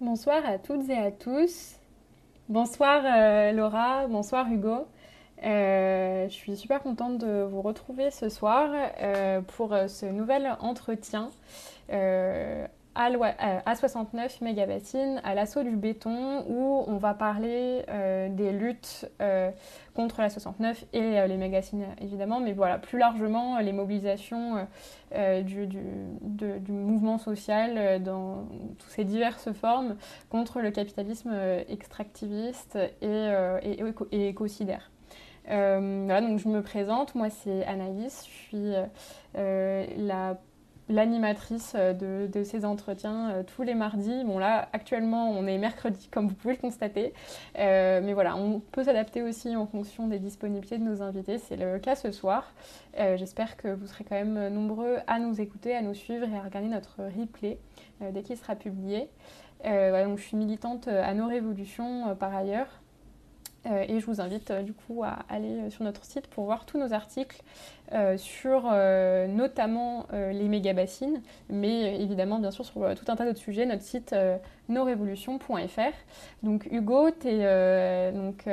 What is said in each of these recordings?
Bonsoir à toutes et à tous. Bonsoir euh, Laura, bonsoir Hugo. Euh, je suis super contente de vous retrouver ce soir euh, pour ce nouvel entretien à 69 mégabassines, à l'assaut du béton, où on va parler euh, des luttes euh, contre la 69 et euh, les mégabassines évidemment, mais voilà, plus largement les mobilisations du, mouvement social dans toutes ses diverses formes contre le capitalisme extractiviste et, et, et écocidaire. voilà, donc je me présente, moi c'est Anaïs, je suis la l'animatrice euh, de, ces entretiens euh, tous les mardis. Bon là, actuellement, on est mercredi, comme vous pouvez le constater. Euh, mais voilà, on peut s'adapter aussi en fonction des disponibilités de nos invités. C'est le cas ce soir. J'espère que vous serez quand même nombreux à nous écouter, à nous suivre et à regarder notre replay dès qu'il sera publié. donc, je suis militante à nos révolutions par ailleurs. Euh, et je vous invite euh, du coup à aller euh, sur notre site pour voir tous nos articles sur notamment les méga-bassines, mais évidemment bien sûr sur tout un tas d'autres sujets, notre site nosrévolutions.fr. Donc Hugo, tu es donc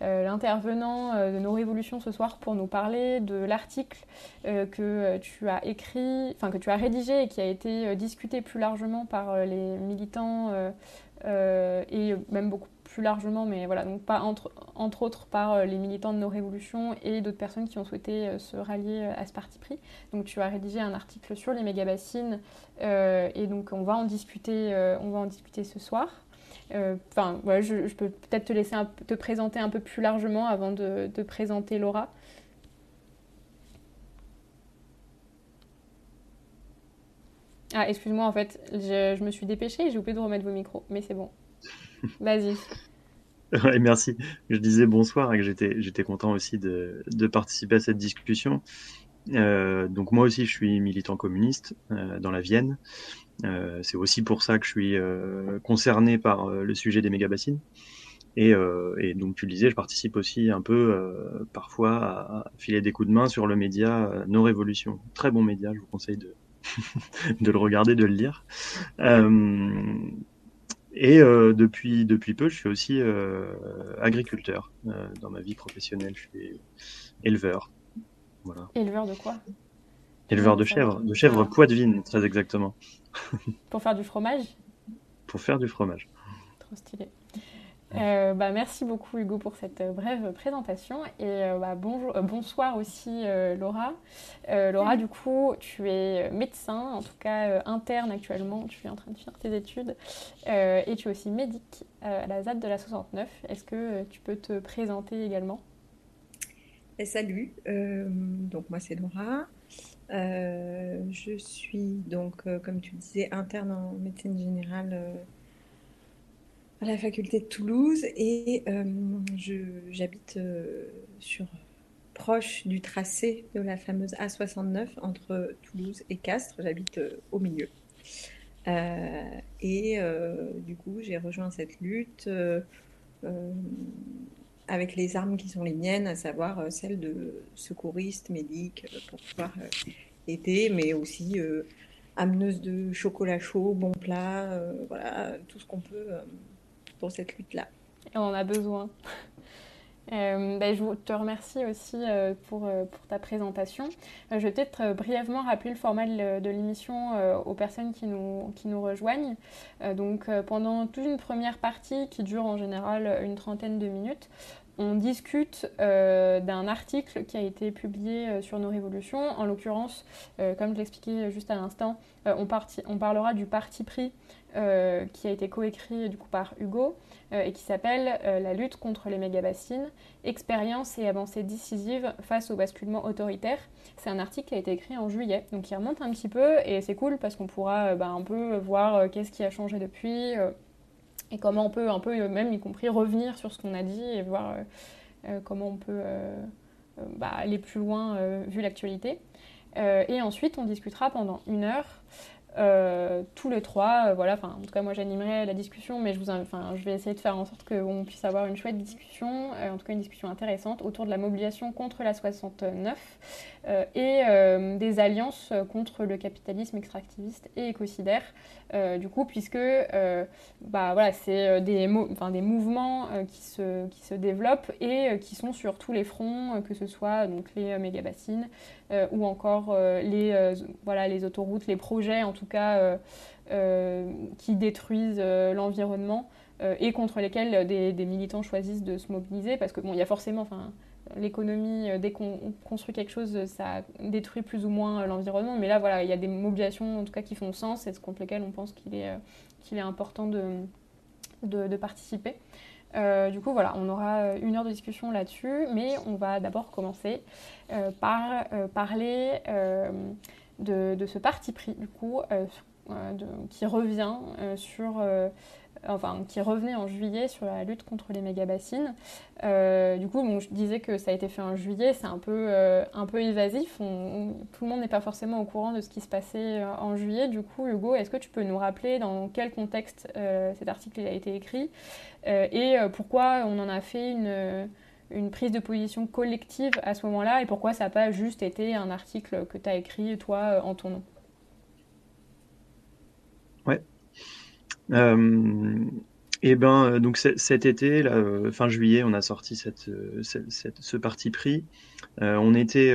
l'intervenant de Nos Révolutions ce soir pour nous parler de l'article que tu as écrit, enfin que tu as rédigé et qui a été discuté plus largement par les militants et même beaucoup plus largement, mais voilà, donc pas entre, entre autres par euh, les militants de nos révolutions et d'autres personnes qui ont souhaité euh, se rallier euh, à ce parti pris. Donc tu as rédigé un article sur les mégabassines et donc on va en discuter, on va en discuter ce soir. Enfin, voilà, je, peux peut-être te laisser te présenter un peu plus largement avant de, de présenter Laura. Ah, excuse-moi, en fait, je, je me suis dépêchée et j'ai oublié de remettre vos micros, mais c'est bon. Vas-y. Merci. Je disais bonsoir et que j'étais, j'étais content aussi de, de, participer à cette discussion. Euh, donc moi aussi, je suis militant communiste euh, dans la Vienne. Euh, c'est aussi pour ça que je suis concerné par le sujet des méga-bassines. Et, donc tu le disais, je participe aussi un peu parfois à, filer des coups de main sur le média Nos Révolutions. Très bon média, je vous conseille de, de le regarder, de le lire. Et euh, depuis, depuis peu, je suis aussi euh, agriculteur euh, dans ma vie professionnelle. Je suis éleveur. Voilà. Éleveur de quoi? Éleveur de chèvres, de chèvres poitevines, très exactement. Pour faire du fromage? Pour faire du fromage. Trop stylé. Euh, bah, merci beaucoup Hugo pour cette euh, brève présentation et euh, bah, bonjour, bonsoir aussi Laura. Laura, du coup, tu es médecin, en tout cas interne actuellement, tu es en train de finir tes études et tu es aussi médic à la ZAD de la 69. Est-ce que tu peux te présenter également? Et eh, Salut, donc moi c'est Laura. je suis donc, comme tu disais, interne en médecine générale à la faculté de Toulouse et euh, j'habite euh, sur proche du tracé de la fameuse A69 entre Toulouse et Castres. J'habite euh, au milieu. et du coup, j'ai rejoint cette lutte avec les armes qui sont les miennes, à savoir celles de secouriste, médic, pour pouvoir aider, mais aussi ameneuse de chocolat chaud, bon plat, voilà, tout ce qu'on peut pour cette lutte-là. On en a besoin. Euh, ben, je te remercie aussi euh, pour, euh, pour, ta présentation. je vais peut-être brièvement rappeler le format de, l'émission aux personnes qui nous, qui nous rejoignent. donc pendant toute une première partie qui dure en général une trentaine de minutes, on discute d'un article qui a été publié sur nos révolutions. En l'occurrence, comme je l'expliquais juste à l'instant, on, parlera du parti pris euh, qui a été coécrit du coup par Hugo euh, et qui s'appelle euh, La lutte contre les méga-bassines, expérience et avancée décisive face au basculement autoritaire. C'est un article qui a été écrit en juillet, donc il remonte un petit peu et c'est cool parce qu'on pourra bah, un peu voir qu'est-ce qui a changé depuis et comment on peut un peu même y compris revenir sur ce qu'on a dit et voir comment on peut bah, aller plus loin vu l'actualité. et ensuite on discutera pendant une heure euh, tous les trois. Euh, voilà, en tout cas, moi j'animerai la discussion, mais je, vais essayer de faire en sorte qu'on puisse avoir une chouette discussion, euh, en tout cas une discussion intéressante autour de la mobilisation contre la 69 et des alliances contre le capitalisme extractiviste et écocidaire. du coup, puisque bah, voilà, c'est des, mouvements qui, se, qui se développent et qui sont sur tous les fronts, que ce soit donc, les méga-bassines ou encore les, voilà, les autoroutes, les projets en tout cas euh, euh, qui détruisent euh, l'environnement et contre lesquels des, militants choisissent de se mobiliser parce que bon, il y a forcément, enfin, l'économie, dès qu'on construit quelque chose, ça détruit plus ou moins l'environnement. Mais là, voilà, il y a des mobilisations en tout cas qui font sens et contre lesquelles on pense qu'il est, qu'il est important de, de, participer. Du coup, voilà, on aura une heure de discussion là-dessus, mais on va d'abord commencer par parler de, ce parti pris, du coup, euh, euh, qui revient euh, sur enfin qui revenait en juillet sur la lutte contre les méga-bassines. du coup, bon, je disais que ça a été fait en juillet, c'est un peu, un peu évasif. tout le monde n'est pas forcément au courant de ce qui se passait en juillet. Du coup, Hugo, est-ce que tu peux nous rappeler dans quel contexte cet article a été écrit et pourquoi on en a fait une une prise de position collective à ce moment-là et pourquoi ça n'a pas juste été un article que tu as écrit toi en ton nom? Ouais. Euh, et eh ben euh, donc cet été, euh, fin juillet, on a sorti ce parti pris. on était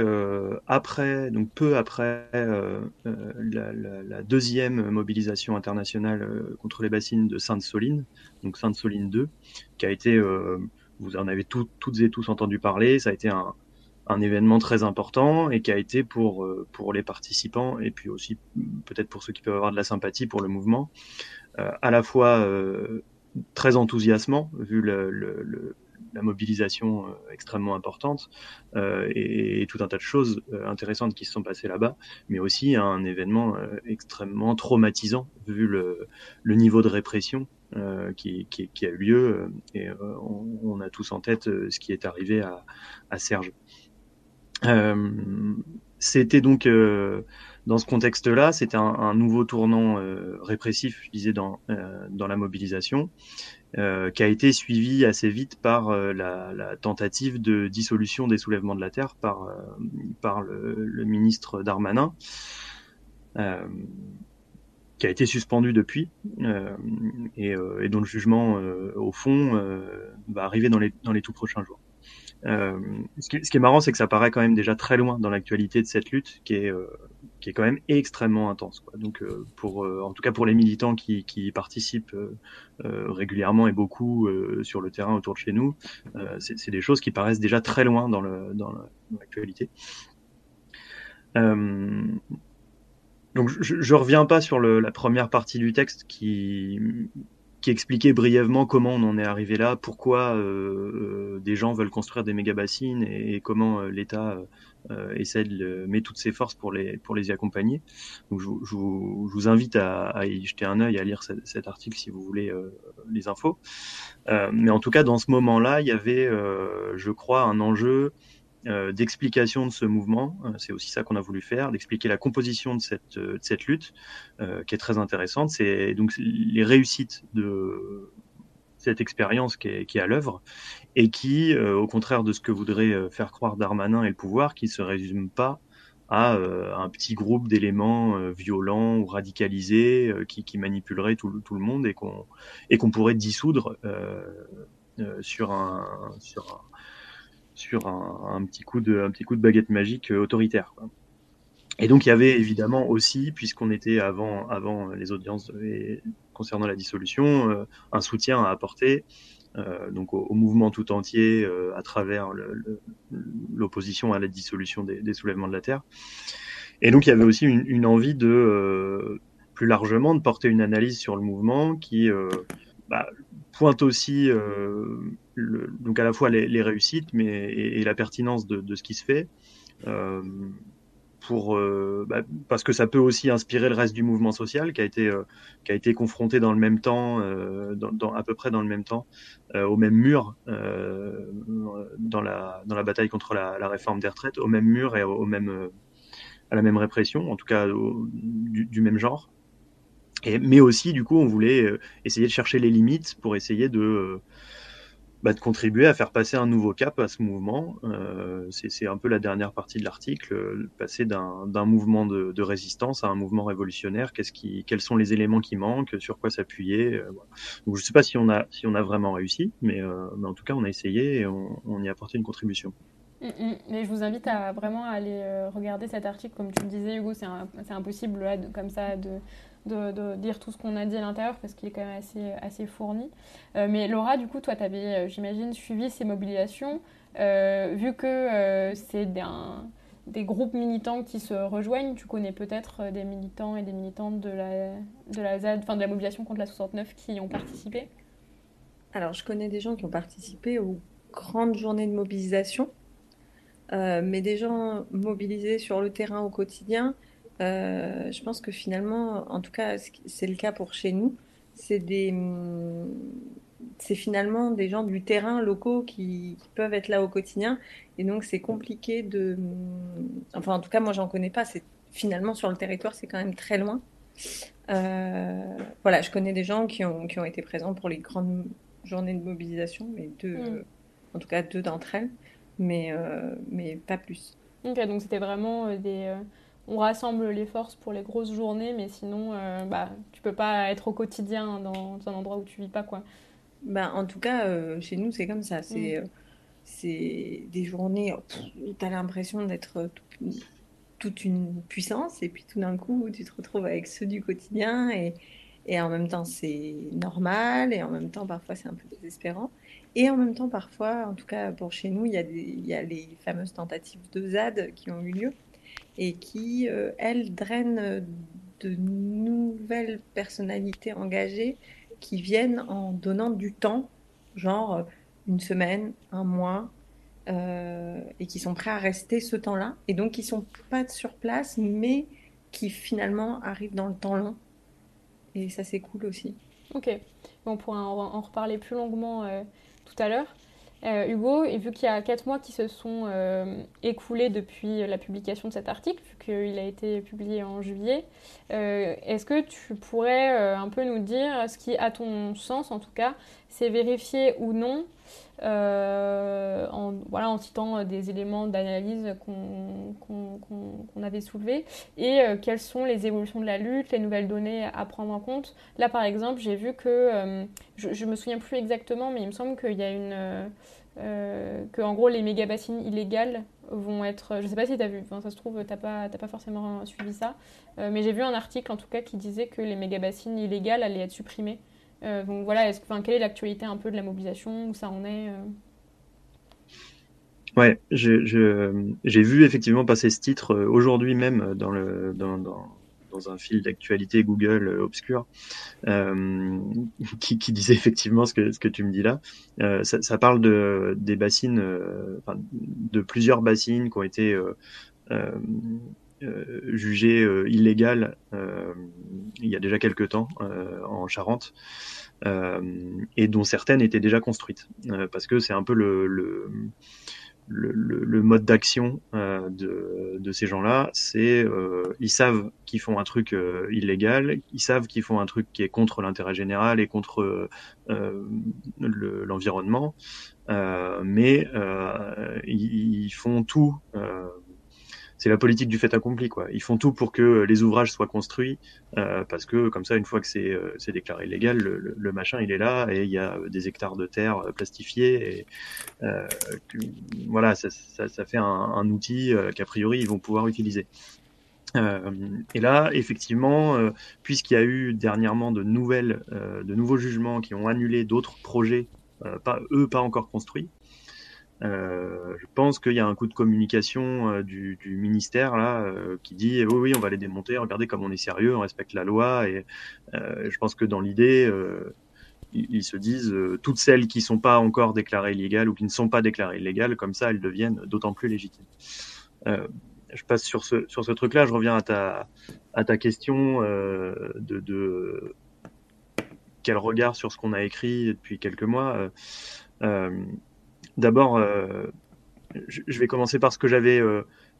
après, donc peu après la, deuxième mobilisation internationale contre les bassines de Sainte-Soline, donc Sainte-Soline 2, qui a été vous en avez toutes et tous entendu parler. Ça a été un, événement très important et qui a été pour, euh, les participants et puis aussi peut-être pour ceux qui peuvent avoir de la sympathie pour le mouvement, euh, à la fois euh, très enthousiasmant vu la mobilisation extrêmement importante et, tout un tas de choses intéressantes qui se sont passées là-bas, mais aussi un événement extrêmement traumatisant vu le, le niveau de répression euh, qui, a eu lieu euh, et euh, on, a tous en tête ce qui est arrivé à, Serge. c'était donc dans ce contexte-là, c'était un, nouveau tournant répressif, je disais, dans, dans la mobilisation, qui a été suivi assez vite par la, tentative de dissolution des soulèvements de la terre par, par le, le ministre Darmanin qui a été suspendu depuis euh, euh, et, dont le jugement, euh, au fond, va arriver dans les, dans les tout prochains jours. Ce qui, ce, qui, est marrant, c'est que ça paraît quand même déjà très loin dans l'actualité de cette lutte, qui est, qui est quand même extrêmement intense. Donc, pour, en tout cas pour les militants qui, participent régulièrement et beaucoup sur le terrain autour de chez nous, c'est des choses qui paraissent déjà très loin dans l'actualité. Euh, donc je, je reviens pas sur la première partie du texte qui, qui expliquait brièvement comment on en est arrivé là, pourquoi euh, des gens veulent construire des méga bassines et, comment euh, l'État euh, essaie de mettre toutes ses forces pour les pour les y accompagner. Donc je, je, vous, je vous, invite à, à, y jeter un œil, à lire cet, article si vous voulez euh, les infos. Euh, mais en tout cas, dans ce moment-là, il y avait, je crois, un enjeu euh, d'explication de ce mouvement. Euh, c'est aussi ça qu'on a voulu faire, d'expliquer la composition de cette, euh, de cette lutte, qui est très intéressante. C'est donc les réussites de cette expérience qui est, qui est à l'œuvre et qui, au contraire de ce que voudrait faire croire Darmanin et le pouvoir, qui ne se résume pas à un petit groupe d'éléments violents ou radicalisés qui, qui manipuleraient tout, le monde et qu'on et pourrait dissoudre sur un sur un sur un, petit coup de, un petit coup de baguette magique euh, autoritaire. Et donc il y avait évidemment aussi, puisqu'on était avant, avant les audiences concernant la dissolution, euh, un soutien à apporter euh, donc au, mouvement tout entier à travers l'opposition à la dissolution des, soulèvements de la terre. Et donc il y avait aussi une, envie de plus largement de porter une analyse sur le mouvement qui bah, pointe aussi donc à la fois les, réussites mais, et, la pertinence de, ce qui se fait. Euh, pour, euh, bah, parce que ça peut aussi inspirer le reste du mouvement social qui a été, euh, qui a été confronté dans le même temps, dans, à peu près dans le même temps, au même mur dans, la, dans la bataille contre la, réforme des retraites, au même mur et au, même, à la même répression, en tout cas du, même genre. Mais aussi, du coup, on voulait essayer de chercher les limites pour essayer de, bah, de contribuer à faire passer un nouveau cap à ce mouvement. Euh, c'est un peu la dernière partie de l'article, euh, passer d'un mouvement de, résistance à un mouvement révolutionnaire. Quels sont les éléments qui manquent, sur quoi s'appuyer. Euh, je ne sais pas si on a vraiment réussi, mais, en tout cas on a essayé et on, y a apporté une contribution. Mm, mm. Mais je vous invite à vraiment aller regarder cet article, comme tu le disais Hugo, c'est impossible comme ça de, de, dire tout ce qu'on a dit à l'intérieur parce qu'il est quand même assez, assez fourni. Euh, mais Laura, du coup, toi, tu avais, euh, j'imagine, suivi ces mobilisations. Euh, vu que c'est des, groupes militants qui se rejoignent, tu connais peut-être des militants et des militantes de la, de la ZAD, enfin de la mobilisation contre la 69 qui ont participé? Alors, je connais des gens qui ont participé aux grandes journées de mobilisation. Mais des gens mobilisés sur le terrain au quotidien, euh, je pense que finalement, en tout cas, c'est le cas pour chez nous, c'est des, c'est finalement des gens du terrain locaux qui, qui, peuvent être là au quotidien, et donc c'est compliqué de, enfin en tout cas moi j'en connais pas, c'est finalement sur le territoire c'est quand même très loin. Euh, voilà, je connais des gens qui ont, qui ont été présents pour les grandes journées de mobilisation, mais deux, mm. en tout cas deux d'entre elles, mais, euh, mais pas plus. Ok, donc c'était vraiment des on rassemble les forces pour les grosses journées, mais sinon, euh, bah, tu peux pas être au quotidien dans, dans, un endroit où tu vis pas, quoi. Bah, en tout cas, euh, chez nous, c'est comme ça. C'est mm. euh, des journées où tu as l'impression d'être tout, toute une puissance, et puis tout d'un coup, tu te retrouves avec ceux du quotidien, et, et en même temps, c'est normal, et en même temps, parfois, c'est un peu désespérant. Et en même temps, parfois, en tout cas pour chez nous, il y a, des, il y a les fameuses tentatives de ZAD qui ont eu lieu et qui, euh, elles, drainent de nouvelles personnalités engagées qui viennent en donnant du temps, genre une semaine, un mois, euh, et qui sont prêts à rester ce temps-là, et donc qui sont pas sur place, mais qui finalement arrivent dans le temps long. Et ça, c'est cool aussi. Ok, on pourra en, reparler plus longuement euh, tout à l'heure. Euh, Hugo, vu qu'il y a quatre mois qui se sont euh, écoulés depuis la publication de cet article, vu qu'il a été publié en juillet, euh, est-ce que tu pourrais un peu nous dire ce qui, à ton sens en tout cas, s'est vérifié ou non euh, en, voilà, en citant des éléments d'analyse qu'on qu qu avait soulevés et quelles sont les évolutions de la lutte, les nouvelles données à prendre en compte. Là, par exemple, j'ai vu que, je ne me souviens plus exactement, mais il me semble qu'il y a une euh, que en gros les méga bassines illégales vont être. Je sais pas si tu as vu, ça se trouve, tu pas, pas forcément suivi ça, euh, mais j'ai vu un article en tout cas qui disait que les méga bassines illégales allaient être supprimées. Euh, donc voilà, est quelle est l'actualité un peu de la mobilisation, où ça en est euh... Ouais, j'ai vu effectivement passer ce titre euh, aujourd'hui même dans un fil d'actualité Google obscur qui, disait effectivement ce que, tu me dis là. Ça, parle de, des bassines, de plusieurs bassines qui ont été euh, euh, jugées illégales il y a déjà quelques temps en Charente. et dont certaines étaient déjà construites parce que c'est un peu le, le le, le, mode d'action euh, de, de, ces gens-là, c'est euh, ils savent qu'ils font un truc euh, illégal, ils savent qu'ils font un truc qui est contre l'intérêt général et contre euh, l'environnement, le, mais ils, ils, font tout c'est la politique du fait accompli. Quoi. Ils font tout pour que les ouvrages soient construits, euh, parce que comme ça, une fois que c'est euh, déclaré légal, le, machin, il est là, et il y a des hectares de terre euh, plastifiés. Euh, voilà, ça, fait un, outil euh, qu'a priori, ils vont pouvoir utiliser. Euh, et là, effectivement, euh, puisqu'il y a eu dernièrement de euh, de nouveaux jugements qui ont annulé d'autres projets, eux pas encore construits, euh, je pense qu'il y a un coup de communication euh, du, ministère là euh, qui dit oui oui on va les démonter, regardez comme on est sérieux, on respecte la loi et je pense que dans l'idée ils, se disent toutes celles qui sont pas encore déclarées illégales ou qui ne sont pas déclarées illégales comme ça elles deviennent d'autant plus légitimes. je passe sur ce sur ce truc là, je reviens à ta à ta question de, quel regard sur ce qu'on a écrit depuis quelques mois. D'abord, euh, je vais commencer par ce que j'avais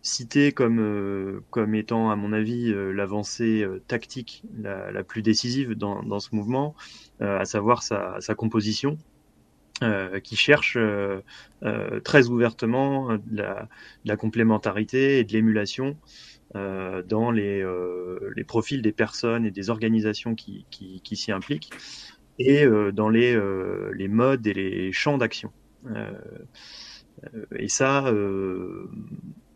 cité comme, comme étant, à mon avis, l'avancée tactique la, plus décisive dans, ce mouvement, à savoir sa, composition. qui cherche très ouvertement de la, complémentarité et de l'émulation dans les, profils des personnes et des organisations qui, qui, qui s'y impliquent et dans les, les modes et les champs d'action. Et ça,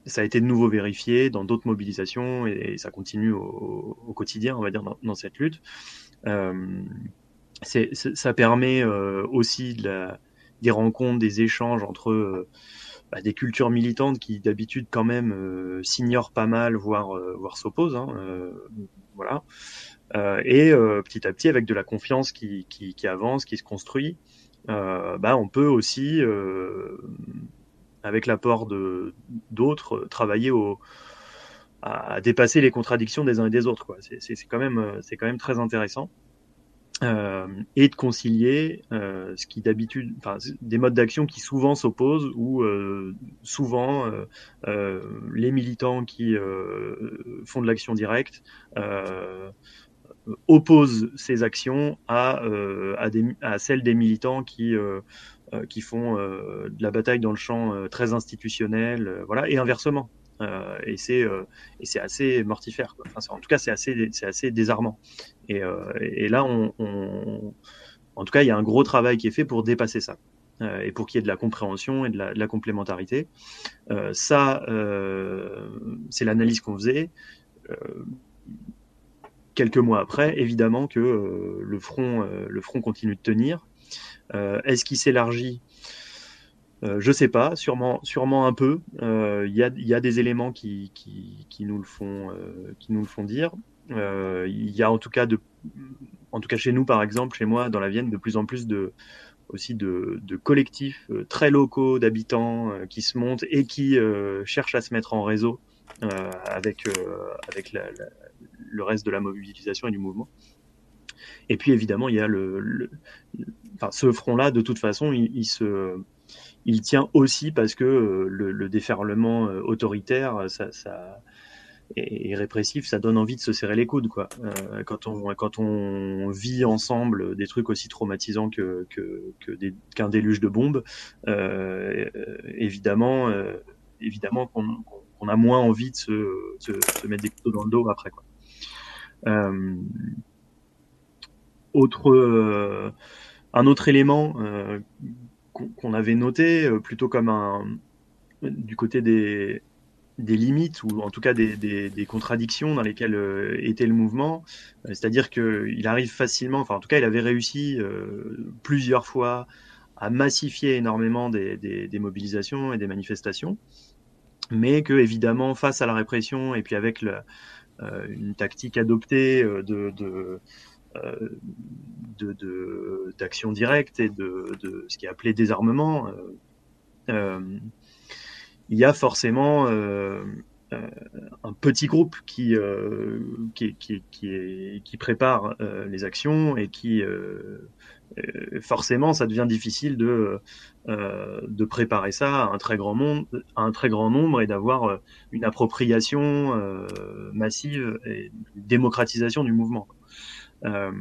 ça a été de nouveau vérifié dans d'autres mobilisations et, ça continue au, quotidien, on va dire, dans, cette lutte. Euh, ça permet euh, aussi des rencontres, des échanges entre euh, bah, des cultures militantes qui d'habitude quand même euh, s'ignorent pas mal, voire, s'opposent. Hein, voilà. et petit à petit, avec de la confiance qui avance, qui se construit, bah, on peut aussi avec l'apport d'autres, euh, travailler à, dépasser les contradictions des uns et des autres. C'est quand même euh, c'est quand même très intéressant. Euh, et de concilier euh, ce qui d'habitude, enfin, des modes d'action qui souvent s'opposent euh, souvent euh, les militants qui font de l'action directe opposent ces actions à, des, à, celles des militants qui euh, qui font euh, de la bataille dans le champ euh, très institutionnel, voilà, et inversement. et c'est assez mortifère. En tout cas, c'est assez assez désarmant. Et, et là, on, en tout cas, il y a un gros travail qui est fait pour dépasser ça. Euh, et pour qu'il y ait de la compréhension et de la, de la complémentarité. Euh, ça, euh, c'est l'analyse qu'on faisait. Quelques mois après, évidemment que le front, le front continue de tenir. Euh, est-ce qu'il s'élargit? Euh, je sais pas, sûrement, sûrement un peu. Euh, il y, a, y, a, des éléments qui, qui, qui nous le font, qui nous le font dire. Il y a en tout cas de, en tout cas chez nous par exemple, chez moi dans la Vienne, de plus en plus de aussi de, de collectifs très locaux d'habitants qui se montent et qui cherchent à se mettre en réseau avec avec la, le reste de la mobilisation et du mouvement. Et puis évidemment, il y a le, enfin, ce front-là, de toute façon, il, se, il tient aussi parce que euh, le, le déferlement euh, autoritaire, ça, ça et, répressif, ça donne envie de se serrer les coudes, quoi. Euh, quand on quand on vit ensemble des trucs aussi traumatisants que que qu'un déluge de bombes, évidemment, évidemment qu'on a moins envie de se, se, se, mettre des couteaux dans le dos après, quoi. Euh, autre, euh, un autre élément euh, qu'on avait noté plutôt comme un du côté des, des limites ou en tout cas des, des, des contradictions dans lesquelles était le mouvement. C'est-à-dire qu'il arrive facilement, enfin en tout cas il avait réussi plusieurs fois à massifier énormément des, des, mobilisations et des manifestations, mais que évidemment face à la répression et puis avec le, une tactique adoptée de, de euh, d'action de, directe et de, de, ce qui est appelé désarmement, euh, euh, il y a forcément un petit groupe qui, qui, qui, qui, prépare les actions et qui forcément ça devient difficile de, de préparer ça à un très grand, nombre et d'avoir une appropriation massive et une démocratisation du mouvement. Euh,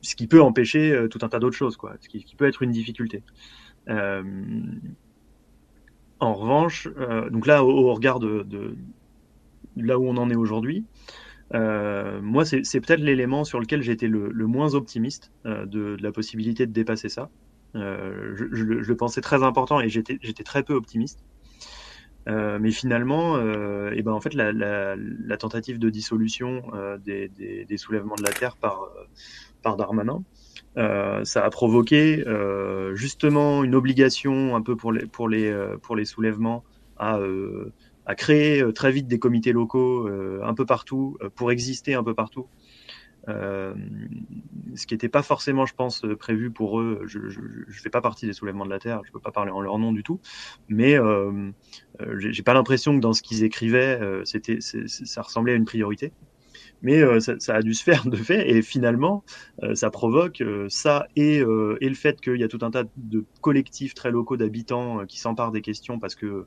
ce qui peut empêcher euh, tout un tas d'autres choses, quoi, ce qui, peut être une difficulté. Euh, en revanche, donc là, au, regard de, là où on en est aujourd'hui, euh, moi, c'est peut-être l'élément sur lequel été le, le, moins optimiste euh, de, de, la possibilité de dépasser ça. Euh, je, je, je, le pensais très important et j'étais très peu optimiste. Euh, mais finalement, euh, et ben en fait, la, la, la tentative de dissolution euh, des, des, des, soulèvements de la terre par par Darmanin, ça a provoqué justement une obligation un peu pour les pour les pour les soulèvements à à créer très vite des comités locaux un peu partout pour exister un peu partout euh, ce qui n'était pas forcément, je pense, prévu pour eux. Je ne fais pas partie des soulèvements de la Terre, je ne peux pas parler en leur nom du tout, mais euh, euh j'ai pas l'impression que dans ce qu'ils écrivaient, euh, c'était, ça ressemblait à une priorité. Mais ça, a dû se faire de fait, et finalement, ça provoque ça et, et, le fait qu'il y a tout un tas de collectifs très locaux d'habitants qui s'emparent des questions parce que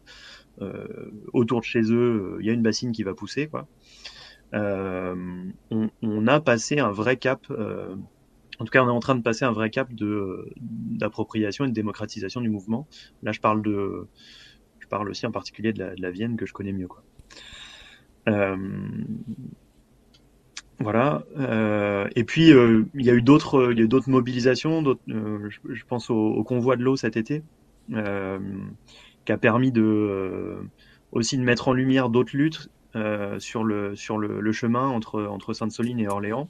autour de chez eux, il y a une bassine qui va pousser, quoi. On, on, a passé un vrai cap en tout cas, on est en train de passer un vrai cap d'appropriation et de démocratisation du mouvement. Là, je parle de, je parle aussi en particulier de la, Vienne que je connais mieux, quoi. Euh, voilà. Euh, et puis euh, il y a eu d'autres, il y a d'autres mobilisations. D'autres, je, pense au, convoi de l'eau cet été, qui a permis de aussi de mettre en lumière d'autres luttes sur le sur le, chemin entre entre Sainte-Soline et Orléans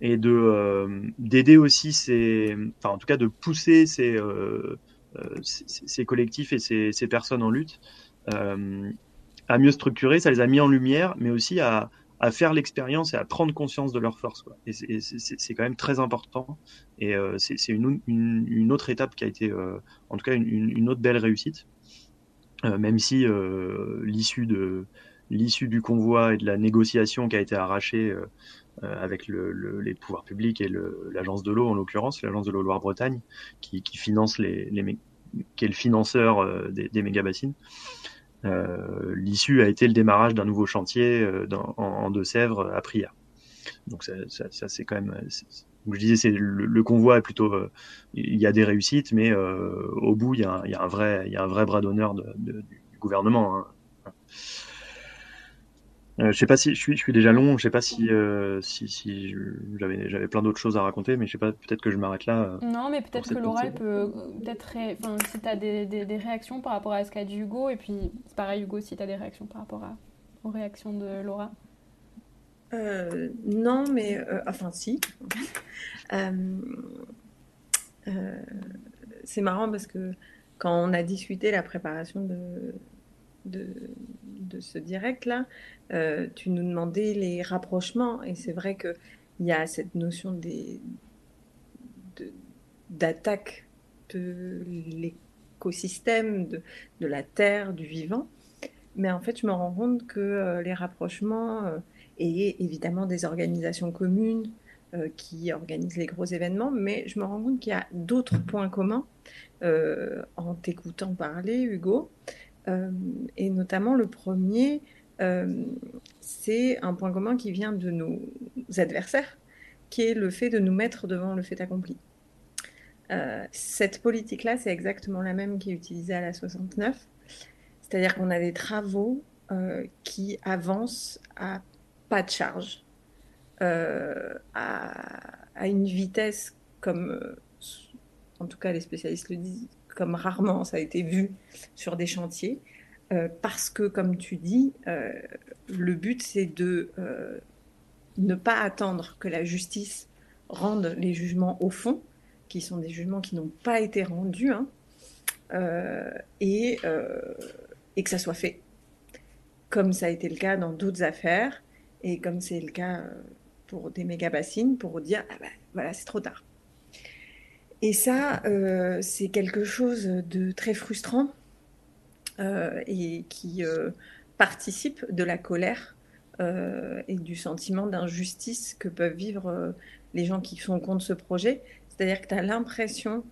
et de euh, d'aider aussi ces, enfin en tout cas de pousser ces, euh, euh, ces, collectifs et ces, ces, personnes en lutte à mieux structurer. Ça les a mis en lumière, mais aussi à, à faire l'expérience et à prendre conscience de leur force. Quoi. Et c'est quand même très important. Et c'est une, une, une, autre étape qui a été, en tout cas, une, une autre belle réussite. même si l'issue de l'issue du convoi et de la négociation qui a été arrachée euh, avec le, les pouvoirs publics et l'agence de l'eau en l'occurrence, l'agence de l'eau Loire-Bretagne, qui, qui, finance les, les, qui est le financeur euh, des, des méga bassines. Euh, L'issue a été le démarrage d'un nouveau chantier euh, dans, en, Deux-Sèvres à Prière. Donc ça, ça, ça c'est quand même. Comme je disais, le, le, convoi est plutôt. Euh, il y a des réussites, mais au bout, il y, a, il y, a, un vrai, il y a un vrai bras d'honneur de, de, du gouvernement. Hein. Euh, je sais pas si je suis, je suis déjà long. Je sais pas si euh, si, si j'avais j'avais plein d'autres choses à raconter, mais je sais pas. Peut-être que je m'arrête là. Euh, non, mais peut-être que Laura peut peut-être enfin si tu as des, des, des, réactions par rapport à ce qu'a dit Hugo, et puis c'est pareil Hugo si tu as des réactions par rapport à, aux réactions de Laura. non, mais enfin si. c'est marrant parce que quand on a discuté la préparation de de, de ce direct-là, euh, tu nous demandais les rapprochements, et c'est vrai qu'il y a cette notion des, d'attaque de, l'écosystème, de, de, la terre, du vivant. Mais en fait, je me rends compte que euh, les rapprochements, euh, et évidemment des organisations communes qui organisent les gros événements, mais je me rends compte qu'il y a d'autres points communs en t'écoutant parler, Hugo. Et notamment le premier, euh, c'est un point commun qui vient de nos adversaires, qui est le fait de nous mettre devant le fait accompli. Euh, cette politique-là, c'est exactement la même qui est utilisée à la 69. C'est-à-dire qu'on a des travaux euh, qui avancent à pas de charge, à, une vitesse comme, en tout cas les spécialistes le disent, comme rarement ça a été vu sur des chantiers. Euh, parce que, comme tu dis, euh, le but, c'est de euh, ne pas attendre que la justice rende les jugements au fond, qui sont des jugements qui n'ont pas été rendus, hein, et, que ça soit fait. Comme ça a été le cas dans d'autres affaires, et comme c'est le cas pour des méga-bassines, pour dire, ah ben voilà, c'est trop tard. Et ça, c'est quelque chose de très frustrant euh, et qui euh, participent de la colère euh, et du sentiment d'injustice que peuvent vivre les gens qui sont contre ce projet. C'est-à-dire que tu as l'impression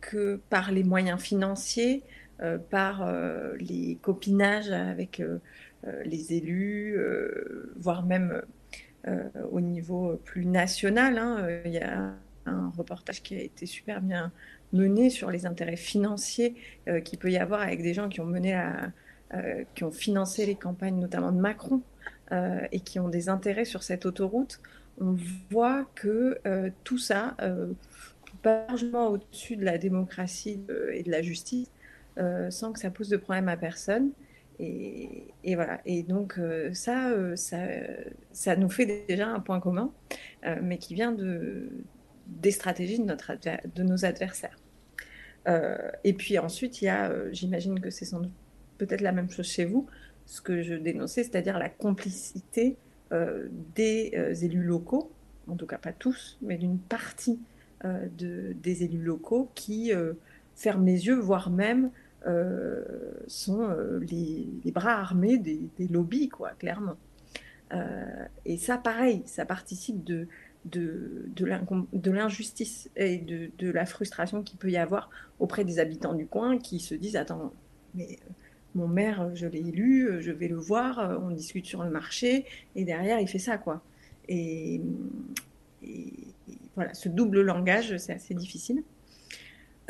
que par les moyens financiers, par les copinages avec les élus, voire même au niveau plus national. Hein, il y a un reportage qui a été super bien mené sur les intérêts financiers euh, qu'il peut y avoir avec des gens qui ont mené euh, qui ont financé les campagnes notamment de Macron euh, et qui ont des intérêts sur cette autoroute, on voit que tout ça largement au-dessus de la démocratie et de la justice sans que ça pose de problème à personne. Et, voilà. Et donc ça, ça, ça, nous fait déjà un point commun, mais qui vient de, des stratégies de, nos adversaires. Euh, et puis ensuite, il y a, euh, j'imagine que c'est sans doute peut-être la même chose chez vous, ce que je dénonçais, c'est-à-dire la complicité euh, des élus locaux, en tout cas pas tous, mais d'une partie de, des élus locaux qui ferment les yeux, voire même sont les, bras armés des, lobbies, quoi, clairement. et ça, pareil, ça participe de, de, de l'injustice et de, de, la frustration qu'il peut y avoir auprès des habitants du coin qui se disent Attends, mais mon maire, je l'ai élu, je vais le voir, on discute sur le marché, et derrière, il fait ça, quoi. Et, voilà, ce double langage, c'est assez difficile.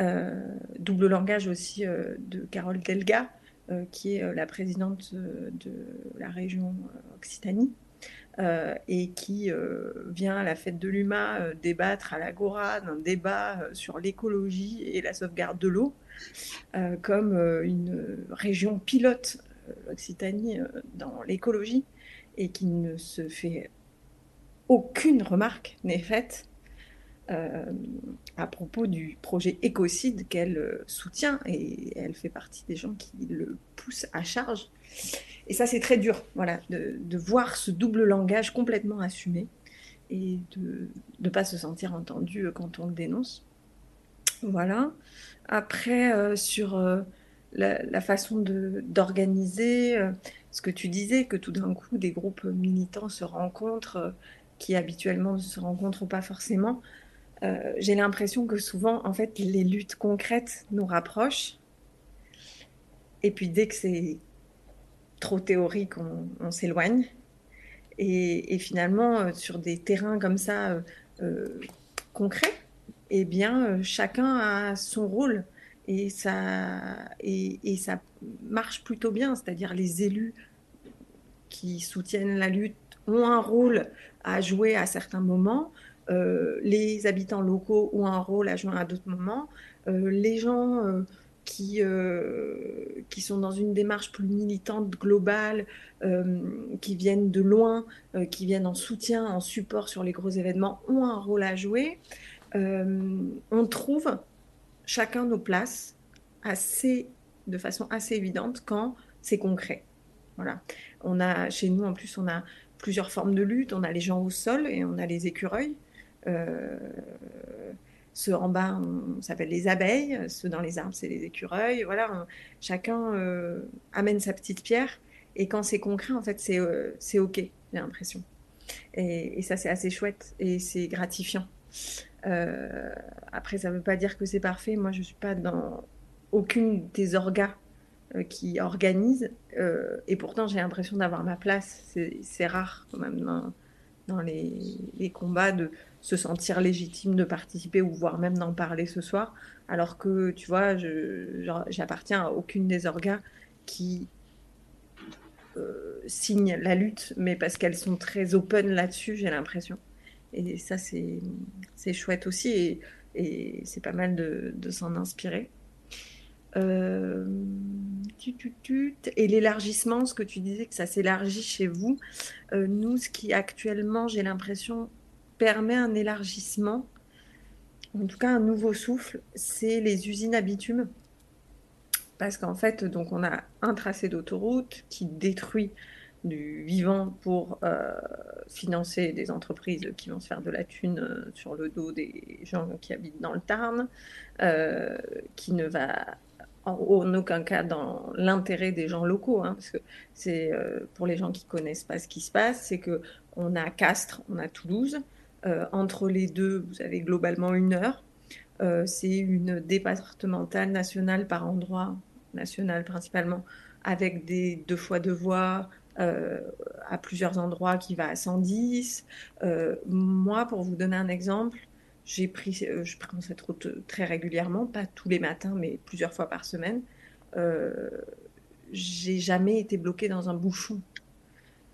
Euh, double langage aussi euh, de Carole Delga, euh, qui est la présidente de la région Occitanie, et qui vient à la fête de l'UMA débattre à l'Agora d'un débat sur l'écologie et la sauvegarde de l'eau, comme une région pilote, l'Occitanie, dans l'écologie, et qui ne se fait aucune remarque n'est faite euh, à propos du projet Écocide qu'elle euh, soutient et elle fait partie des gens qui le poussent à charge. Et ça, c'est très dur, voilà, de, voir ce double langage complètement assumé et de ne pas se sentir entendu euh, quand on le dénonce. Voilà. Après, sur la, façon d'organiser, ce que tu disais, que tout d'un coup, des groupes militants se rencontrent qui habituellement ne se rencontrent pas forcément. Euh, j'ai l'impression que souvent, en fait, les luttes concrètes nous rapprochent. Et puis dès que c'est trop théorique, on, s'éloigne. Et, finalement, euh, sur des terrains comme ça euh, concrets, eh bien, chacun a son rôle. Et ça, et, et ça marche plutôt bien. C'est-à-dire les élus qui soutiennent la lutte ont un rôle à jouer à certains moments. Euh, les habitants locaux ont un rôle à jouer à d'autres moments. Euh, les gens euh, qui, qui sont dans une démarche plus militante, globale, qui viennent de loin, qui viennent en soutien, en support sur les gros événements, ont un rôle à jouer. on trouve chacun nos places assez, de façon assez évidente quand c'est concret. Voilà. On a, chez nous, en plus, on a plusieurs formes de lutte. On a les gens au sol et on a les écureuils. Euh, ceux en bas, on, s'appelle les abeilles. Ceux dans les arbres, c'est les écureuils. Voilà, chacun euh, amène sa petite pierre. Et quand c'est concret, en fait, c'est euh, c'est OK, j'ai l'impression. Et, ça, c'est assez chouette et c'est gratifiant. après, ça ne veut pas dire que c'est parfait. Moi, je ne suis pas dans aucune des orgas qui organise. Euh, et pourtant, j'ai l'impression d'avoir ma place. C'est rare quand même dans, les, combats de se sentir légitime de participer ou voire même d'en parler ce soir. Alors que, tu vois, j'appartiens à aucune des orgas qui euh, signent la lutte, mais parce qu'elles sont très open là-dessus, j'ai l'impression. Et ça, c'est chouette aussi. Et, c'est pas mal de, de s'en inspirer. Euh, et l'élargissement, ce que tu disais que ça s'élargit chez vous, euh, nous, ce qui actuellement, j'ai l'impression, permet un élargissement, en tout cas un nouveau souffle, c'est les usines à bitume. Parce qu'en fait, donc on a un tracé d'autoroute qui détruit du vivant pour euh, financer des entreprises qui vont se faire de la thune sur le dos des gens qui habitent dans le Tarn, qui ne va en aucun cas dans l'intérêt des gens locaux, hein, parce que c'est euh, pour les gens qui connaissent pas ce qui se passe, c'est que on a Castres, on a Toulouse. Euh, entre les deux, vous avez globalement une heure. Euh, c'est une départementale nationale par endroit, nationale principalement, avec des deux fois deux voies à plusieurs endroits qui va à 110. moi, pour vous donner un exemple, j'ai pris, euh, je prends cette route très régulièrement, pas tous les matins, mais plusieurs fois par semaine. Euh, j'ai jamais été bloquée dans un bouchon.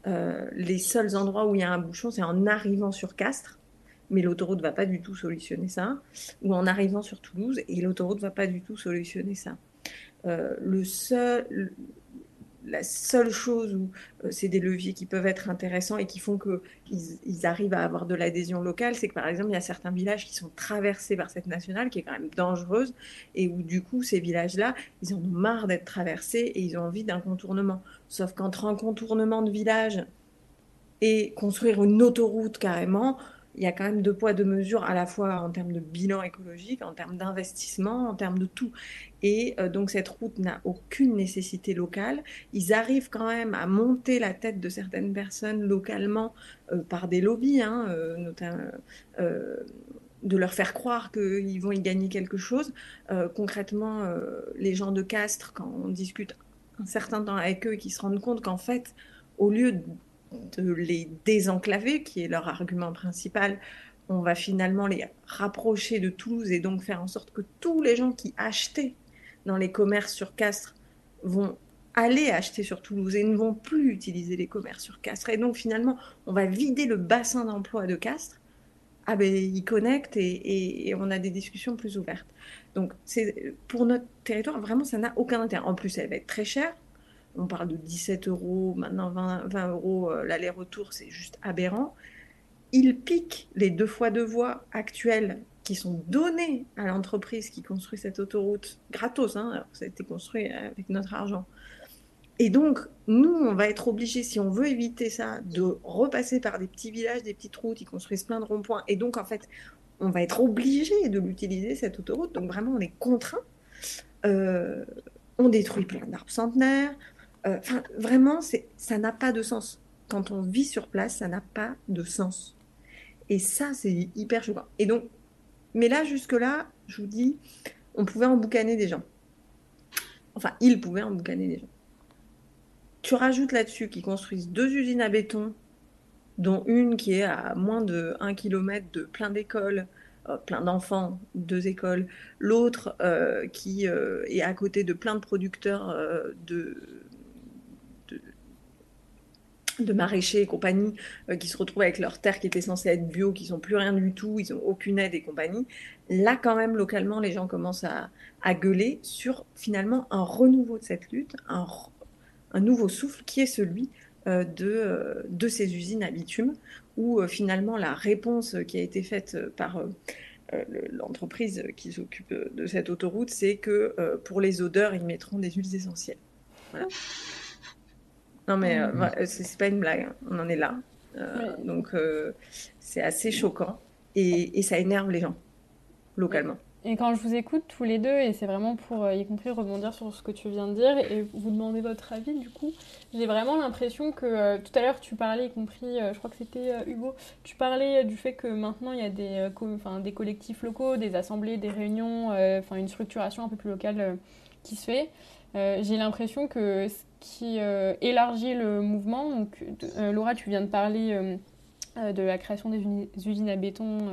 Euh, les seuls endroits où il y a un bouchon, c'est en arrivant sur Castres, mais l'autoroute va pas du tout solutionner ça, ou en arrivant sur Toulouse, et l'autoroute va pas du tout solutionner ça. Euh, le seul, la seule chose où euh, c'est des leviers qui peuvent être intéressants et qui font qu'ils ils arrivent à avoir de l'adhésion locale, c'est que par exemple, il y a certains villages qui sont traversés par cette nationale qui est quand même dangereuse et où du coup, ces villages-là, ils en ont marre d'être traversés et ils ont envie d'un contournement. Sauf qu'entre un contournement de village et construire une autoroute carrément, il y a quand même deux poids, deux mesures, à la fois en termes de bilan écologique, en termes d'investissement, en termes de tout. Et euh, donc cette route n'a aucune nécessité locale. Ils arrivent quand même à monter la tête de certaines personnes localement euh, par des lobbies, hein, euh, notamment de leur faire croire qu'ils vont y gagner quelque chose. concrètement, les gens de Castres, quand on discute un certain temps avec eux, qui se rendent compte qu'en fait, au lieu de les désenclaver, qui est leur argument principal, on va finalement les rapprocher de Toulouse et donc faire en sorte que tous les gens qui achetaient dans les commerces sur Castres vont aller acheter sur Toulouse et ne vont plus utiliser les commerces sur Castres. Et donc finalement, on va vider le bassin d'emploi de Castres. Ah ben, ils connectent et, on a des discussions plus ouvertes. Donc c'est pour notre territoire, vraiment, ça n'a aucun intérêt. En plus, elle va être très chère on parle de 17 euros, maintenant 20, euros euh, l'aller-retour, c'est juste aberrant. Il pique les deux fois deux voies actuelles qui sont données à l'entreprise qui construit cette autoroute gratos, hein, ça a été construit avec notre argent. Et donc, nous, on va être obligés, si on veut éviter ça, de repasser par des petits villages, des petites routes, ils construisent plein de ronds-points. Et donc, en fait, on va être obligé de l'utiliser, cette autoroute. Donc, vraiment, on est contraint. Euh, on détruit plein d'arbres centenaires, euh, vraiment, ça n'a pas de sens. Quand on vit sur place, ça n'a pas de sens. Et ça, c'est hyper choquant. Et donc, mais là, jusque-là, je vous dis, on pouvait emboucaner des gens. Enfin, ils pouvaient emboucaner des gens. Tu rajoutes là-dessus qu'ils construisent deux usines à béton, dont une qui est à moins de 1 km de plein d'écoles, euh, plein d'enfants, deux écoles, l'autre euh, qui est à côté de plein de producteurs de, de maraîchers et compagnie euh, qui se retrouvent avec leurs terres qui étaient censées être bio, qui sont plus rien du tout, ils n'ont aucune aide et compagnie. Là, quand même, localement, les gens commencent à, gueuler sur finalement un renouveau de cette lutte, un, nouveau souffle qui est celui euh, de, euh, de ces usines à bitume, où finalement la réponse qui a été faite par l'entreprise qui s'occupe de cette autoroute, c'est que pour les odeurs, ils mettront des huiles essentielles. Non, mais euh, mm. c'est pas une blague, hein. on en est là. Euh, donc, euh, c'est assez choquant et, ça énerve les gens, localement. Et quand je vous écoute tous les deux, et c'est vraiment pour y compris rebondir sur ce que tu viens de dire et vous demander votre avis, du coup, j'ai vraiment l'impression que tout à l'heure tu parlais, y compris, je crois que c'était Hugo, tu parlais du fait que maintenant il y a des, des collectifs locaux, des assemblées, des réunions, enfin une structuration un peu plus locale qui se fait. j'ai l'impression que qui euh, élargit le mouvement. Donc, euh, Laura, tu viens de parler euh, de la création des usines à béton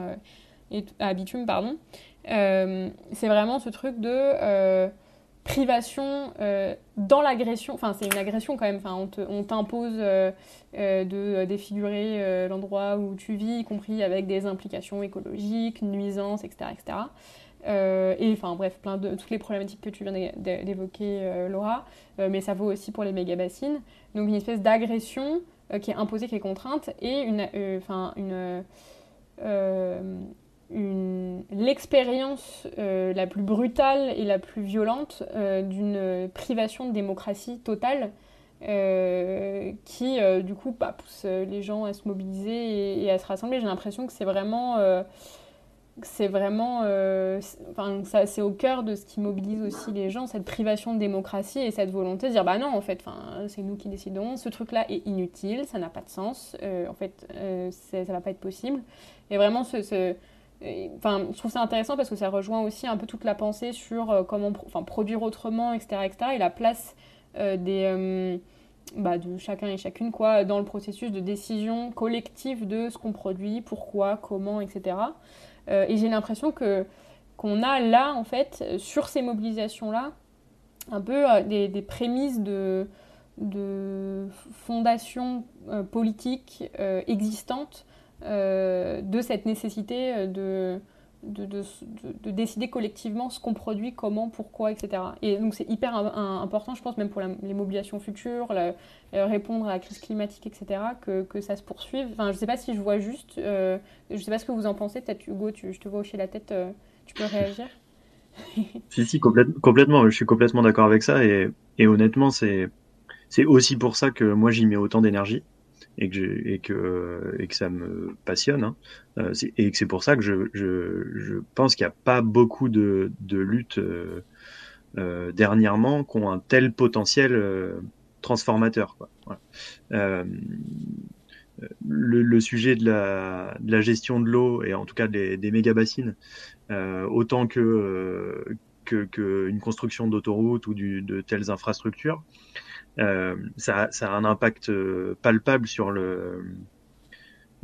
et à bitume, pardon. c'est vraiment ce truc de privation dans l'agression. Enfin, c'est une agression quand même. Enfin, on t'impose de défigurer l'endroit où tu vis, y compris avec des implications écologiques, nuisances, etc., etc. Euh, et enfin bref, plein de toutes les problématiques que tu viens d'évoquer, euh, Laura, euh, mais ça vaut aussi pour les méga bassines. Donc une espèce d'agression qui est imposée, qui est contrainte, et une, enfin une, l'expérience la plus brutale et la plus violente d'une privation de démocratie totale. qui du coup bah, pousse les gens à se mobiliser et à se rassembler. J'ai l'impression que c'est vraiment c'est vraiment, euh, ça, c'est au cœur de ce qui mobilise aussi les gens, cette privation de démocratie et cette volonté de dire bah non, en fait, enfin, c'est nous qui décidons, ce truc-là est inutile, ça n'a pas de sens, euh, en fait, euh, ça va pas être possible. Et vraiment, ce, enfin, je trouve ça intéressant parce que ça rejoint aussi un peu toute la pensée sur comment, enfin, produire autrement, etc., etc., et la place des bah, de chacun et chacune quoi, dans le processus de décision collective de ce qu'on produit, pourquoi, comment, etc. Euh, et j'ai l'impression que qu'on a là, en fait, sur ces mobilisations-là, un peu euh, des, des, prémices de, de fondations euh, politiques existantes de cette nécessité de, de, de, de, décider collectivement ce qu'on produit, comment, pourquoi, etc. Et donc c'est hyper important, je pense, même pour les mobilisations futures, euh, répondre à la crise climatique, etc., que, ça se poursuive. Enfin, je ne sais pas si je vois juste, euh, je ne sais pas ce que vous en pensez, peut-être Hugo, je te vois hocher la tête, euh, tu peux réagir Si, si, complètement, je suis complètement d'accord avec ça, et honnêtement, c'est aussi pour ça que moi j'y mets autant d'énergie. Et que, et que, et que ça me passionne. Hein. et que c'est pour ça que je, je, je pense qu'il n'y a pas beaucoup de, de luttes dernièrement qui ont un tel potentiel transformateur. Quoi. Le, sujet de la, de la, gestion de l'eau et en tout cas des, des méga bassines, euh, autant que, euh, que, que, une construction d'autoroutes ou de telles infrastructures, euh, ça, ça, a un impact euh, palpable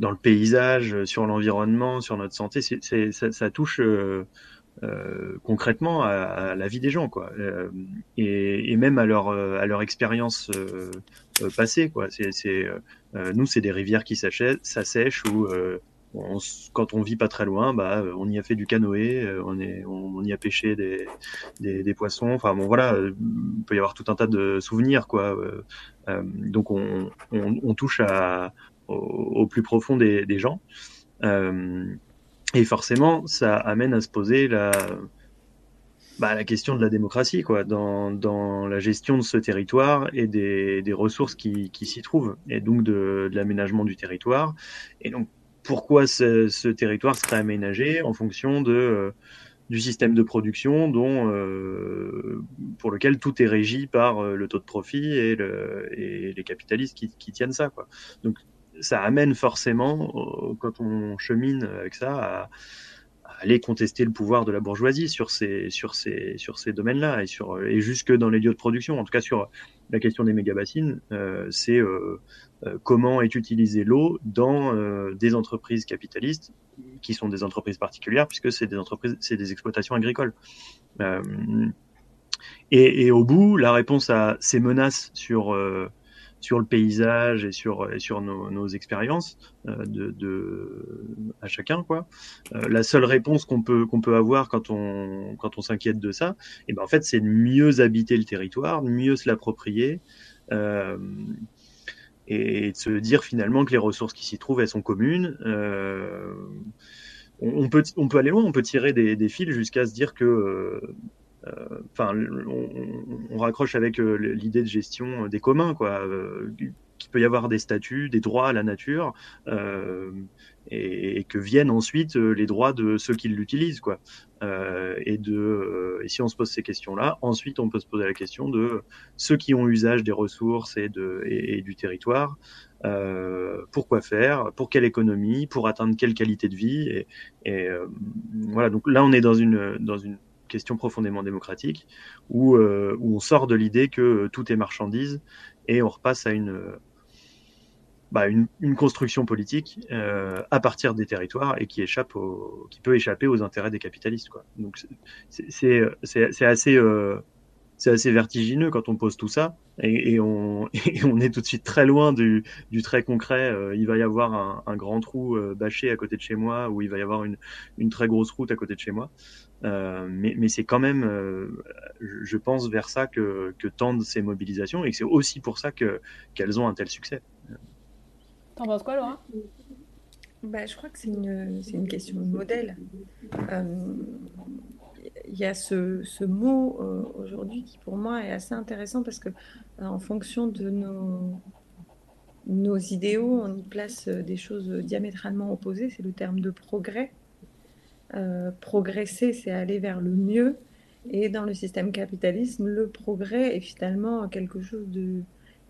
dans le paysage, sur l'environnement, sur notre santé. Ça, touche euh, euh, concrètement à, la vie des gens, quoi, et, même à leur expérience passée, quoi. Euh, nous, c'est des rivières qui s'assèchent ou euh, quand on vit pas très loin, bah, on y a fait du canoë, euh, on, est, on, y a pêché des, des, poissons. Enfin bon, voilà, il peut y avoir tout un tas de souvenirs, quoi. Euh, donc on, on, touche au, plus profond des, gens. Euh, et forcément, ça amène à se poser la, bah, la question de la démocratie, quoi, dans, dans la gestion de ce territoire et des, des ressources qui, qui s'y trouvent, et donc de, de l'aménagement du territoire. Et donc, pourquoi ce, territoire serait aménagé en fonction de, euh, du système de production dont, euh, pour lequel tout est régi par euh, le taux de profit et, le, et les capitalistes qui, qui tiennent ça, quoi. Donc, ça amène forcément, quand on chemine avec ça, à aller contester le pouvoir de la bourgeoisie sur ces, sur ces, sur ces domaines-là et, sur, et jusque dans les lieux de production. En tout cas, sur la question des méga-bassines, euh, c'est euh, euh, comment est utilisée l'eau dans euh, des entreprises capitalistes qui sont des entreprises particulières puisque c'est des entreprises, c'est des exploitations agricoles. Euh, et, et, au bout, la réponse à ces menaces sur sur le paysage et sur, et sur nos, nos expériences euh, de, de, à chacun. Quoi. Euh, la seule réponse qu'on peut, qu'on peut avoir quand on, quand on s'inquiète de ça, et eh ben en fait, c'est de mieux habiter le territoire, de mieux se l'approprier. Euh, et de se dire finalement que les ressources qui s'y trouvent, elles sont communes. On, peut, on peut aller loin, on peut tirer des, des fils jusqu'à se dire que enfin, on, raccroche avec euh, l'idée de gestion des communs, quoi. Euh, qu'il peut y avoir des statuts, des droits à la nature, euh, et, que viennent ensuite les droits de ceux qui l'utilisent, quoi. Euh, et si on se pose ces questions-là, ensuite on peut se poser la question de ceux qui ont usage des ressources et de et, du territoire. Euh, pourquoi faire Pour quelle économie Pour atteindre quelle qualité de vie et voilà. Donc là, on est dans une dans une question profondément démocratique, où, euh, où on sort de l'idée que tout est marchandise et on repasse à une, bah, une, une, construction politique euh, à partir des territoires et qui, échappe au, qui peut échapper aux intérêts des capitalistes. Quoi. Donc c'est assez... Euh, assez vertigineux quand on pose tout ça et, on, on, est tout de suite très loin du, du très concret. Euh, il va y avoir un, grand trou euh, bâché à côté de chez moi ou il va y avoir une, une très grosse route à côté de chez moi. Euh, mais, mais c'est quand même, euh, je pense, vers ça que, que tendent ces mobilisations et c'est aussi pour ça que, qu'elles ont un tel succès. T'en penses quoi, Laura? Bah, Je crois que c'est une, c'est une question de modèle. Euh, il y a ce, ce mot euh, aujourd'hui qui pour moi est assez intéressant parce que euh, en fonction de nos, nos idéaux, on y place des choses diamétralement opposées. C'est le terme de progrès. Euh, progresser, c'est aller vers le mieux. Et dans le système capitalisme, le progrès est finalement quelque chose de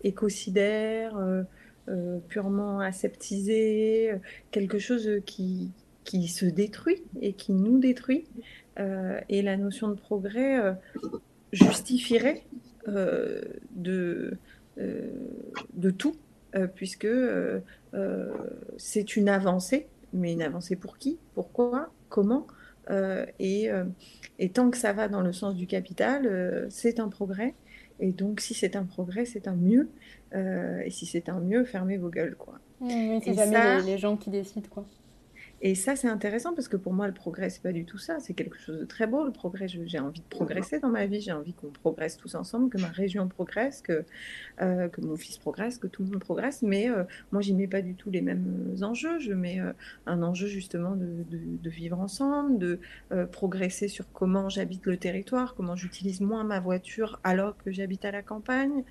écocidaire, euh, euh, purement aseptisé, quelque chose qui, qui se détruit et qui nous détruit. Et la notion de progrès justifierait de, de tout, puisque c'est une avancée, mais une avancée pour qui? Pourquoi? Comment. Euh, et, euh, et, tant que ça va dans le sens du capital, euh, c'est un progrès. Et donc, si c'est un progrès, c'est un mieux. et si c'est un mieux, fermez vos gueules, quoi. Mmh, c'est jamais ça, les, les, gens qui décident, quoi. Et ça, c'est intéressant parce que pour moi, le progrès, c'est pas du tout ça. C'est quelque chose de très beau, le progrès. J'ai envie de progresser dans ma vie. J'ai envie qu'on progresse tous ensemble, que ma région progresse, que, euh, que mon fils progresse, que tout le monde progresse. Mais euh, moi, j'y mets pas du tout les mêmes enjeux. Je mets euh, un enjeu justement de, de, vivre ensemble, de progresser sur comment j'habite le territoire, comment j'utilise moins ma voiture alors que j'habite à la campagne,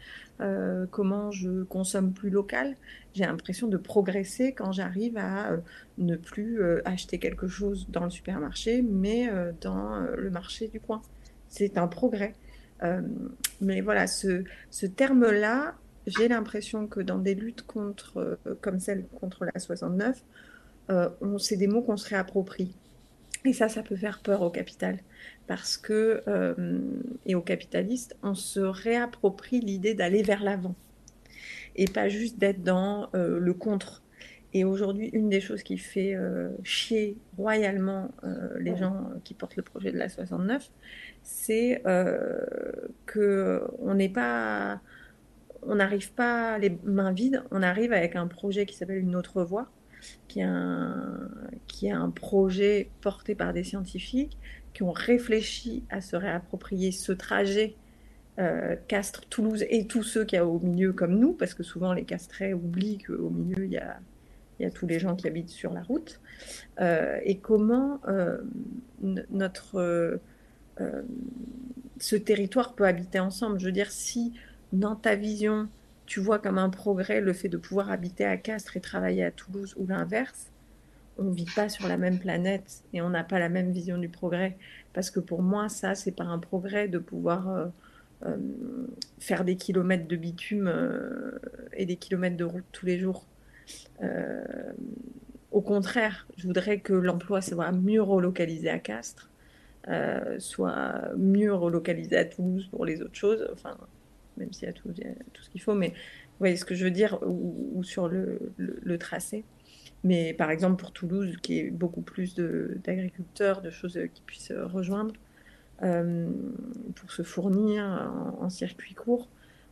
comment je consomme plus local j'ai l'impression de progresser quand j'arrive à euh, ne plus euh, acheter quelque chose dans le supermarché, mais euh, dans le marché du coin. C'est un progrès. mais voilà, ce, ce terme-là, j'ai l'impression que dans des luttes contre, comme celle contre la 69, c'est des mots qu'on se réapproprie. Et ça, ça peut faire peur au capital. Parce que, et aux capitalistes, on se réapproprie l'idée d'aller vers l'avant et pas juste d'être dans euh, le contre. Et aujourd'hui, une des choses qui fait euh, chier royalement euh, les gens qui portent le projet de la 69, c'est que on n'est pas, on n'arrive pas les mains vides. On arrive avec un projet qui s'appelle une autre voie, qui est un, projet porté par des scientifiques qui ont réfléchi à se réapproprier ce trajet euh, Castres, Toulouse et tous ceux qu'il y a au milieu comme nous, parce que souvent les Castrés oublient qu'au milieu il y, a, il y a tous les gens qui habitent sur la route, euh, et comment euh, notre ce territoire peut habiter ensemble? Je veux dire, si dans ta vision tu vois comme un progrès le fait de pouvoir habiter à Castres et travailler à Toulouse ou l'inverse, on ne vit pas sur la même planète et on n'a pas la même vision du progrès. Parce que pour moi, ça, c'est pas un progrès de pouvoir euh, faire des kilomètres de bitume euh, et des kilomètres de route tous les jours. Euh, au contraire, je voudrais que l'emploi soit mieux relocalisé à Castres, soit mieux relocalisé à Toulouse pour les autres choses, enfin, même s'il y a tout, ce qu'il faut, mais vous voyez ce que je veux dire, ou, sur le, tracé. Mais par exemple pour Toulouse, qui est beaucoup plus d'agriculteurs, de, choses qui puissent rejoindre, euh, pour se fournir en, circuit court.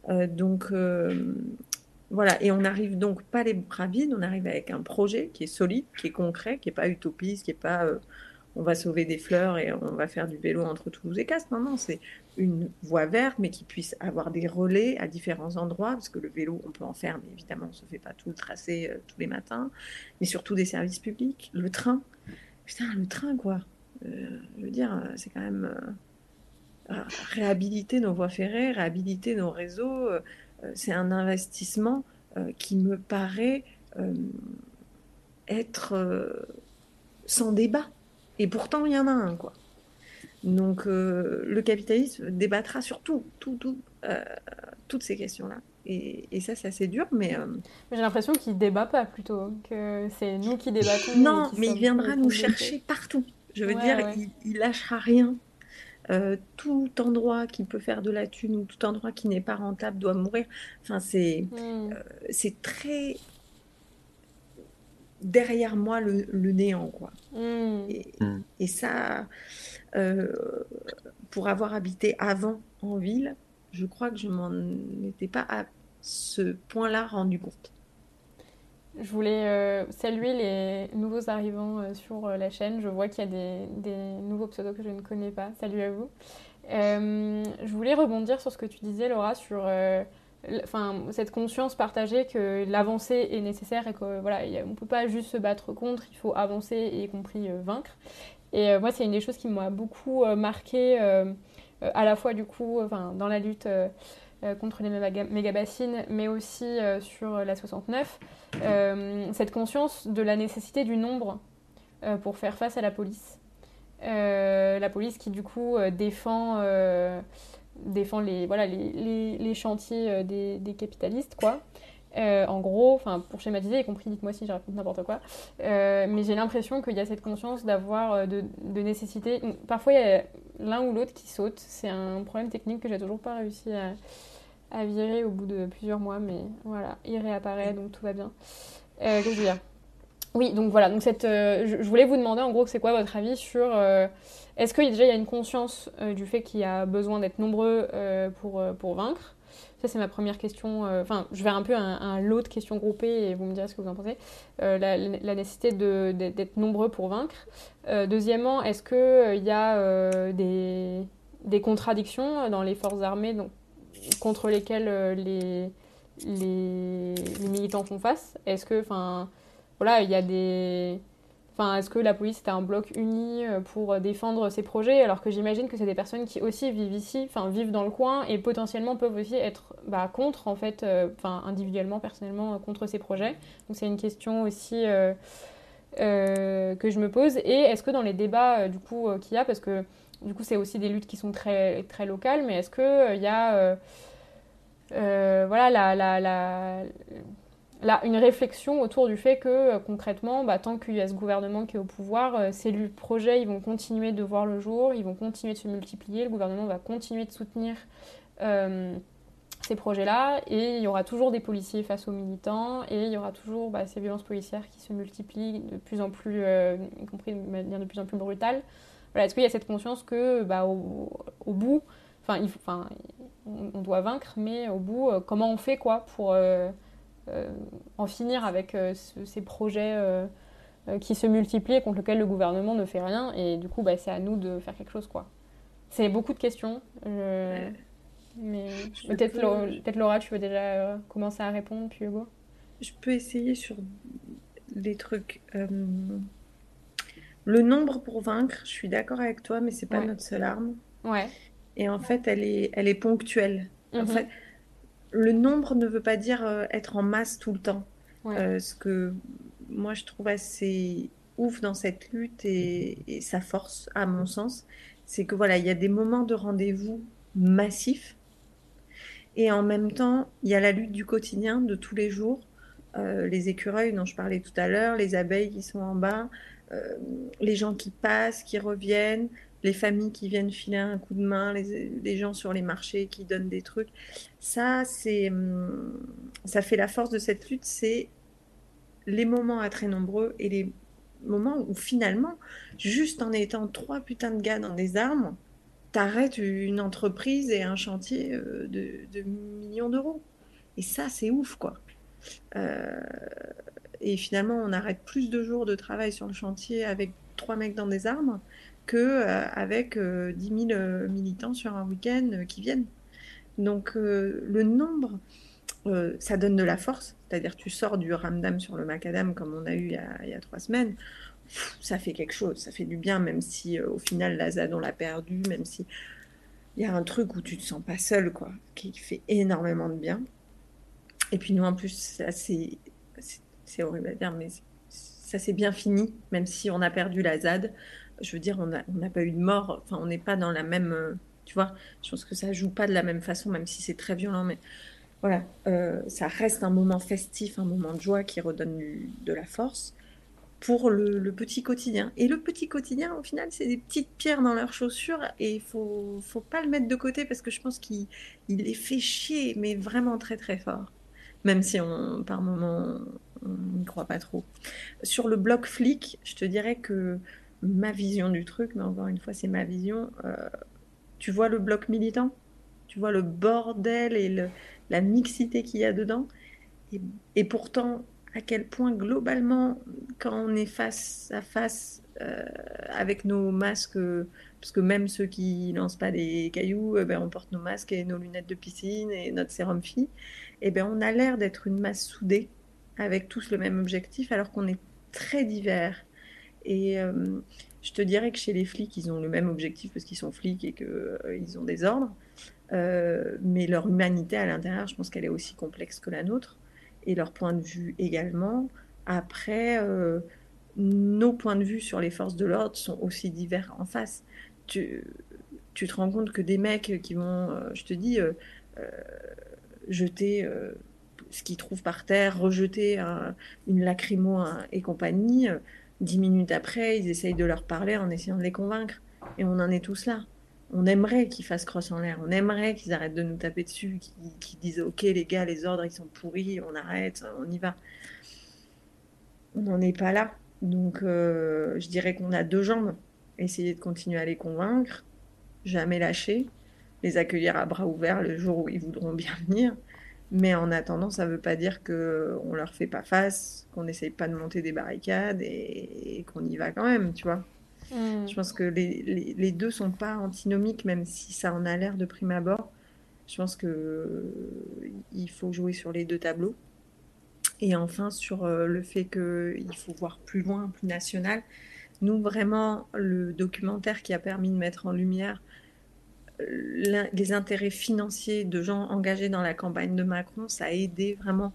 Euh, donc euh, voilà, et on n'arrive donc pas les bras vides, on arrive avec un projet qui est solide, qui est concret, qui n'est pas utopiste, qui n'est pas on va sauver des fleurs et on va faire du vélo entre Toulouse et Castres. Non, non, c'est une voie verte, mais qui puisse avoir des relais à différents endroits, parce que le vélo, on peut en faire, mais évidemment, on ne se fait pas tout le tracé tous les matins, mais surtout des services publics, le train. Putain, le train, quoi. Euh, je veux dire, euh, c'est quand même euh, réhabiliter nos voies ferrées, réhabiliter nos réseaux. c'est un investissement qui me paraît être sans débat. Et pourtant, il y en a un, quoi. Donc, le capitalisme débattra sur tout, tout, tout, toutes ces questions-là. Et, et, ça, c'est assez dur, mais... J'ai l'impression qu'il ne débat pas, plutôt, que c'est nous qui débattons. Non, mais il viendra nous chercher partout. Je veux dire, Il, lâchera rien. Euh, tout endroit qui peut faire de la thune ou tout endroit qui n'est pas rentable doit mourir. Enfin, c'est hmm. euh, c'est très derrière moi le, néant, quoi. Hmm. Hmm. Et, ça, euh, pour avoir habité avant en ville, je crois que je m'en étais pas à ce point-là rendu compte. Je voulais euh, saluer les nouveaux arrivants euh, sur euh, la chaîne. Je vois qu'il y a des, des, nouveaux pseudos que je ne connais pas. Salut à vous. je voulais rebondir sur ce que tu disais, Laura, sur enfin, cette conscience partagée que l'avancée est nécessaire et qu'on voilà, ne peut pas juste se battre contre, il faut avancer et y compris vaincre. Et moi, c'est une des choses qui m'a beaucoup marqué, à la fois du coup, enfin, dans la lutte euh, contre les méga-bassines, mais aussi euh, sur la 69, euh, cette conscience de la nécessité du nombre pour faire face à la police. la police qui du coup défend, défend les, voilà, les, les, chantiers des, des, capitalistes, quoi. en gros, pour schématiser, y compris dites-moi si je raconte n'importe quoi, mais j'ai l'impression qu'il y a cette conscience d'avoir de, de, nécessité. Parfois, il y a l'un ou l'autre qui saute. C'est un problème technique que j'ai toujours pas réussi à, virer au bout de plusieurs mois, mais voilà, il réapparaît, donc tout va bien. Euh, que je Oui, donc voilà, donc cette, euh, je, voulais vous demander en gros, c'est quoi votre avis sur... Euh, est-ce qu'il déjà il y a une conscience euh, du fait qu'il y a besoin d'être nombreux pour, pour vaincre? Ça, c'est ma première question. Enfin, je vais un peu lot de questions groupées et vous me direz ce que vous en pensez. La, nécessité d'être nombreux pour vaincre. deuxièmement, est-ce qu'il y a des, contradictions dans les forces armées contre lesquelles les, les, les, militants font face? Est-ce que, enfin, voilà, il y a des Enfin, est-ce que la police était un bloc uni euh, pour défendre ces projets alors que j'imagine que c'est des personnes qui aussi vivent ici, enfin vivent dans le coin et potentiellement peuvent aussi être bah, contre en fait, euh, enfin individuellement, personnellement euh, contre ces projets. Donc c'est une question aussi que je me pose. Et est-ce que dans les débats du coup qu'il y a, parce que du coup c'est aussi des luttes qui sont très très locales, mais est-ce que il y a voilà la, la, la là, une réflexion autour du fait que euh, concrètement, bah, tant qu'il y a ce gouvernement qui est au pouvoir, euh, ces projets ils vont continuer de voir le jour, ils vont continuer de se multiplier, le gouvernement va continuer de soutenir euh, ces projets-là, et il y aura toujours des policiers face aux militants, et il y aura toujours bah, ces violences policières qui se multiplient de plus en plus, y compris de manière de plus en plus brutale. Voilà, Est-ce qu'il y a cette conscience que bah, au, bout, enfin, on, on, doit vaincre, mais au bout, comment on fait quoi pour en finir avec euh, ces projets euh, qui se multiplient et contre lesquels le gouvernement ne fait rien. Et du coup, bah, c'est à nous de faire quelque chose. quoi. C'est beaucoup de questions. Mais peut-être Laura, tu veux déjà commencer à répondre, puis Hugo? Je peux essayer sur des trucs. Le nombre pour vaincre, je suis d'accord avec toi, mais c'est pas notre seule arme. Ouais. Et en fait, elle est, elle est ponctuelle. En mhm. fait, le nombre ne veut pas dire euh, être en masse tout le temps. Euh, ce que moi je trouve assez ouf dans cette lutte et, sa force, à mon sens, c'est que voilà, il y a des moments de rendez-vous massifs et en même temps, il y a la lutte du quotidien de tous les jours. Euh, les écureuils dont je parlais tout à l'heure, les abeilles qui sont en bas, les gens qui passent, qui reviennent, les familles qui viennent filer un coup de main, les, gens sur les marchés qui donnent des trucs. Ça, c'est, hum, ça fait la force de cette lutte, c'est les moments à très nombreux et les moments où finalement, juste en étant trois putains de gars dans des armes, t'arrêtes une entreprise et un chantier euh, de, millions d'euros. Et ça, c'est ouf, quoi. Euh, et finalement, on arrête plus de jours de travail sur le chantier avec trois mecs dans des armes que euh, avec 10 euh, 000 euh, militants sur un week-end qui viennent. Donc le nombre, ça donne de la force. C'est-à-dire tu sors du ramdam sur le macadam comme on a eu il y a, trois semaines. ça fait quelque chose, ça fait du bien, même si au final la ZAD on l'a perdu, même si il y a un truc où tu te sens pas seul, quoi, qui fait énormément de bien. Et puis nous en plus, c'est horrible à dire, mais ça s'est bien fini, même si on a perdu la ZAD je veux dire, on n'a pas eu de mort, enfin, on n'est pas dans la même. Euh, tu vois, je pense que ça joue pas de la même façon, même si c'est très violent, mais voilà, euh, ça reste un moment festif, un moment de joie qui redonne de la force pour le, petit quotidien. Et le petit quotidien, au final, c'est des petites pierres dans leurs chaussures et il faut, faut pas le mettre de côté parce que je pense qu'il les fait chier, mais vraiment très très fort. Même si on, par moment, on n'y croit pas trop. Sur le bloc flic, je te dirais que ma vision du truc, mais encore une fois, c'est ma vision. Euh, tu vois le bloc militant? Tu vois le bordel et la mixité qu'il y a dedans? Et, pourtant, à quel point globalement, quand on est face à face euh, avec nos masques, parce que même ceux qui lancent pas des cailloux, eh ben, on porte nos masques et nos lunettes de piscine et notre sérum fille, eh ben, on a l'air d'être une masse soudée avec tous le même objectif alors qu'on est très divers et euh, je te dirais que chez les flics, ils ont le même objectif parce qu'ils sont flics et qu'ils euh, ont des ordres. Euh, mais leur humanité à l'intérieur, je pense qu'elle est aussi complexe que la nôtre. Et leur point de vue également. Après, nos points de vue sur les forces de l'ordre sont aussi divers en face. Tu, tu, te rends compte que des mecs qui vont, je te dis, jeter ce qu'ils trouvent par terre, rejeter une lacrymo et compagnie, Dix minutes après, ils essayent de leur parler en essayant de les convaincre. Et on en est tous là. On aimerait qu'ils fassent crosse en l'air. On aimerait qu'ils arrêtent de nous taper dessus, qu'ils disent Ok, les gars, les ordres, ils sont pourris, on arrête, on y va. On n'en est pas là. Donc, euh, je dirais qu'on a deux jambes. Essayer de continuer à les convaincre, jamais lâcher, les accueillir à bras ouverts le jour où ils voudront bien venir. Mais en attendant, ça ne veut pas dire qu'on ne leur fait pas face, qu'on n'essaye pas de monter des barricades et, qu'on y va quand même, tu vois. Mm. Je pense que les, les, les deux sont pas antinomiques, même si ça en a l'air de prime abord. Je pense qu'il il faut jouer sur les deux tableaux. Et enfin, sur euh, le fait qu'il faut voir plus loin, plus national. Nous, vraiment, le documentaire qui a permis de mettre en lumière euh, les intérêts financiers de gens engagés dans la campagne de Macron, ça a aidé vraiment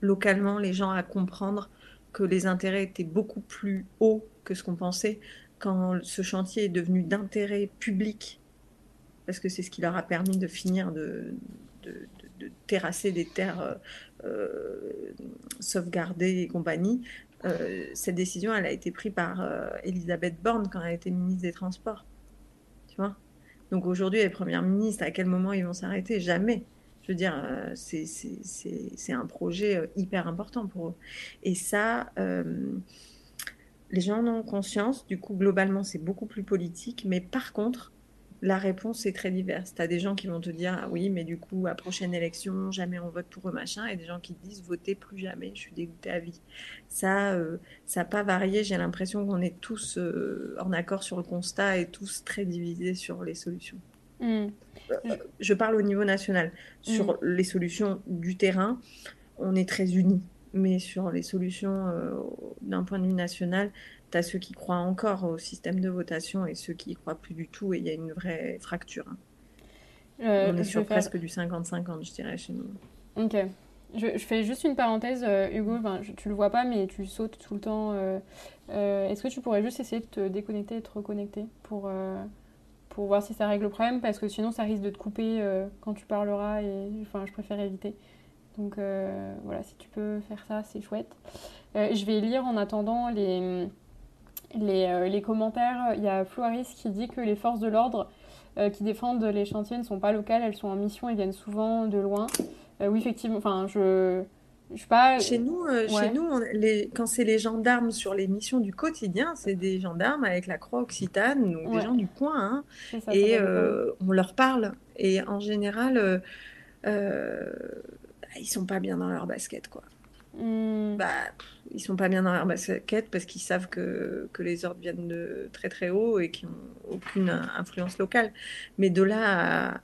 localement les gens à comprendre que les intérêts étaient beaucoup plus hauts que ce qu'on pensait quand ce chantier est devenu d'intérêt public, parce que c'est ce qui leur a permis de finir de, terrasser des terres euh, euh, sauvegardées et compagnie. cette décision, elle a été prise par Elisabeth Borne quand elle était ministre des Transports. Tu vois? Donc aujourd'hui, les premiers ministres, à quel moment ils vont s'arrêter? Jamais. Je veux dire, euh, c'est un projet euh, hyper important pour eux. Et ça, euh, les gens en ont conscience. Du coup, globalement, c'est beaucoup plus politique. Mais par contre, la réponse est très diverse. Tu as des gens qui vont te dire ah oui, mais du coup, à prochaine élection, jamais on vote pour eux, machin. Et des gens qui disent votez plus jamais, je suis dégoûté à vie. Ça, euh, ça n'a pas varié. J'ai l'impression qu'on est tous euh, en accord sur le constat et tous très divisés sur les solutions. Hmm. Euh, je parle au niveau national. Sur hmm. les solutions du terrain, on est très unis. Mais sur les solutions d'un point de vue national, tu as ceux qui croient encore au système de votation et ceux qui y croient plus du tout, et il y a une vraie fracture. Hein. Euh, On est sur presque du 50-50, je dirais, chez nous. Ok. Je, fais juste une parenthèse, euh, Hugo, tu tu le vois pas, mais tu sautes tout le temps. Euh, est-ce que tu pourrais juste essayer de te déconnecter et te reconnecter pour, pour voir si ça règle le problème? Parce que sinon, ça risque de te couper quand tu parleras, et enfin, je préfère éviter. Donc voilà, si tu peux faire ça, c'est chouette. je vais lire en attendant les, euh, les, commentaires, il y a Floris qui dit que les forces de l'ordre euh, qui défendent les chantiers ne sont pas locales, elles sont en mission et viennent souvent de loin. Euh, oui, effectivement, enfin, je. Je sais pas. Chez nous, chez nous les, quand c'est les gendarmes sur les missions du quotidien, c'est des gendarmes avec la croix occitane ou des gens du coin. Hein, et on leur parle. Et en général, ils sont pas bien dans leur basket, quoi. Hmm. Bah, ils sont pas bien dans leur basket parce qu'ils savent que, que, les ordres viennent de très très haut et qu'ils n'ont aucune influence locale. Mais de là à,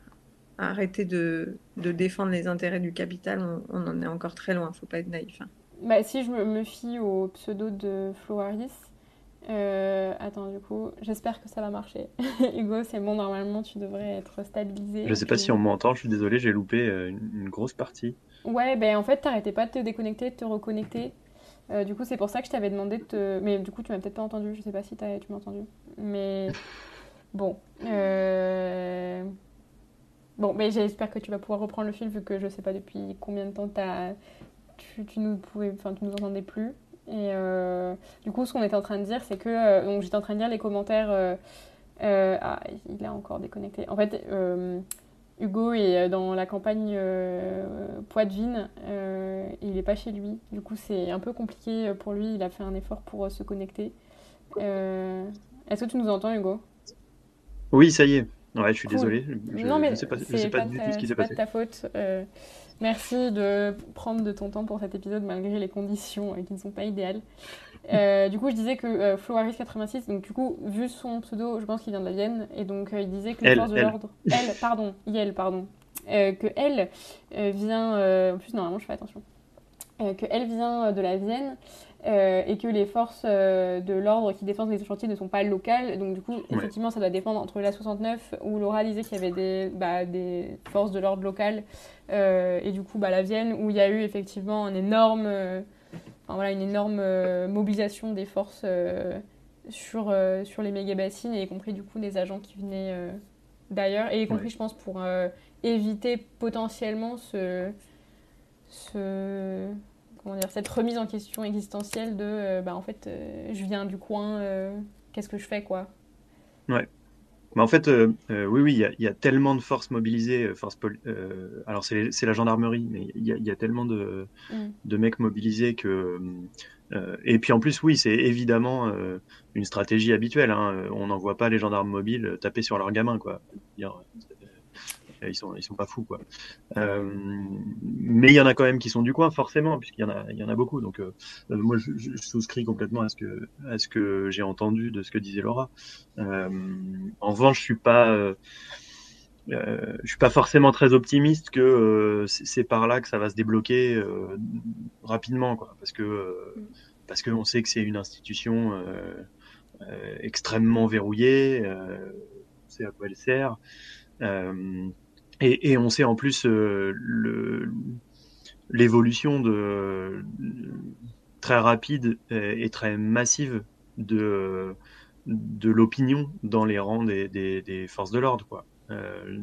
arrêter de, de, défendre les intérêts du capital, on, en est encore très loin. Faut pas être naïf. Hein. Bah, si je me fie au pseudo de Floaris, euh, attends, du coup, j'espère que ça va marcher. Hugo, c'est bon, normalement, tu devrais être stabilisé. Je sais pas si on m'entend, je suis désolé, j'ai loupé euh, une, grosse partie. Ouais, ben en fait, t'arrêtais pas de te déconnecter, de te reconnecter. Euh, du coup, c'est pour ça que je t'avais demandé de te. Mais du coup, tu m'as peut-être pas entendu, je sais pas si tu m'as entendu. Mais bon. Bon, mais j'espère que tu vas pouvoir reprendre le fil vu que je sais pas depuis combien de temps as... Tu, tu, nous pouvais... enfin, tu nous entendais plus. Et euh, du coup, ce qu'on était en train de dire, c'est que. Euh, donc, j'étais en train de lire les commentaires. Euh, ah, il est encore déconnecté. En fait, Hugo est dans la campagne Poitevine. il n'est pas chez lui. Du coup, c'est un peu compliqué pour lui. Il a fait un effort pour se connecter. Est-ce que tu nous entends, Hugo? Oui, ça y est. Ouais, je suis désolé. Je, non, mais sais pas, sais pas, du tout ce qui s'est passé. C'est pas de ta faute. Merci de prendre de ton temps pour cet épisode malgré les conditions euh, qui ne sont pas idéales. Euh, du coup, je disais que euh, Floaris86, donc du coup, vu son pseudo, je pense qu'il vient de la Vienne, et donc il disait que les forces de l'ordre. Elle, pardon, Yel, pardon. que elle vient. en plus, normalement, je fais attention. que elle vient de la Vienne euh, et que les forces euh, de l'ordre qui défendent les chantiers ne sont pas locales. Donc du coup, effectivement, ça doit dépendre entre la 69 où Laura disait qu'il y avait des, bah, des forces de l'ordre locales euh, et du coup bah, la Vienne où il y a eu effectivement un énorme, enfin, voilà, une énorme mobilisation des forces sur, sur les méga-bassines et y compris du coup des agents qui venaient d'ailleurs et y compris je pense pour éviter potentiellement ce... ce dire, cette remise en question existentielle de euh, bah, en fait, euh, je viens du coin, euh, qu'est-ce que je fais quoi? Ouais. Mais en fait, oui, oui, il y, a tellement de forces mobilisées. Force alors, c'est la gendarmerie, mais il y, a tellement de, mm. de mecs mobilisés que. et puis en plus, oui, c'est évidemment une stratégie habituelle. Hein. On n'envoie pas les gendarmes mobiles taper sur leurs gamins, quoi. Ils sont, ils sont pas fous, quoi. mais il y en a quand même qui sont du coin, forcément, puisqu'il y en a, il y en a beaucoup. Donc, moi, je, souscris complètement à ce que, à ce que j'ai entendu de ce que disait Laura. en revanche, je suis pas euh, je suis pas forcément très optimiste que euh, c'est par là que ça va se débloquer euh, rapidement, quoi, parce que euh, parce qu'on sait que c'est une institution extrêmement verrouillée, on sait à quoi elle sert, et, on sait en plus le l'évolution de très rapide et, très massive de de l'opinion dans les rangs des, forces de l'ordre, quoi. Euh,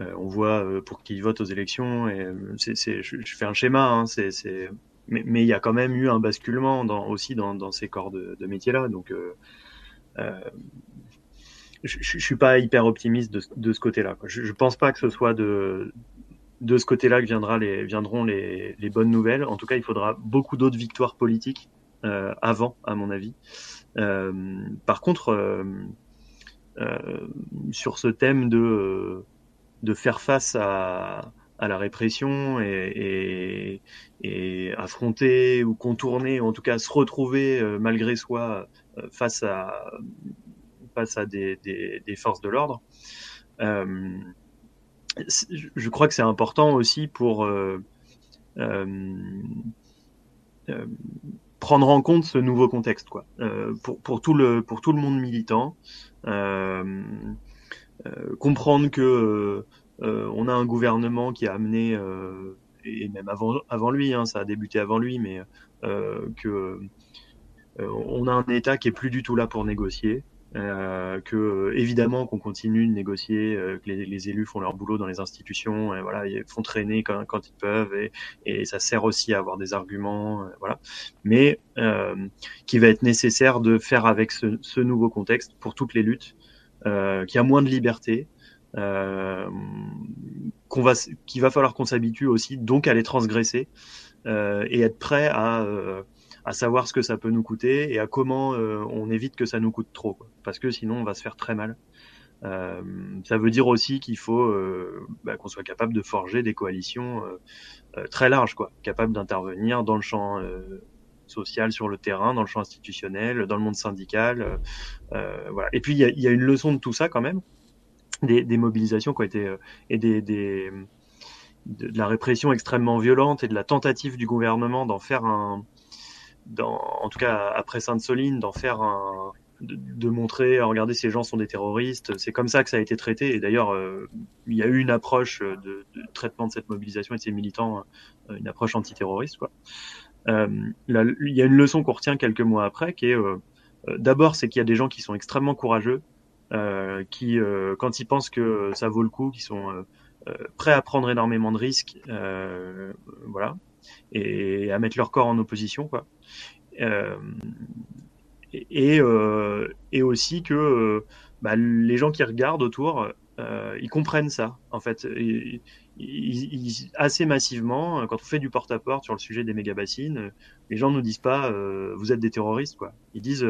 euh, on voit euh, pour qui vote aux élections. Je, fais un schéma, hein, mais, il y a quand même eu un basculement aussi dans, ces corps de, métier-là. Donc, je, suis pas hyper optimiste de, ce côté-là. Je, je pense pas que ce soit de, ce côté-là que viendront les, bonnes nouvelles. En tout cas, il faudra beaucoup d'autres victoires politiques avant, à mon avis. par contre, euh, sur ce thème de, euh, faire face à, la répression et, et, affronter ou contourner, ou en tout cas se retrouver euh, malgré soi face à, face à des, forces de l'ordre. Euh, je crois que c'est important aussi pour euh, euh, prendre en compte ce nouveau contexte, quoi. pour, tout le, monde militant, euh, euh, comprendre que euh, on a un gouvernement qui a amené et même avant, lui, hein, ça a débuté avant lui, mais que on a un État qui est plus du tout là pour négocier, euh, que évidemment qu'on continue de négocier, euh, que les, les, élus font leur boulot dans les institutions, et voilà, ils font traîner quand, quand ils peuvent, et, et, ça sert aussi à avoir des arguments, voilà. Mais euh, qui va être nécessaire de faire avec ce, ce nouveau contexte pour toutes les luttes, qui a moins de liberté, qu'on va, qu'il va falloir qu'on s'habitue aussi, donc à les transgresser et être prêt à à savoir ce que ça peut nous coûter et à comment euh, on évite que ça nous coûte trop, parce que sinon on va se faire très mal. Euh, ça veut dire aussi qu'il faut euh, bah, qu'on soit capable de forger des coalitions très larges, quoi, capable d'intervenir dans le champ social sur le terrain, dans le champ institutionnel, dans le monde syndical. voilà. Et puis il y a, une leçon de tout ça quand même, des, mobilisations qui ont été et des, des de, de, la répression extrêmement violente et de la tentative du gouvernement d'en faire un, en tout cas après Sainte-Soline, d'en faire un, de, montrer, regardez, ces gens sont des terroristes. C'est comme ça que ça a été traité. Et d'ailleurs, euh, il y a eu une approche de, traitement de cette mobilisation et de ces militants, euh, une approche antiterroriste. Quoi. Euh, il y a une leçon qu'on retient quelques mois après, qui est d'abord, c'est qu'il y a des gens qui sont extrêmement courageux, qui, quand ils pensent que ça vaut le coup, qui sont prêts à prendre énormément de risques, voilà, et à mettre leur corps en opposition, quoi. Euh, et, euh, et, aussi que euh, bah, les gens qui regardent autour, ils comprennent ça, en fait. assez massivement, quand on fait du porte-à-porte sur le sujet des méga-bassines, les gens ne disent pas vous êtes des terroristes, quoi. Ils disent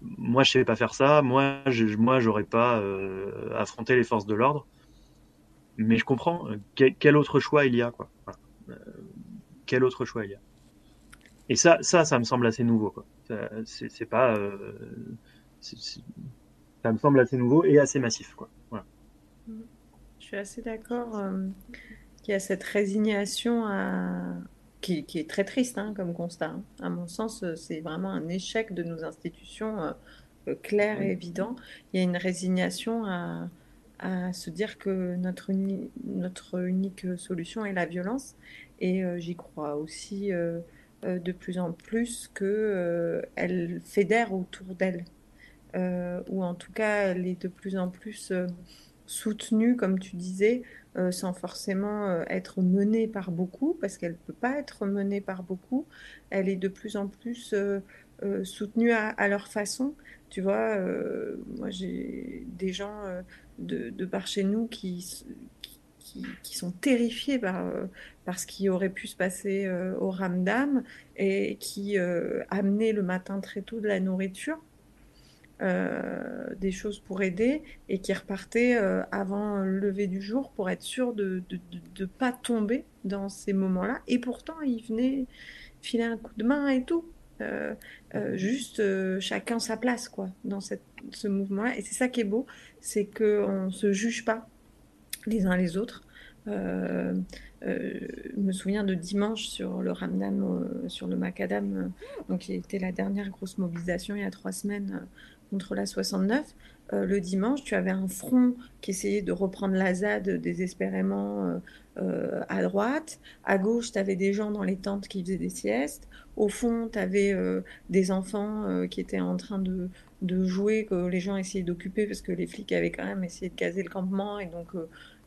moi je sais pas faire ça, moi je, moi j'aurais pas affronté les forces de l'ordre, mais je comprends quel, autre choix il y a, quoi. quel autre choix il y a. Et ça, ça, ça me semble assez nouveau. C'est pas, euh, ça me semble assez nouveau et assez massif. Quoi. Voilà. Je suis assez d'accord euh, qu'il y a cette résignation à... qui, qui, est très triste hein, comme constat. Hein. À mon sens, c'est vraiment un échec de nos institutions euh, clair et évident. Il y a une résignation à, à se dire que notre, notre unique solution est la violence. Et j'y crois aussi euh, de plus en plus qu'elle euh, fédère autour d'elle. Euh, ou en tout cas, elle est de plus en plus soutenue, comme tu disais, sans forcément être menée par beaucoup, parce qu'elle ne peut pas être menée par beaucoup. Elle est de plus en plus soutenue à, leur façon. Tu vois, moi j'ai des gens de, de, par chez nous qui, qui, sont terrifiés par, euh, par, ce qui aurait pu se passer euh, au Ramdam et qui euh, amenaient le matin très tôt de la nourriture. des choses pour aider et qui repartaient avant le lever du jour pour être sûr de ne pas tomber dans ces moments-là. Et pourtant, ils venaient filer un coup de main et tout. juste chacun sa place quoi dans cette, ce mouvement-là. Et c'est ça qui est beau, c'est qu'on ne se juge pas les uns les autres. Euh, euh, je me souviens de dimanche sur le Ramdam, euh, sur le Macadam, donc qui était la dernière grosse mobilisation il y a trois semaines contre la 69. le dimanche, tu avais un front qui essayait de reprendre la ZAD désespérément à droite. À gauche, tu avais des gens dans les tentes qui faisaient des siestes. Au fond, tu avais des enfants qui étaient en train de, de, jouer, que les gens essayaient d'occuper parce que les flics avaient quand même essayé de caser le campement. Et donc,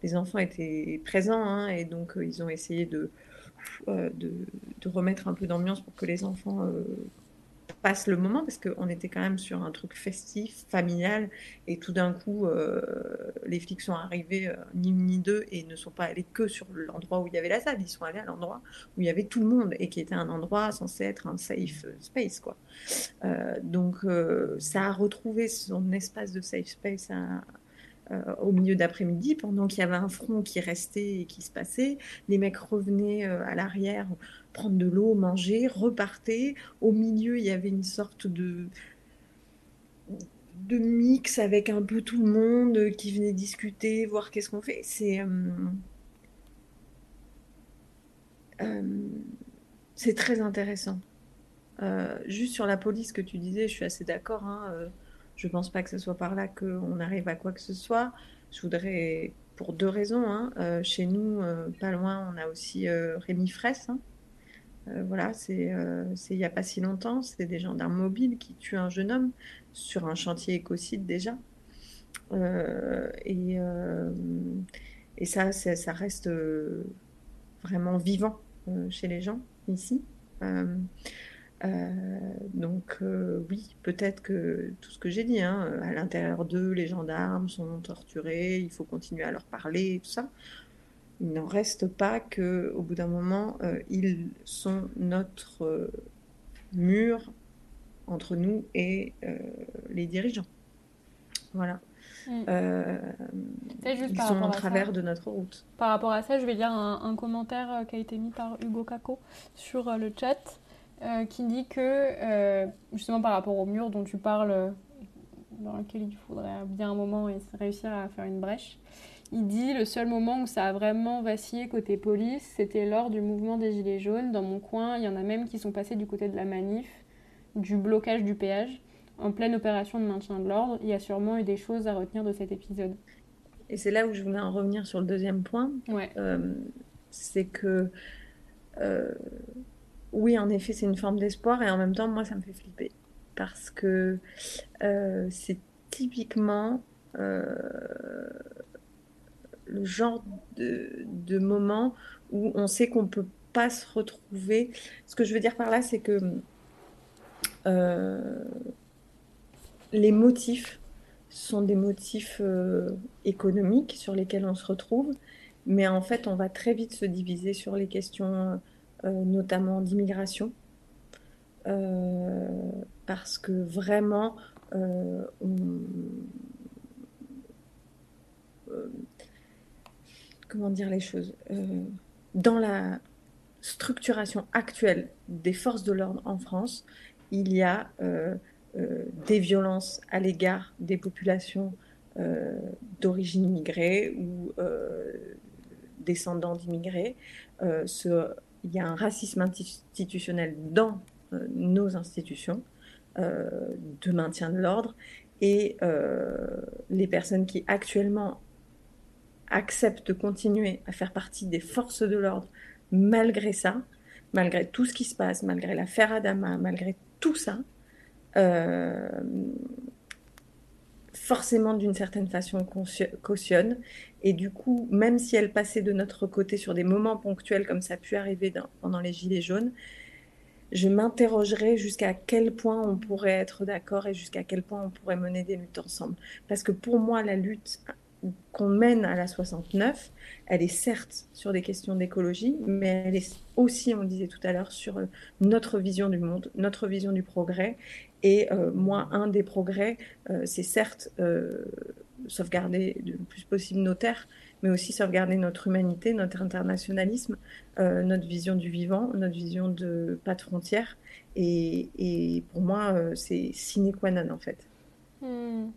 les enfants étaient présents hein, et donc euh, ils ont essayé de, euh, de, remettre un peu d'ambiance pour que les enfants euh, passent le moment parce qu'on était quand même sur un truc festif, familial et tout d'un coup les flics sont arrivés ni une ni deux et ne sont pas allés que sur l'endroit où il y avait la salle, ils sont allés à l'endroit où il y avait tout le monde et qui était un endroit censé être un safe space quoi. donc ça a retrouvé son espace de safe space à, euh, au milieu d'après-midi, pendant qu'il y avait un front qui restait et qui se passait. Les mecs revenaient euh, à l'arrière prendre de l'eau, manger, repartaient. Au milieu, il y avait une sorte de de mix avec un peu tout le monde qui venait discuter, voir qu'est-ce qu'on fait. C'est euh, très intéressant. juste sur la police que tu disais, je suis assez d'accord. Hein, je ne pense pas que ce soit par là qu'on arrive à quoi que ce soit. Je voudrais, pour deux raisons, hein, euh, chez nous, euh, pas loin, on a aussi euh, Rémi Fraisse. Hein. voilà, c'est il n'y a pas si longtemps, c'est des gendarmes mobiles qui tuent un jeune homme sur un chantier écocide déjà. et, et ça, ça reste vraiment vivant chez les gens ici. Euh, donc euh, oui, peut-être que tout ce que j'ai dit, hein, à l'intérieur d'eux, les gendarmes sont torturés, il faut continuer à leur parler, tout ça. Il n'en reste pas que, au bout d'un moment, euh, ils sont notre mur entre nous et les dirigeants. Voilà. Mm. ils sont en travers de notre route. Par rapport à ça, je vais lire un, un commentaire qui a été mis par Hugo Caco sur le chat. Euh, qui dit que, euh, justement par rapport au mur dont tu parles, dans lequel il faudrait bien un moment réussir à faire une brèche, il dit le seul moment où ça a vraiment vacillé côté police, c'était lors du mouvement des Gilets jaunes. Dans mon coin, il y en a même qui sont passés du côté de la manif, du blocage du péage, en pleine opération de maintien de l'ordre. Il y a sûrement eu des choses à retenir de cet épisode. Et c'est là où je voulais en revenir sur le deuxième point. Ouais. Euh, c'est que oui, en effet, c'est une forme d'espoir et en même temps, moi, ça me fait flipper parce que euh, c'est typiquement euh, le genre de, moment où on sait qu'on ne peut pas se retrouver. Ce que je veux dire par là, c'est que euh, les motifs sont des motifs économiques sur lesquels on se retrouve, mais en fait, on va très vite se diviser sur les questions notamment d'immigration, euh, parce que vraiment, euh, comment dire les choses Dans la structuration actuelle des forces de l'ordre en France, il y a des violences à l'égard des populations d'origine immigrée ou descendants d'immigrés. ce il y a un racisme institutionnel dans euh, nos institutions euh, de maintien de l'ordre et euh, les personnes qui actuellement acceptent de continuer à faire partie des forces de l'ordre malgré ça, malgré tout ce qui se passe, malgré l'affaire Adama, malgré tout ça, forcément d'une certaine façon cautionne et du coup, même si elle passait de notre côté sur des moments ponctuels comme ça a pu arriver pendant les Gilets jaunes, je m'interrogerais jusqu'à quel point on pourrait être d'accord et jusqu'à quel point on pourrait mener des luttes ensemble. Parce que pour moi, la lutte qu'on mène à la 69, elle est certes sur des questions d'écologie, mais elle est aussi, on le disait tout à l'heure, sur notre vision du monde, notre vision du progrès. Et moi, un des progrès, c'est certes sauvegarder le plus possible nos terres, mais aussi sauvegarder notre humanité, notre internationalisme, euh, notre vision du vivant, notre vision de pas de frontières. Et, pour moi, euh, c'est sine qua non en fait. Hmm.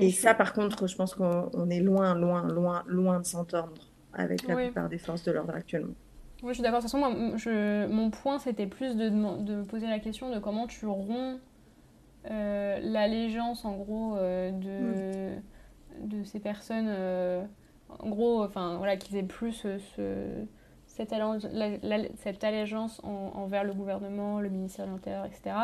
Et ça, par contre, je pense qu'on est loin, loin, loin, loin de s'entendre avec la plupart des forces de l'ordre actuellement. Oui, je suis d'accord. De toute façon, moi, je, mon point, c'était plus de, de, poser la question de comment tu romps euh, l'allégeance, en gros, de, de ces personnes en gros, enfin, voilà, qu'ils aient plus ce, cette, cette, allégeance envers le gouvernement, le ministère de l'Intérieur, etc.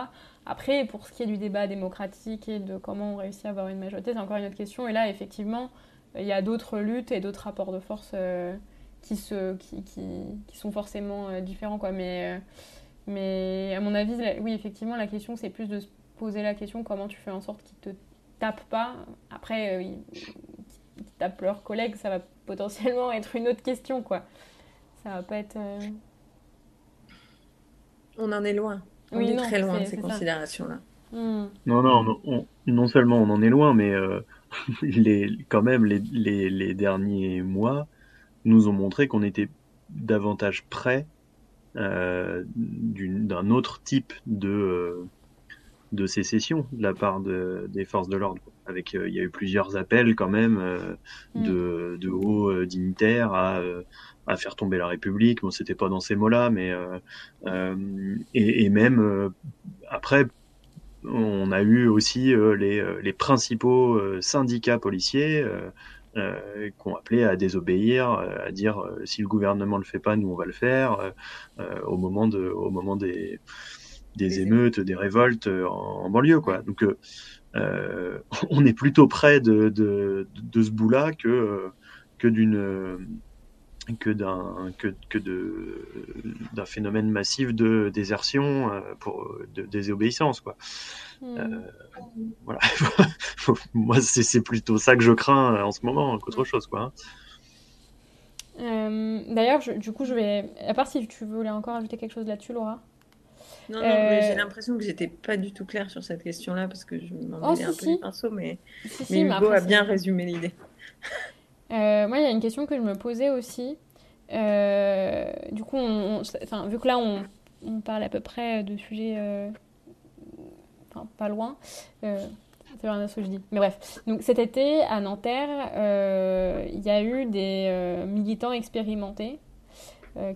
Après, pour ce qui est du débat démocratique et de comment on réussit à avoir une majorité, c'est encore une autre question. Et là, effectivement, il y a d'autres luttes et d'autres rapports de force euh, qui, se, qui, qui, qui, sont forcément euh, différents. Quoi. Mais, euh, mais à mon avis, oui, effectivement, la question, c'est plus de se poser la question comment tu fais en sorte qu'ils te tapent pas. Après, qui tapent leurs collègues, ça va potentiellement être une autre question, quoi. Ça va pas être. Euh, on en est loin. On est très loin de ces considérations-là. Hmm. Non, non, non seulement on en est loin, mais euh, les, quand même, les, les, les, derniers mois nous ont montré qu'on était davantage près euh, d'un autre type de, de sécession de la part de, des forces de l'ordre. Avec, euh, il y a eu plusieurs appels quand même euh, mm. de, de, hauts euh, dignitaires à, à, faire tomber la République. Bon, c'était pas dans ces mots-là, mais et, et, même après, on a eu aussi les, les, principaux syndicats policiers. Euh, qui ont appelé à désobéir, à dire si le gouvernement le fait pas, nous on va le faire. au moment de, au moment des, des émeutes, des révoltes euh, en, banlieue, quoi. Donc, euh, euh, on est plutôt près de, de, de ce bout-là que, que d'une que d'un que, que de d'un phénomène massif de désertion pour de, désobéissance quoi hmm. voilà moi c'est plutôt ça que je crains en ce moment qu'autre chose quoi d'ailleurs du coup je vais à part si tu voulais encore ajouter quelque chose là-dessus Laura? Non, non, mais j'ai euh, l'impression que j'étais pas du tout claire sur cette question-là parce que je m'en oh, un peu les pinceaux, mais, mais Hugo a bien résumé l'idée. Euh, moi, il y a une question que je me posais aussi. Euh, du coup, on, vu que là, on, on, parle à peu près de sujets, pas loin. c'est rien ce que je dis. Mais bref, donc cet été à Nanterre, il y a eu des militants expérimentés euh,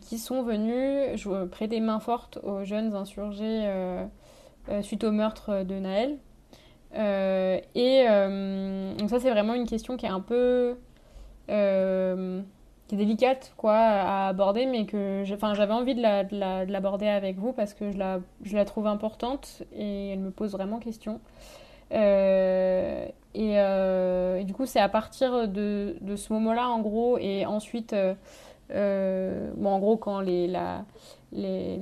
qui sont venus prêter main forte aux jeunes insurgés euh, euh, suite au meurtre de Naël. et donc ça c'est vraiment une question qui est un peu qui est délicate quoi à aborder mais que j'avais envie de l'aborder la, avec vous parce que je la, je la trouve importante et elle me pose vraiment question et, du coup c'est à partir de, de ce moment là en gros et ensuite euh, bon, en gros, quand les, les,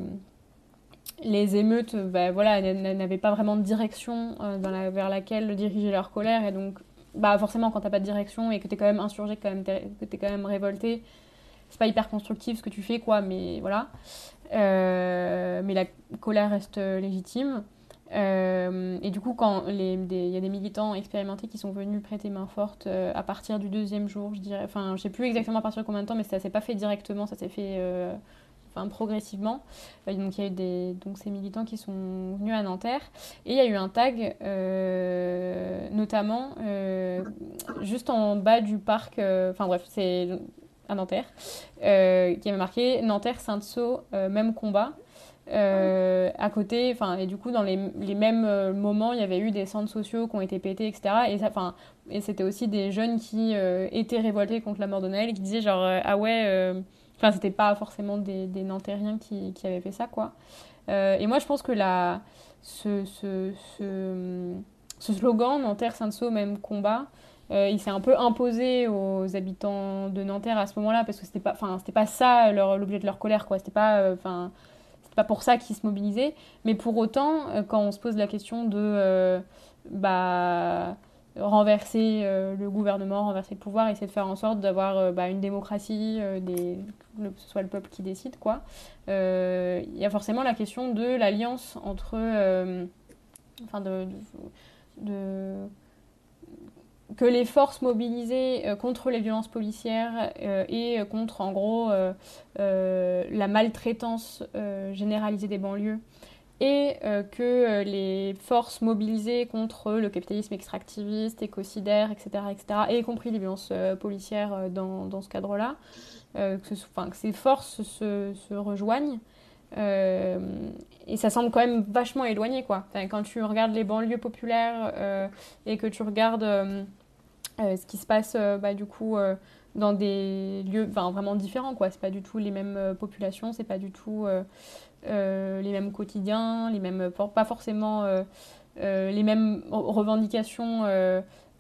les émeutes bah, voilà, n'avaient pas vraiment de direction euh, vers laquelle diriger leur colère. Et donc, bah, forcément, quand t'as pas de direction et que tu es quand même insurgé, que tu es quand même révolté, c'est pas hyper constructif ce que tu fais, quoi, mais voilà. Euh, mais la colère reste légitime. Euh, et du coup, quand il y a des militants expérimentés qui sont venus prêter main forte euh, à partir du deuxième jour, je dirais, enfin, je sais plus exactement à partir de combien de temps, mais ça s'est pas fait directement, ça s'est fait euh, enfin, progressivement. donc, il y a eu des, donc, ces militants qui sont venus à Nanterre. Et il y a eu un tag, notamment, juste en bas du parc, enfin bref, c'est à Nanterre, qui avait marqué Nanterre, Sainte-Saul, même combat. Euh, à côté, enfin, et du coup, dans les, les, mêmes euh, moments, il y avait eu des centres sociaux qui ont été pétés, etc. Et, ça, enfin, et c'était aussi des jeunes qui euh, étaient révoltés contre la mort de Noël, qui disaient genre, ah ouais, enfin, c'était pas forcément des, des Nantériens qui, qui, avaient fait ça, quoi. et moi, je pense que la, ce, ce, ce, slogan, Nanterre, Saint-Saul, même combat, il s'est un peu imposé aux habitants de Nanterre à ce moment-là, parce que c'était pas, pas ça l'objet de leur colère, quoi. C'était pas, enfin pas pour ça qu'ils se mobilisaient. Mais pour autant, euh, quand on se pose la question de. Euh, bah, renverser le gouvernement, renverser le pouvoir, essayer de faire en sorte d'avoir bah, une démocratie, que ce soit le peuple qui décide, quoi. Il y a forcément la question de l'alliance entre, enfin de que les forces mobilisées euh, contre les violences policières euh, et contre, en gros, euh, la maltraitance généralisée des banlieues, et que les forces mobilisées contre le capitalisme extractiviste, écocidaire, etc., etc., et y compris les violences policières dans, dans, ce cadre-là, que, enfin, ces forces se, rejoignent. et ça semble quand même vachement éloigné, quoi. quand tu regardes les banlieues populaires et que tu regardes ce qui se passe euh, bah, du coup euh, dans des lieux vraiment différents quoi. C'est pas du tout les mêmes populations c'est pas du tout les mêmes quotidiens les mêmes pas forcément les mêmes revendications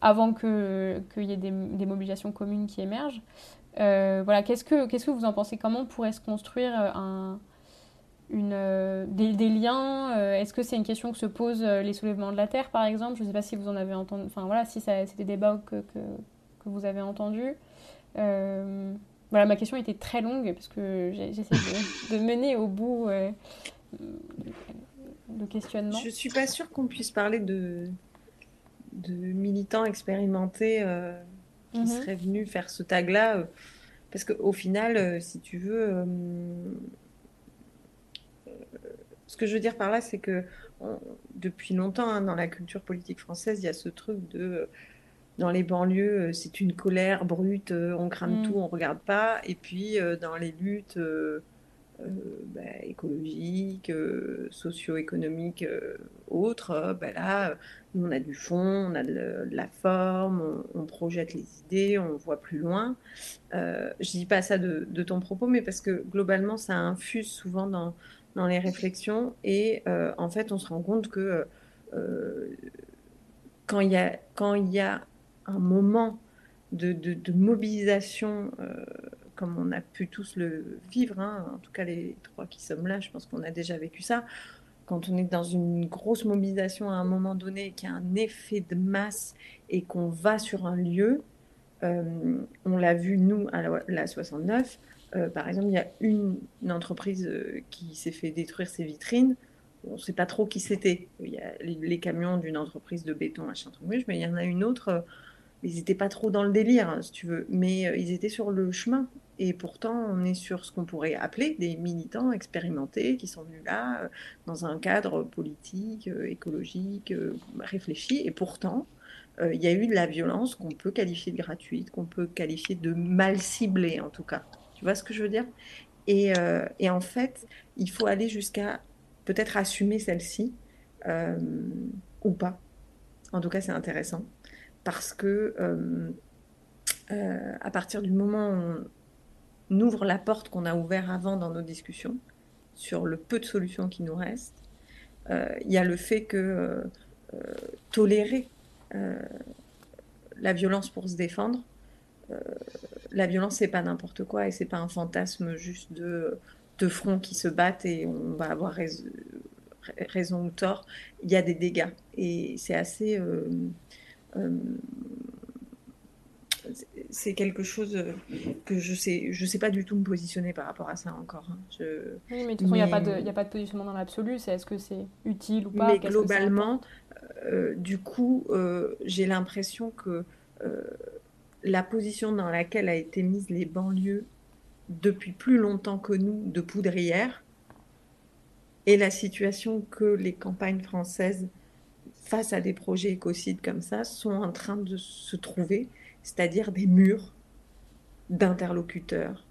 avant qu'il y ait des, des, mobilisations communes qui émergent. Voilà. Qu'est-ce que qu'est-ce que vous en pensez? Comment pourrait se construire un une, des, des, liens Est-ce que c'est une question que se posent les soulèvements de la Terre, par exemple? Je ne sais pas si vous en avez entendu. Enfin, voilà, si c'est des débats que, que, que, vous avez entendus. Euh, voilà, ma question était très longue parce que j'essaie de, de, mener au bout euh, le questionnement. Je ne suis pas sûre qu'on puisse parler de, de militants expérimentés euh, qui mm-hmm. seraient venus faire ce tag-là. parce qu'au final, si tu veux que je veux dire par là, c'est que depuis longtemps, hein, dans la culture politique française, il y a ce truc de dans les banlieues, euh, c'est une colère brute, euh, on crame mm. tout, on regarde pas. Et puis euh, dans les luttes bah, écologiques, socio-économiques, autres, bah, là, on a du fond, on a de, la forme, on, projette les idées, on voit plus loin. je dis pas ça de, de, ton propos, mais parce que globalement, ça infuse souvent dans dans les réflexions. Et euh, en fait, on se rend compte que euh, quand il y y a un moment de, mobilisation, euh, comme on a pu tous le vivre, hein, en tout cas les trois qui sommes là, je pense qu'on a déjà vécu ça. Quand on est dans une grosse mobilisation à un moment donné, qu'il y a un effet de masse et qu'on va sur un lieu, on l'a vu nous à la 69, euh, par exemple, il y a une, entreprise euh, qui s'est fait détruire ses vitrines. On ne sait pas trop qui c'était. Il y a les, camions d'une entreprise de béton à Châteaurouge, mais il y en a une autre. Euh, ils n'étaient pas trop dans le délire, hein, si tu veux, mais ils étaient sur le chemin. Et pourtant, on est sur ce qu'on pourrait appeler des militants expérimentés qui sont venus là dans un cadre politique, écologique, réfléchi. Et pourtant, il y a eu de la violence qu'on peut qualifier de gratuite, qu'on peut qualifier de mal ciblée en tout cas. Tu vois ce que je veux dire? Euh, et, en fait, il faut aller jusqu'à peut-être assumer celle-ci euh, ou pas. En tout cas, c'est intéressant parce que euh, à partir du moment où on ouvre la porte qu'on a ouverte avant dans nos discussions sur le peu de solutions qui nous restent, il y a le fait que tolérer la violence pour se défendre, la violence, c'est pas n'importe quoi et c'est pas un fantasme juste de deux fronts qui se battent et on va avoir raison, ou tort. Il y a des dégâts et c'est assez. Euh, euh, c'est quelque chose que je sais, je sais pas du tout me positionner par rapport à ça encore. Hein. Oui, mais de toute façon, il n'y a, pas de, a pas de positionnement dans l'absolu. C'est est-ce que c'est utile ou pas? Mais globalement, euh, du coup, j'ai l'impression que la position dans laquelle a été mise les banlieues depuis plus longtemps que nous de poudrière et la situation que les campagnes françaises face à des projets écocides comme ça sont en train de se trouver, c'est-à-dire des murs d'interlocuteurs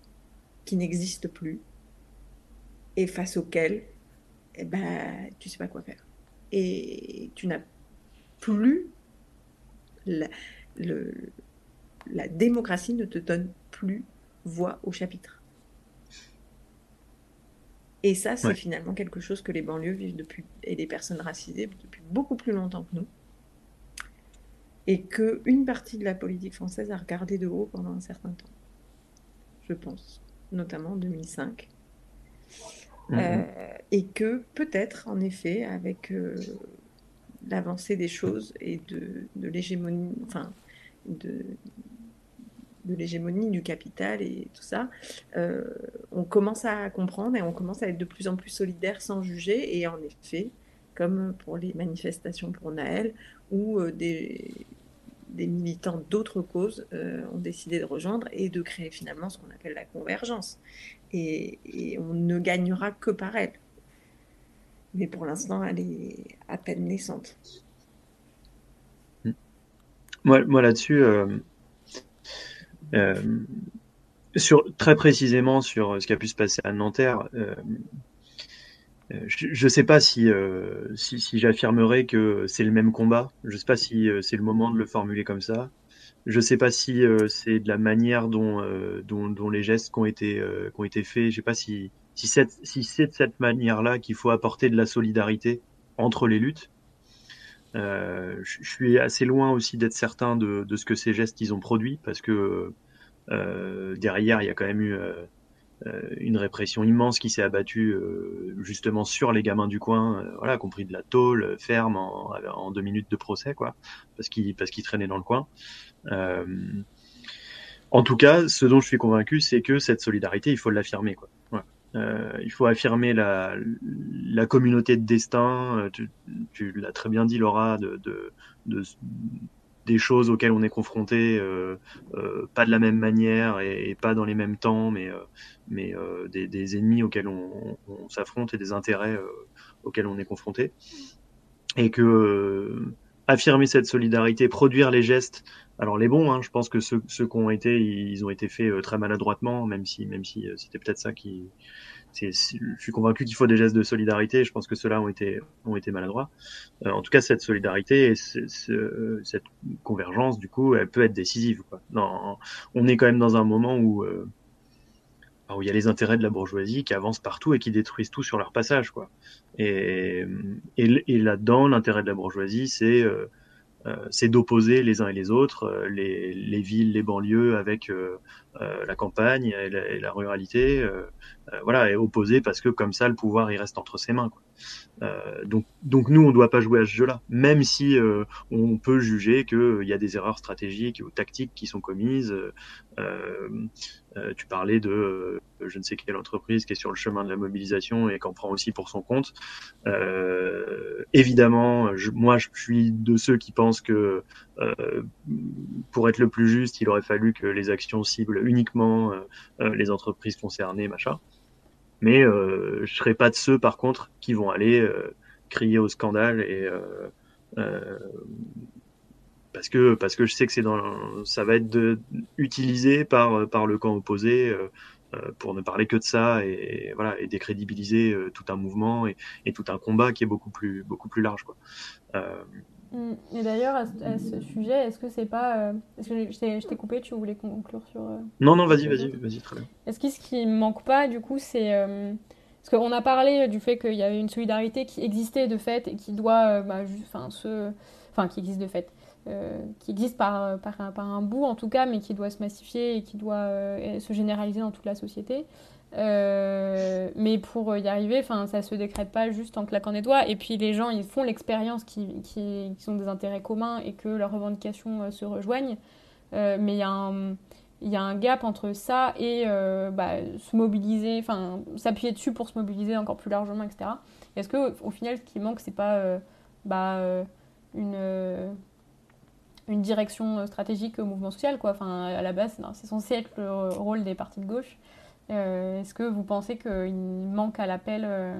qui n'existent plus et face auxquels eh ben, tu sais pas quoi faire. Et tu n'as plus le, la démocratie ne te donne plus voix au chapitre. Et ça, c'est finalement quelque chose que les banlieues vivent depuis, et les personnes racisées depuis beaucoup plus longtemps que nous. Et qu'une partie de la politique française a regardé de haut pendant un certain temps. Je pense, notamment en 2005. Mm-hmm. Euh, et que peut-être, en effet, avec euh, l'avancée des choses et de, l'hégémonie, enfin, de, l'hégémonie du capital et tout ça, euh, on commence à comprendre et on commence à être de plus en plus solidaire sans juger. Et en effet, comme pour les manifestations pour Naël, où euh, des, des militants d'autres causes euh, ont décidé de rejoindre et de créer finalement ce qu'on appelle la convergence. Et, on ne gagnera que par elle. Mais pour l'instant, elle est à peine naissante. Moi, là-dessus, euh, sur, très précisément sur ce qui a pu se passer à Nanterre, euh, euh, je ne sais pas si, si, si j'affirmerais que c'est le même combat. Je ne sais pas si c'est le moment de le formuler comme ça. Je ne sais pas si c'est de la manière dont, les gestes qui ont été, faits. Je ne sais pas si, si c'est de cette manière-là qu'il faut apporter de la solidarité entre les luttes. Euh, je suis assez loin aussi d'être certain de, ce que ces gestes ils ont produit parce que euh, derrière il y a quand même eu euh, une répression immense qui s'est abattue justement sur les gamins du coin, voilà, compris de la tôle ferme en, deux minutes de procès quoi, parce qu'ils parce qu'ils traînaient dans le coin. en tout cas, ce dont je suis convaincu, c'est que cette solidarité, il faut l'affirmer quoi. Euh, il faut affirmer la, la, communauté de destin. Euh, tu, tu l'as très bien dit, Laura, de, de, de, des choses auxquelles on est confronté, euh, euh pas de la même manière et, pas dans les mêmes temps, mais, euh, mais des, des, ennemis auxquels on, on, s'affronte et des intérêts auxquels on est confronté. Et que affirmer cette solidarité, produire les gestes alors les bons, hein, je pense que ceux, ceux qui ont été, ils ont été faits euh, très maladroitement, même si, même si euh, c'était peut-être ça qui. je suis convaincu qu'il faut des gestes de solidarité. Je pense que ceux-là ont été, ont été maladroits. Euh, en tout cas, cette solidarité et cette convergence, du coup, elle peut être décisive. Quoi. Non, on est quand même dans un moment où, où il y a les intérêts de la bourgeoisie qui avancent partout et qui détruisent tout sur leur passage. Quoi. Et, et, et là-dedans, l'intérêt de la bourgeoisie, c'est euh, c'est d'opposer les uns et les autres, euh, les, les, villes, les banlieues avec euh, la campagne et la, ruralité, voilà, et opposer parce que comme ça le pouvoir il reste entre ses mains. Euh, donc, donc nous, on ne doit pas jouer à ce jeu-là, même si euh, on peut juger qu'il y a des erreurs stratégiques ou tactiques qui sont commises. Euh, tu parlais de je ne sais quelle entreprise qui est sur le chemin de la mobilisation et qu'en prend aussi pour son compte. évidemment, moi, je suis de ceux qui pensent que pour être le plus juste, il aurait fallu que les actions ciblent uniquement les entreprises concernées, machin. Mais euh, je serai pas de ceux, par contre, qui vont aller euh, crier au scandale et euh, euh, parce que parce que je sais que c'est dans ça va être de, utilisé par par le camp opposé pour ne parler que de ça et, voilà et décrédibiliser tout un mouvement et, et, tout un combat qui est beaucoup plus beaucoup plus large quoi. Et d'ailleurs, à, ce sujet, est-ce que c'est pas. Euh, est-ce que je t'ai coupé, tu voulais conclure sur. Euh, non, non, vas-y, vas-y, vas-y, très bien. Est-ce que ce qui ne manque pas, du coup, c'est. Euh, parce qu'on a parlé du fait qu'il y avait une solidarité qui existait de fait et qui doit. Bah, enfin, se... enfin, qui existe de fait. qui existe par, par, par, un bout en tout cas, mais qui doit se massifier et qui doit se généraliser dans toute la société. Euh, mais pour y arriver, enfin, ça se décrète pas juste en claquant des doigts. Et puis les gens, ils font l'expérience qui, qui, sont des intérêts communs et que leurs revendications euh, se rejoignent. Euh, mais il y, y a un gap entre ça et bah, se mobiliser, enfin, s'appuyer dessus pour se mobiliser encore plus largement, etc. Est-ce que au final, ce qui manque, c'est pas bah, une une direction stratégique au mouvement social, quoi. Enfin, à la base, c'est censé être le rôle des partis de gauche. Euh, est-ce que vous pensez qu'il manque à l'appel euh,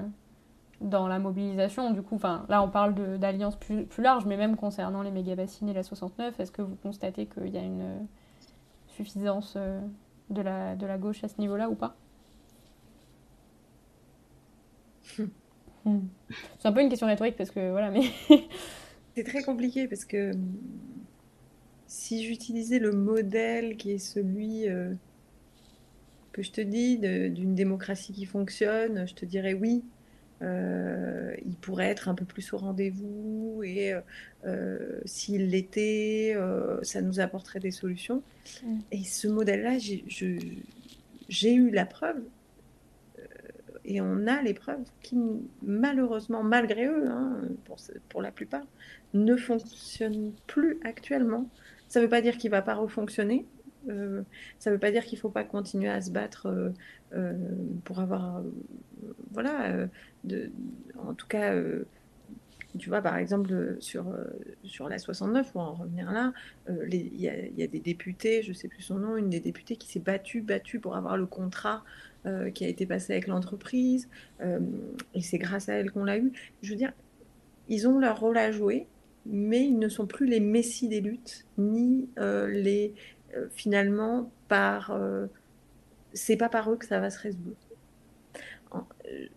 dans la mobilisation Du coup, là, on parle d'alliances plus, plus larges, mais même concernant les méga-bassines et la 69, est-ce que vous constatez qu'il y a une euh, suffisance de, la, de la gauche à ce niveau-là ou pas hmm. C'est un peu une question rhétorique parce que voilà, mais. C'est très compliqué parce que si j'utilisais le modèle qui est celui que je te dis d'une démocratie qui fonctionne, je te dirais oui. Euh, il pourrait être un peu plus au rendez-vous et euh, s'il l'était, euh, ça nous apporterait des solutions. Mm. Et ce modèle-là, j'ai eu la preuve et on a les preuves qui, malheureusement, malgré eux, hein, pour, pour, la plupart, ne fonctionnent plus actuellement. Ça ne veut pas dire qu'il ne va pas refonctionner. Euh, ça ne veut pas dire qu'il ne faut pas continuer à se battre euh, euh, pour avoir, voilà, en tout cas, tu vois, par exemple, sur, sur la 69, pour en revenir là, il y, a des députés, je ne sais plus son nom, une des députées qui s'est battue, battue pour avoir le contrat qui a été passé avec l'entreprise, et c'est grâce à elle qu'on l'a eu. Je veux dire, ils ont leur rôle à jouer, mais ils ne sont plus les messies des luttes, ni les finalement par. c'est pas par eux que ça va se résoudre.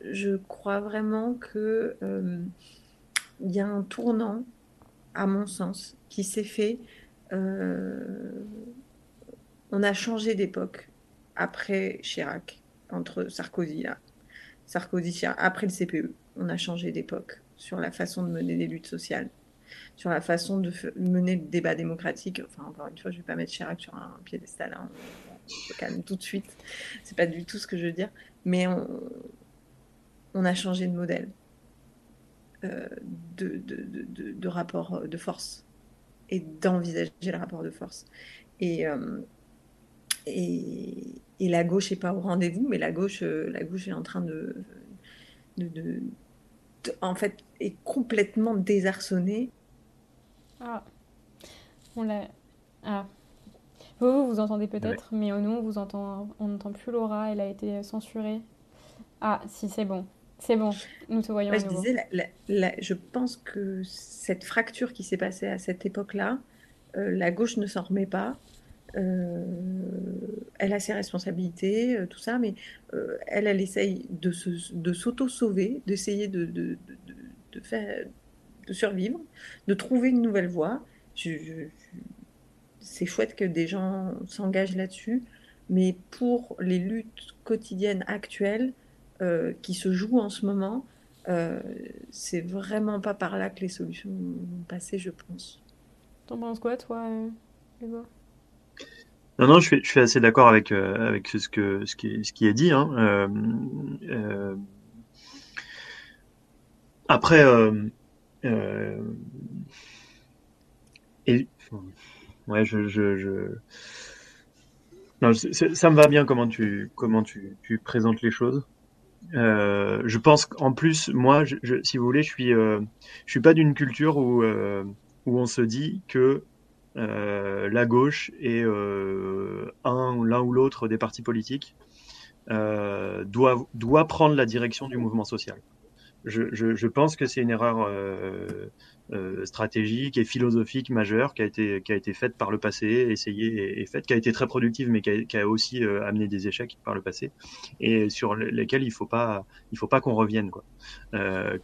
Je crois vraiment que il y a un tournant, à mon sens, qui s'est fait. on a changé d'époque après Chirac entre Sarkozy, là. Sarkozy, après le CPE, on a changé d'époque sur la façon de mener des luttes sociales, sur la façon de mener le débat démocratique. Enfin, encore une fois, je ne vais pas mettre Chirac sur un piédestal, hein. on, calme tout de suite. C'est pas du tout ce que je veux dire, mais on, a changé de modèle euh, de, rapport de force et d'envisager le rapport de force. Et, euh, la gauche n'est pas au rendez-vous, mais la gauche, euh, la gauche est en train de, en fait, est complètement désarçonnée. Ah, on l'a. Ah. Vous, vous entendez peut-être, mais nous, on vous entend, on n'entend plus Laura. Elle a été censurée. Ah, si, c'est bon. C'est bon, nous te voyons. je disais, je pense que cette fracture qui s'est passée à cette époque-là, euh, la gauche ne s'en remet pas. Euh, elle a ses responsabilités, euh, tout ça, mais euh, elle, elle essaye de, de s'auto-sauver, d'essayer de, de, de, faire, de survivre, de trouver une nouvelle voie. c'est chouette que des gens s'engagent là-dessus, mais pour les luttes quotidiennes actuelles qui se jouent en ce moment, c'est vraiment pas par là que les solutions vont passer, je pense. T'en penses quoi, toi, Hugo non, non, je suis, je suis assez d'accord avec, euh, avec ce, que, ce, qui, ce qui est dit. Hein. Euh, euh, après, ouais, je, ça me va bien comment tu, comment tu, présentes les choses. je pense qu'en plus, moi, si vous voulez, je suis, je suis pas d'une culture où, on se dit que euh, la gauche et euh, un l'un ou l'autre des partis politiques euh, doit, doit prendre la direction du mouvement social. Je, je, je pense que c'est une erreur euh, euh, stratégique et philosophique majeure qui a été qui a été faite par le passé, essayée et, faite, qui a été très productive, mais qui a, qui a aussi euh, amené des échecs par le passé et sur lesquels il faut pas il faut pas qu'on revienne quoi.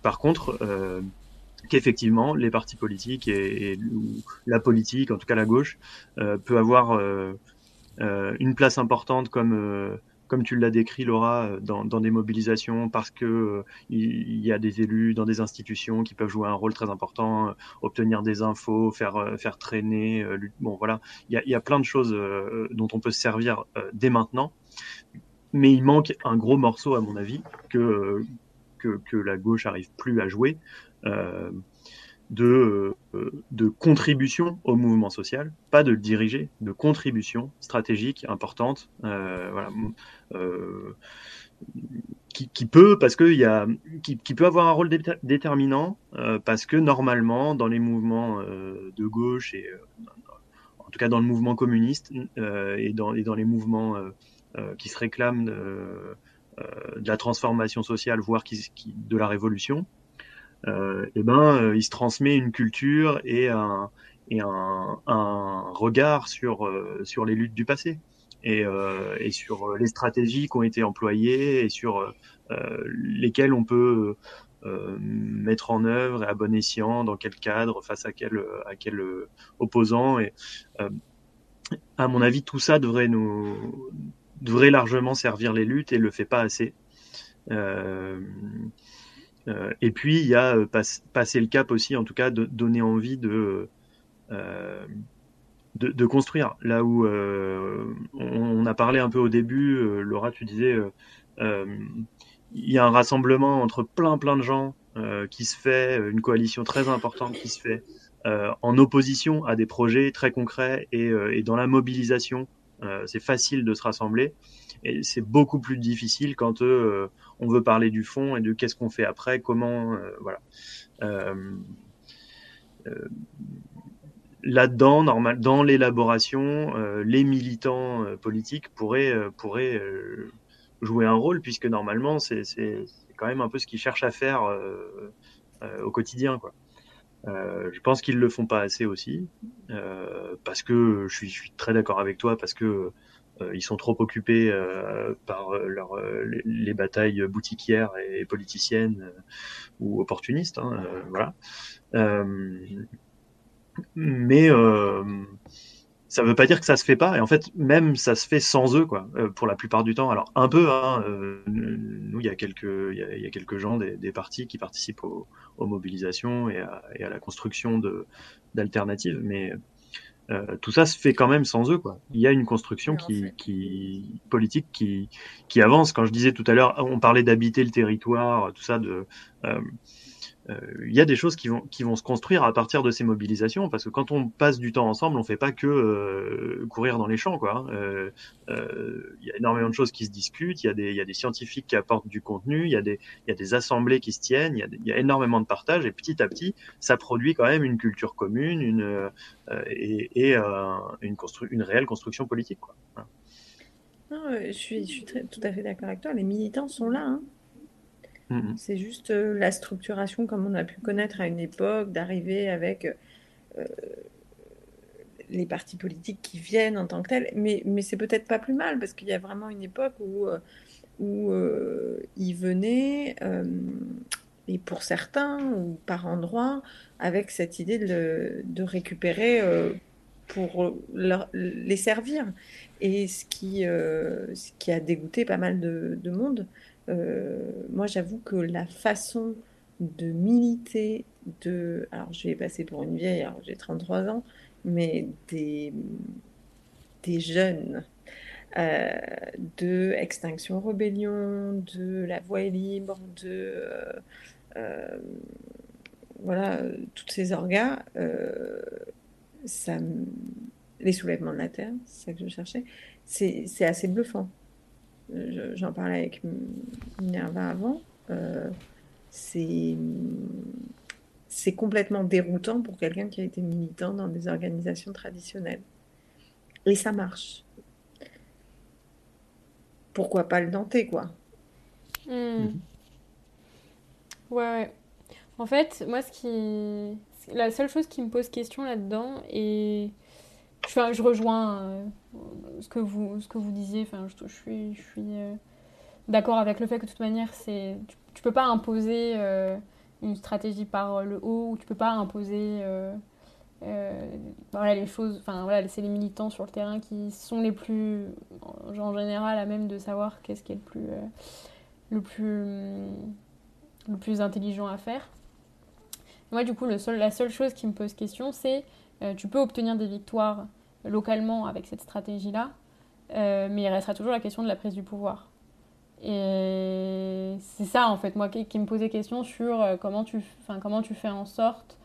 par contre qu'effectivement les partis politiques et, la politique, en tout cas la gauche, euh, peut avoir euh, euh, une place importante comme comme tu l'as décrit, Laura, dans, dans, des mobilisations, parce que il y a des élus dans des institutions qui peuvent jouer un rôle très important, obtenir des infos, faire faire traîner. bon, voilà, il y a, y a, plein de choses dont on peut se servir dès maintenant, mais il manque un gros morceau, à mon avis, que que, que la gauche arrive plus à jouer, euh, de, euh, de contribution au mouvement social, pas de le diriger, de contribution stratégique importante, euh, voilà, qui, qui, peut parce que y a qui, qui, peut avoir un rôle déterminant parce que normalement dans les mouvements de gauche et en tout cas dans le mouvement communiste et dans, et dans les mouvements qui se réclament de, la transformation sociale voire qui, de la révolution euh, eh ben, euh, il se transmet une culture et un, et un, un regard sur, euh, sur les luttes du passé et, euh, et, sur les stratégies qui ont été employées et sur euh, lesquelles on peut euh, mettre en œuvre et à bon escient, dans quel cadre, face à quel, à quel opposant. Et, à mon avis, tout ça devrait nous devrait largement servir les luttes et le fait pas assez. Euh, et puis, il y a euh, passer le cap aussi, en tout cas, de donner envie de, euh, de, construire. Là où on, a parlé un peu au début, Laura, tu disais, il y a un rassemblement entre plein plein de gens qui se fait, une coalition très importante qui se fait en opposition à des projets très concrets et, et dans la mobilisation. c'est facile de se rassembler et c'est beaucoup plus difficile quand on veut parler du fond et de qu'est-ce qu'on fait après, comment, voilà. Là-dedans, normal, dans l'élaboration, les militants politiques pourraient, pourraient jouer un rôle, puisque normalement, c'est quand même un peu ce qu'ils cherchent à faire euh, euh, au quotidien. Quoi. Euh, je pense qu'ils le font pas assez aussi, parce que je suis, je suis très d'accord avec toi, parce que ils sont trop occupés par leur, les, batailles boutiquières et politiciennes ou opportunistes. Hein, voilà. mais ça veut pas dire que ça se fait pas. Et en fait, même ça se fait sans eux, quoi, euh, pour la plupart du temps. Alors un peu, hein, euh, nous, il y a quelques, y y a, quelques gens des, partis qui participent aux, mobilisations et à, et à, la construction d'alternatives, mais euh, tout ça se fait quand même sans eux, quoi. Il y a une construction qui, qui politique qui, qui avance. Quand je disais tout à l'heure, on parlait d'habiter le territoire, tout ça, de euh, il y a des choses qui vont, qui vont se construire à partir de ces mobilisations, parce que quand on passe du temps ensemble, on fait pas que euh, courir dans les champs. Hein. Euh, il y a énormément de choses qui se discutent, il y a des, y a des scientifiques qui apportent du contenu, il y a des, y a des assemblées qui se tiennent, il y y a énormément de partage, et petit à petit, ça produit quand même une culture commune, une et, une, constru une réelle construction politique. Non, je suis, je suis tout à fait d'accord avec toi. Les militants sont là. Hein. Mm-hmm. C'est juste euh, la structuration comme on a pu connaître à une époque, d'arriver avec euh, les partis politiques qui viennent en tant que tels. Mais, mais c'est peut-être pas plus mal parce qu'il y a vraiment une époque où, euh, où ils venaient, et pour certains, ou par endroits, avec cette idée de, de récupérer pour les servir. Et ce qui, ce qui a dégoûté pas mal de, de monde, euh, moi, j'avoue que la façon de militer de. Alors, je vais passer pour une vieille, j'ai 33 ans, mais des, des jeunes. Euh, de Extinction Rebellion, de La Voix est libre, de euh, voilà, toutes ces orgas, les soulèvements de la terre, c'est ça que je cherchais, c'est assez bluffant j'en parlais avec Minerva avant, euh, c'est complètement déroutant pour quelqu'un qui a été militant dans des organisations traditionnelles. Et ça marche. Pourquoi pas le denter, quoi? Hmm. mhm. Ouais, ouais. En fait, moi, ce qui... La seule chose qui me pose question là-dedans, et je, rejoins euh, ce, que vous, ce que vous disiez. Enfin, je, suis, je suis euh, d'accord avec le fait que de toute manière, c'est, tu, ne peux pas imposer euh, une stratégie par le haut ou tu peux pas imposer. voilà les choses enfin voilà c'est les militants sur le terrain qui sont les plus en général à même de savoir qu'est-ce qui est le plus le plus le plus intelligent à faire moi du coup le seul, la seule chose qui me pose question c'est euh, tu peux obtenir des victoires localement avec cette stratégie-là, euh, mais il restera toujours la question de la prise du pouvoir. Et c'est ça, en fait, moi, qui, me posait question sur euh, comment, tu, comment tu fais en sorte.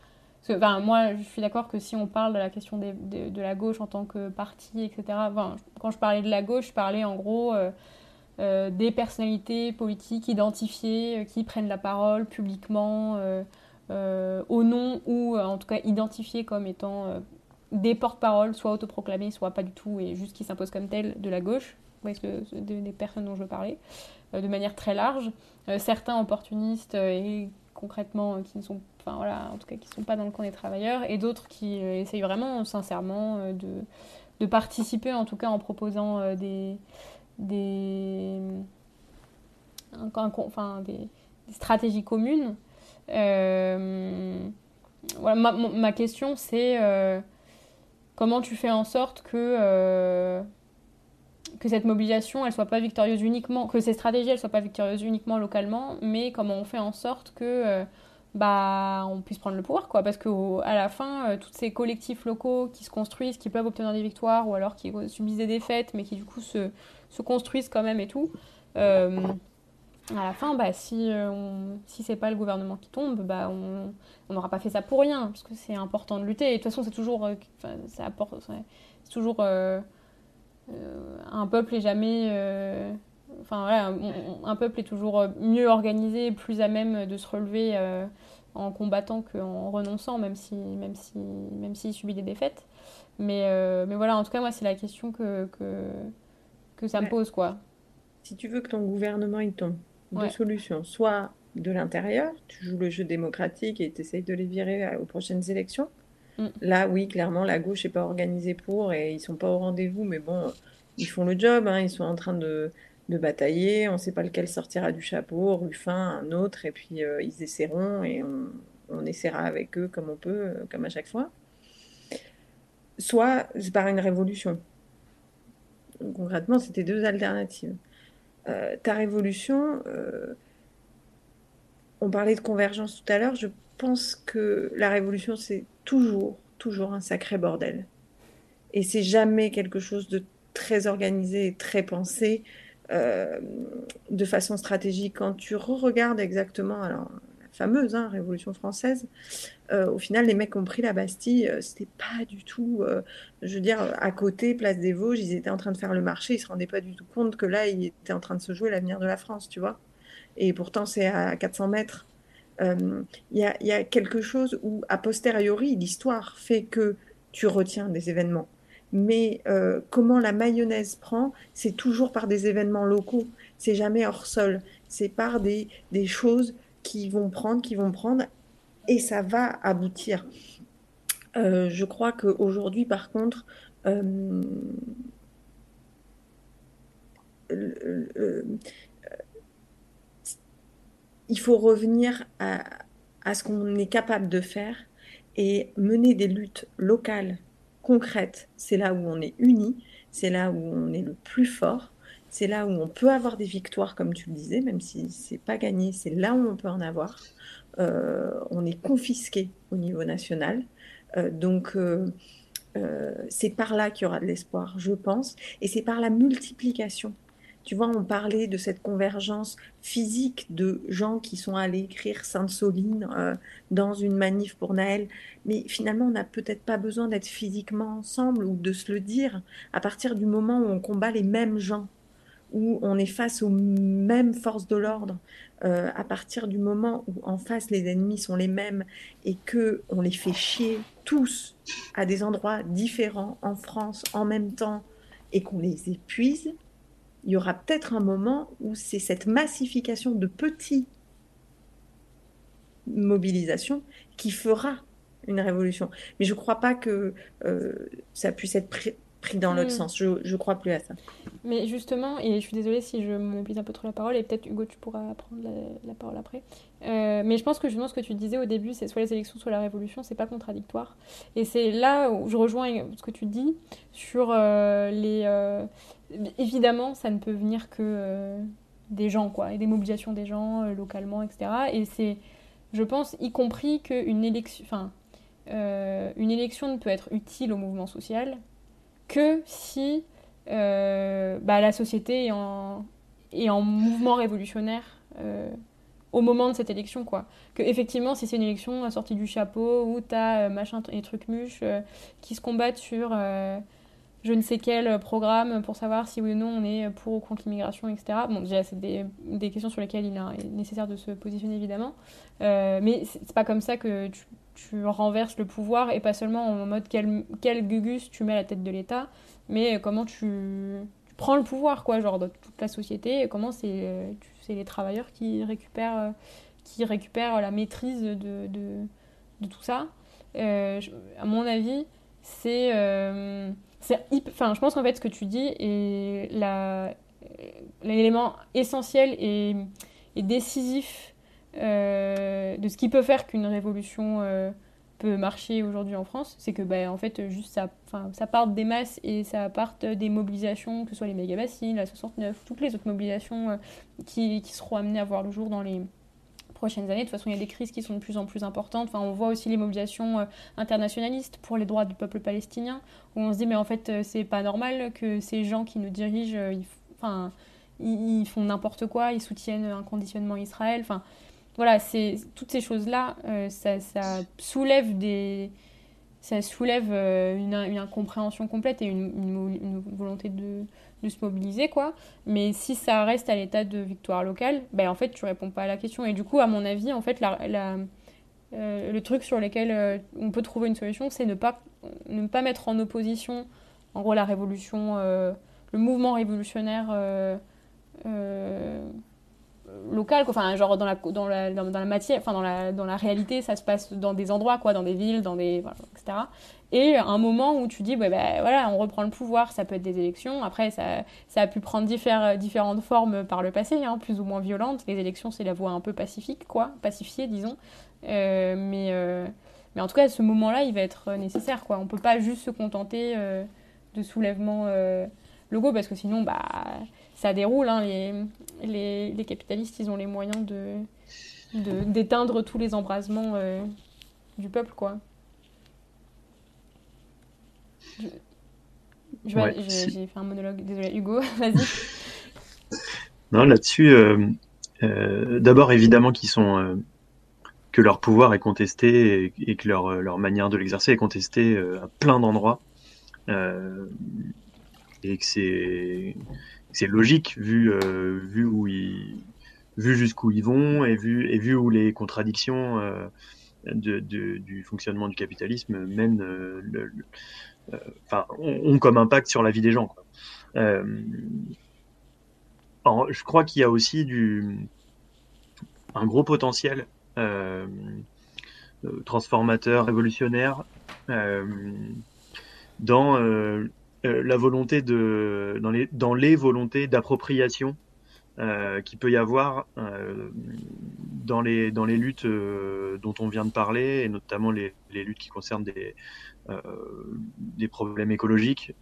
Parce moi, je suis d'accord que si on parle de la question de, la gauche en tant que parti, etc., quand je parlais de la gauche, je parlais en gros des personnalités politiques identifiées qui prennent la parole publiquement au nom ou euh, en tout cas identifiés comme étant euh, des porte-paroles, soit autoproclamés, soit pas du tout, et juste qui s'imposent comme tels de la gauche, ce des, personnes dont je parler, de manière très large. certains opportunistes et concrètement qui ne sont, enfin voilà, en tout cas qui sont pas dans le camp des travailleurs, et d'autres qui essayent vraiment sincèrement de, de, participer, en tout cas en proposant des, des, des stratégies communes euh, voilà, ma, ma, question, c'est euh, comment tu fais en sorte que, euh, que cette mobilisation, elle soit pas victorieuse uniquement, que ces stratégies, elles soient pas victorieuses uniquement localement, mais comment on fait en sorte que bah, on puisse prendre le pouvoir, quoi. Parce qu'à la fin, tous ces collectifs locaux qui se construisent, qui peuvent obtenir des victoires, ou alors qui subissent des défaites, mais qui du coup se, se construisent quand même et tout, à la fin, bah, si, on, si c'est pas le gouvernement qui tombe, bah, on n'aura pas fait ça pour rien, parce que c'est important de lutter. Et de toute façon, c'est toujours, ça apporte, c'est toujours un peuple est jamais enfin voilà, un peuple est toujours mieux organisé, plus à même de se relever en combattant qu'en renonçant, même si, même si, même s'il subit des défaites. Mais, euh, mais voilà, en tout cas, moi, c'est la question que, que, que ça me pose, quoi. Si tu veux que ton gouvernement il tombe, deux solutions. Soit de l'intérieur, tu joues le jeu démocratique et tu essayes de les virer aux prochaines élections. Mm. Là, oui, clairement, la gauche n'est pas organisée pour et ils sont pas au rendez-vous, mais bon, ils font le job, hein, ils sont en train de, de batailler, on ne sait pas lequel sortira du chapeau, Ruffin, un autre, et puis euh, ils essaieront et on, on, essaiera avec eux comme on peut, euh, comme à chaque fois. Soit c'est par une révolution. concrètement, c'était deux alternatives. Euh, ta révolution, on parlait de convergence tout à l'heure, je pense que la révolution, c'est toujours, toujours un sacré bordel. Et c'est jamais quelque chose de très organisé et très pensé. Euh, de façon stratégique. Quand tu re-regardes exactement, alors fameuse hein, Révolution française, euh, au final, les mecs ont pris la Bastille, euh, c'était pas du tout, je veux dire, à côté, place des Vosges, ils étaient en train de faire le marché, ils se rendaient pas du tout compte que là, ils étaient en train de se jouer l'avenir de la France, tu vois. Et pourtant, c'est à 400 mètres. Il y, a quelque chose où, a posteriori, l'histoire fait que tu retiens des événements mais euh, comment la mayonnaise prend, c'est toujours par des événements locaux, c'est jamais hors sol, c'est par des, choses qui vont prendre, qui vont prendre, et ça va aboutir. Euh, je crois qu'aujourd'hui, par contre, euh, il faut revenir à, à ce qu'on est capable de faire et mener des luttes locales concrète, c'est là où on est uni, c'est là où on est le plus fort, c'est là où on peut avoir des victoires, comme tu le disais, même si c'est pas gagné, c'est là où on peut en avoir. Euh, on est confisqué au niveau national, euh, donc euh, c'est par là qu'il y aura de l'espoir, je pense, et c'est par la multiplication tu vois, on parlait de cette convergence physique de gens qui sont allés écrire Sainte-Soline dans une manif pour Naël. Mais finalement, on n'a peut-être pas besoin d'être physiquement ensemble ou de se le dire à partir du moment où on combat les mêmes gens, où on est face aux mêmes forces de l'ordre, euh, à partir du moment où en face les ennemis sont les mêmes et que on les fait chier tous à des endroits différents en France en même temps et qu'on les épuise, il y aura peut-être un moment où c'est cette massification de petites mobilisations qui fera une révolution. Mais je ne crois pas que euh, ça puisse être pris, dans l'autre hmm. sens. Je ne crois plus à ça. Mais justement, et je suis désolée si je mobilise un peu trop la parole, et peut-être Hugo, tu pourras prendre la, parole après. Euh, mais je pense que justement ce que tu disais au début, c'est soit les élections, soit la révolution, c'est pas contradictoire. Et c'est là où je rejoins ce que tu dis sur euh, les évidemment, ça ne peut venir que euh, des gens, quoi, et des mobilisations des gens euh, localement, etc. Et c'est, je pense, y compris qu'une élection, enfin, euh, une élection ne peut être utile au mouvement social que si bah, la société est en, mouvement révolutionnaire au moment de cette élection, quoi. Que effectivement, si c'est une élection sortie du chapeau où t'as machin et trucs mûches qui se combattent sur je ne sais quel programme pour savoir si oui ou non on est pour ou contre l'immigration, etc. Bon, déjà, c'est des, questions sur lesquelles il est nécessaire de se positionner, évidemment. Euh, mais c'est pas comme ça que tu, renverses le pouvoir, et pas seulement en mode quel, quel gugus tu mets à la tête de l'État, mais comment tu, prends le pouvoir, quoi, genre dans toute la société, et comment c'est les travailleurs qui récupèrent, qui récupèrent la maîtrise de, de, tout ça. Euh, à mon avis, c'est... Euh, enfin, je pense qu'en fait, ce que tu dis est l'élément essentiel et, décisif euh, de ce qui peut faire qu'une révolution euh, peut marcher aujourd'hui en France, c'est que bah, en fait juste ça, ça parte des masses et ça parte des mobilisations, que ce soit les méga bassines, la 69, toutes les autres mobilisations euh, qui, seront amenées à voir le jour dans les prochaines années. De toute façon, il y a des crises qui sont de plus en plus importantes. Enfin, on voit aussi les mobilisations euh, internationalistes pour les droits du peuple palestinien, où on se dit, mais en fait, euh, c'est pas normal que ces gens qui nous dirigent, euh, enfin, ils, font n'importe quoi, ils soutiennent un conditionnement Israël. Enfin, voilà, toutes ces choses-là, ça, soulève des, ça soulève une, une, incompréhension complète et une, volonté de, se mobiliser, quoi. Mais si ça reste à l'état de victoire locale, ben en fait, tu réponds pas à la question. Et du coup, à mon avis, en fait, euh, le truc sur lequel euh, on peut trouver une solution, c'est ne pas, ne pas mettre en opposition, en gros, la révolution, euh, le mouvement révolutionnaire local, enfin, genre dans la, dans la, dans, la matière, enfin, dans la, dans la réalité, ça se passe dans des endroits, quoi, dans des villes, dans des, etc. Et un moment où tu dis, ouais, ben, voilà, on reprend le pouvoir, ça peut être des élections. Après, ça, ça a pu prendre différentes formes par le passé, hein, plus ou moins violentes. Les élections, c'est la voie un peu pacifique, quoi, pacifiée, disons. Euh, mais, euh, mais en tout cas, ce moment-là, il va être nécessaire. Quoi. On peut pas juste se contenter euh, de soulèvement logo parce que sinon, bah, ça déroule. Hein. Les, les, les, capitalistes, ils ont les moyens de d'éteindre tous les embrasements du peuple. quoi. J'ai fait un monologue, désolé Hugo, vas-y. Non, là-dessus, d'abord évidemment qu'ils sont que leur pouvoir est contesté et, que leur, leur, manière de l'exercer est contestée euh, à plein d'endroits. Euh, et que c'est c'est logique vu euh, vu où ils vu jusqu'où ils vont et vu et vu où les contradictions de, de, du fonctionnement du capitalisme mènent le, enfin ont, comme impact sur la vie des gens quoi. Je crois qu'il y a aussi du un gros potentiel euh, euh, transformateur, révolutionnaire, euh, dans la volonté de, dans les, dans les volontés d'appropriation euh, qui peut y avoir euh, dans, les, dans les luttes euh, dont on vient de parler, et notamment les, les luttes qui concernent des, des problèmes écologiques.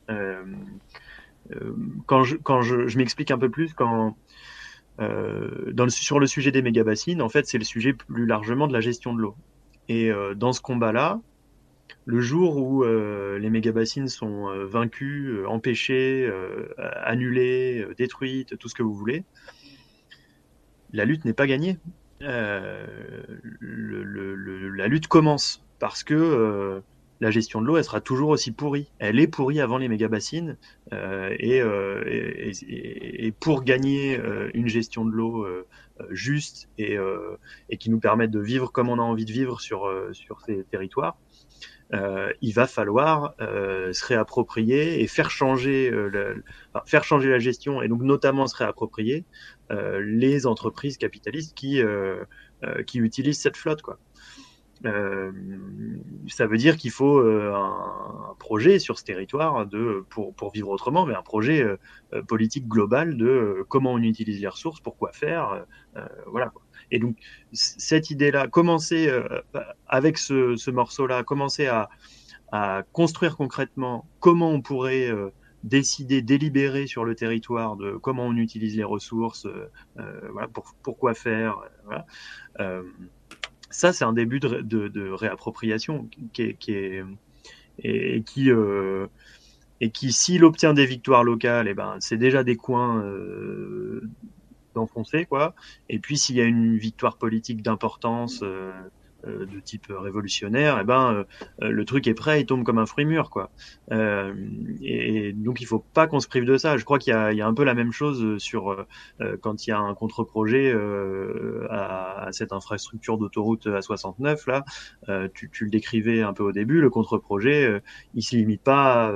quand je, quand je, m'explique un peu plus, quand euh, dans le, sur le sujet des méga-bassines, en fait, c'est le sujet plus largement de la gestion de l'eau. Et euh, dans ce combat-là, le jour où euh, les méga-bassines sont euh, vaincus, euh, empêchés, annulés, détruites, tout ce que vous voulez, la lutte n'est pas gagnée. La lutte commence parce que la gestion de l'eau, sera toujours aussi pourrie. Elle est pourrie avant les méga-bassines. Et, et, pour gagner une gestion de l'eau juste et, et, qui nous permette de vivre comme on a envie de vivre sur, sur ces territoires, il va falloir se réapproprier et faire changer, le, enfin, faire changer la gestion et donc notamment se réapproprier les entreprises capitalistes qui, qui utilisent cette flotte. Quoi. Euh, ça veut dire qu'il faut euh, un, projet sur ce territoire de, pour, pour vivre autrement, mais un projet euh, politique global de comment on utilise les ressources, pourquoi faire, voilà. Et donc cette idée-là, commencer avec ce, ce morceau-là, commencer à, construire concrètement comment on pourrait décider, délibérer sur le territoire de comment on utilise les ressources, voilà, pour, pourquoi faire, ça, c'est un début de, réappropriation qui et, qui euh, qui, s'il obtient des victoires locales, eh ben, c'est déjà des coins euh, d'enfoncer, quoi. Et puis, s'il y a une victoire politique d'importance, euh, euh, de type révolutionnaire, eh ben euh, le truc est prêt, il tombe comme un fruit mûr, quoi. Euh, et, donc il faut pas qu'on se prive de ça. Je crois qu'il y, y a, un peu la même chose sur quand il y a un contre-projet à, à, cette infrastructure d'autoroute A69 là. Tu, tu, le décrivais un peu au début, le contre-projet, il se limite pas.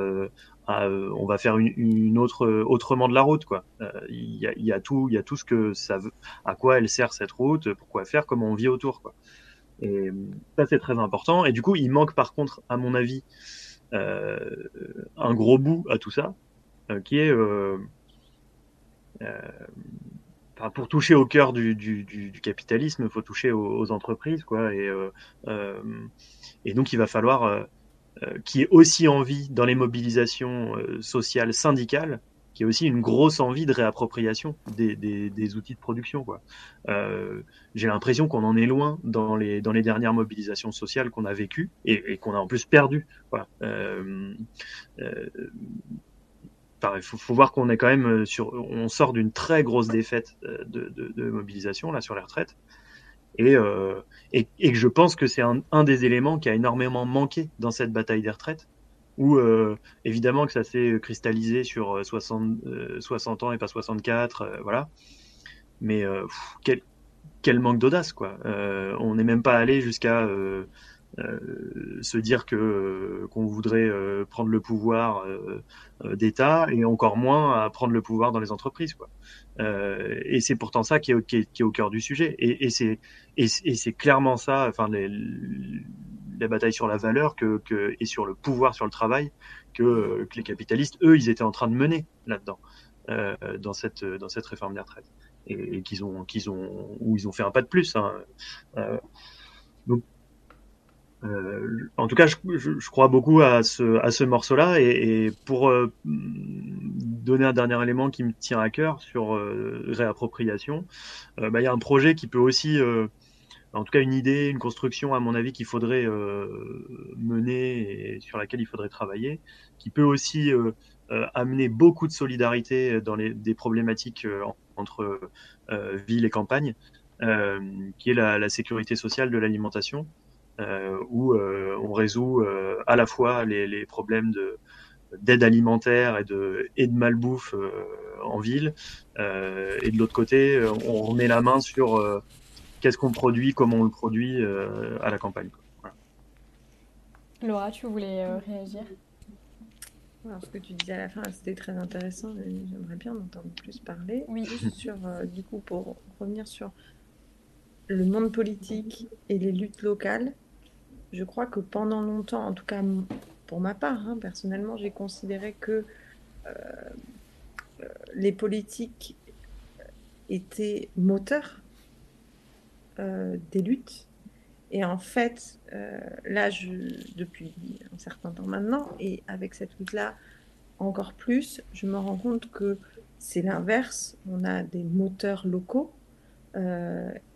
À, on va faire une, autre autrement de la route quoi. Il y, a, tout, il y a tout ce que ça veut, à quoi elle sert cette route, pourquoi faire, comment on vit autour quoi. Et ça, c'est très important. Et du coup, il manque par contre, à mon avis, euh, un gros bout à tout ça, euh, qui est euh, euh pour toucher au cœur du, capitalisme, il faut toucher aux, entreprises, quoi. Euh, et donc, il va falloir qu'il y ait aussi envie dans les mobilisations sociales syndicales qui est aussi une grosse envie de réappropriation des, outils de production. Euh, j'ai l'impression qu'on en est loin dans les, dernières mobilisations sociales qu'on a vécues et, qu'on a en plus perdu. Voilà. Euh, euh, il faut, voir qu'on est quand même sur, on sort d'une très grosse défaite de, de, mobilisation là sur les retraites, et, et, et, que je pense que c'est un, des éléments qui a énormément manqué dans cette bataille des retraites, où évidemment que ça s'est cristallisé sur 60, 60 ans et pas 64, voilà. Mais quel, quel manque d'audace, quoi. on n'est même pas allé jusqu'à euh, se dire que euh, qu'on voudrait euh, prendre le pouvoir d'État et encore moins à prendre le pouvoir dans les entreprises quoi. et c'est pourtant ça qui est, qui, est, qui est, au cœur du sujet et, et c'est et, c'est clairement ça enfin les, la bataille sur la valeur que, que, et sur le pouvoir sur le travail que, que les capitalistes eux ils étaient en train de mener là-dedans euh, dans cette dans cette réforme des retraites et, et qu'ils ont qu'ils ont où ils ont fait un pas de plus hein. euh, donc euh, en tout cas, je, je, crois beaucoup à ce, à ce morceau-là. Et, et, pour euh, donner un dernier élément qui me tient à cœur sur euh, réappropriation, euh, bah, il y a un projet qui peut aussi, en tout cas une idée, une construction, à mon avis, qu'il faudrait mener et sur laquelle il faudrait travailler, qui peut aussi amener beaucoup de solidarité dans les, des problématiques entre ville et campagne, qui est la, la sécurité sociale de l'alimentation. Euh, où euh, on résout euh, à la fois les, les problèmes de d'aide alimentaire et de, et de malbouffe en ville. et de l'autre côté, on remet la main sur qu'est-ce qu'on produit, comment on le produit à la campagne. Voilà. Laura, tu voulais réagir? Alors, ce que tu disais à la fin, c'était très intéressant. J'aimerais bien en entendre plus parler. Oui. Sur, du coup, pour revenir sur le monde politique et les luttes locales, je crois que pendant longtemps, en tout cas pour ma part, hein, personnellement, j'ai considéré que euh, euh, les politiques étaient moteurs euh, des luttes. Et en fait, là, depuis un certain temps maintenant, et avec cette lutte-là encore plus, je me rends compte que c'est l'inverse. On a des moteurs locaux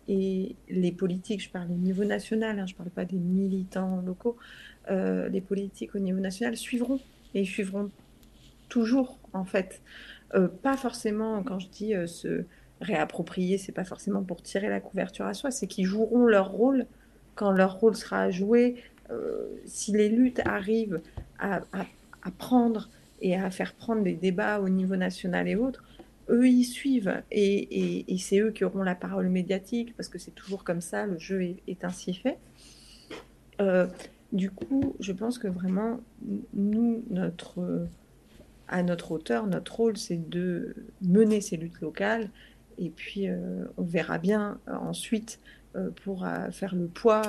et les politiques, je parle au niveau national, hein, je ne parle pas des militants locaux, euh, les politiques au niveau national suivront et suivront toujours en fait. Euh, pas forcément, quand je dis euh, se réapproprier, c'est pas forcément pour tirer la couverture à soi, c'est qu'ils joueront leur rôle quand leur rôle sera joué. si les luttes arrivent à, à prendre et à faire prendre des débats au niveau national et autres, eux y suivent et, c'est eux qui auront la parole médiatique parce que c'est toujours comme ça, le jeu est, ainsi fait. Euh, du coup, je pense que vraiment, nous, notre, à notre hauteur, notre rôle, c'est de mener ces luttes locales et puis euh, on verra bien euh, ensuite pour faire le poids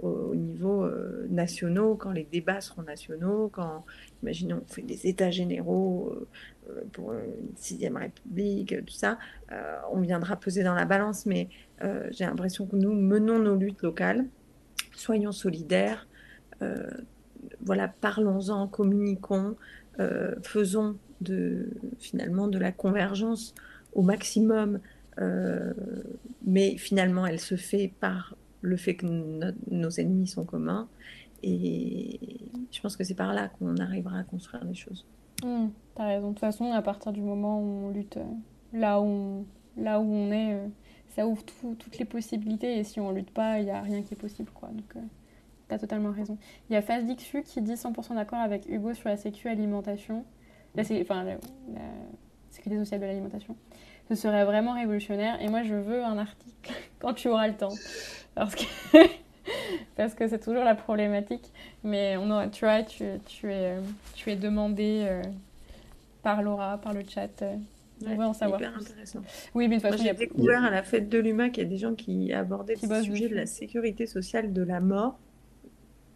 au, niveau nationaux, quand les débats seront nationaux, quand, imaginons, on fait des états généraux euh, pour une sixième république, tout ça, euh, on viendra peser dans la balance, mais euh, j'ai l'impression que nous menons nos luttes locales, soyons solidaires, voilà, parlons-en, communiquons, faisons finalement de la convergence au maximum, mais finalement elle se fait par le fait que nos ennemis sont communs. Et je pense que c'est par là qu'on arrivera à construire les choses. Mmh, T'as raison. De toute façon, à partir du moment où on lutte euh, là où on, là où on est, euh, ça ouvre toutes les possibilités. Et si on lutte pas, il n'y a rien qui est possible. Quoi. Donc, euh, t'as totalement raison. Il y a Fazdixu qui dit 100% d'accord avec Hugo sur la sécu alimentation. La, enfin, la, sécurité sociale de l'alimentation. Ce serait vraiment révolutionnaire. Et moi, je veux un article quand tu auras le temps. Parce que parce que c'est toujours la problématique. Mais on tu vois, tu, tu, es, tu es demandé euh, par Laura, par le chat. Euh, on veut en savoir. Hyper intéressant. Oui, mais de toute façon, j'ai découvert à la fête de l'humain qu'il y a des gens qui abordaient le sujet de la sécurité sociale de la mort.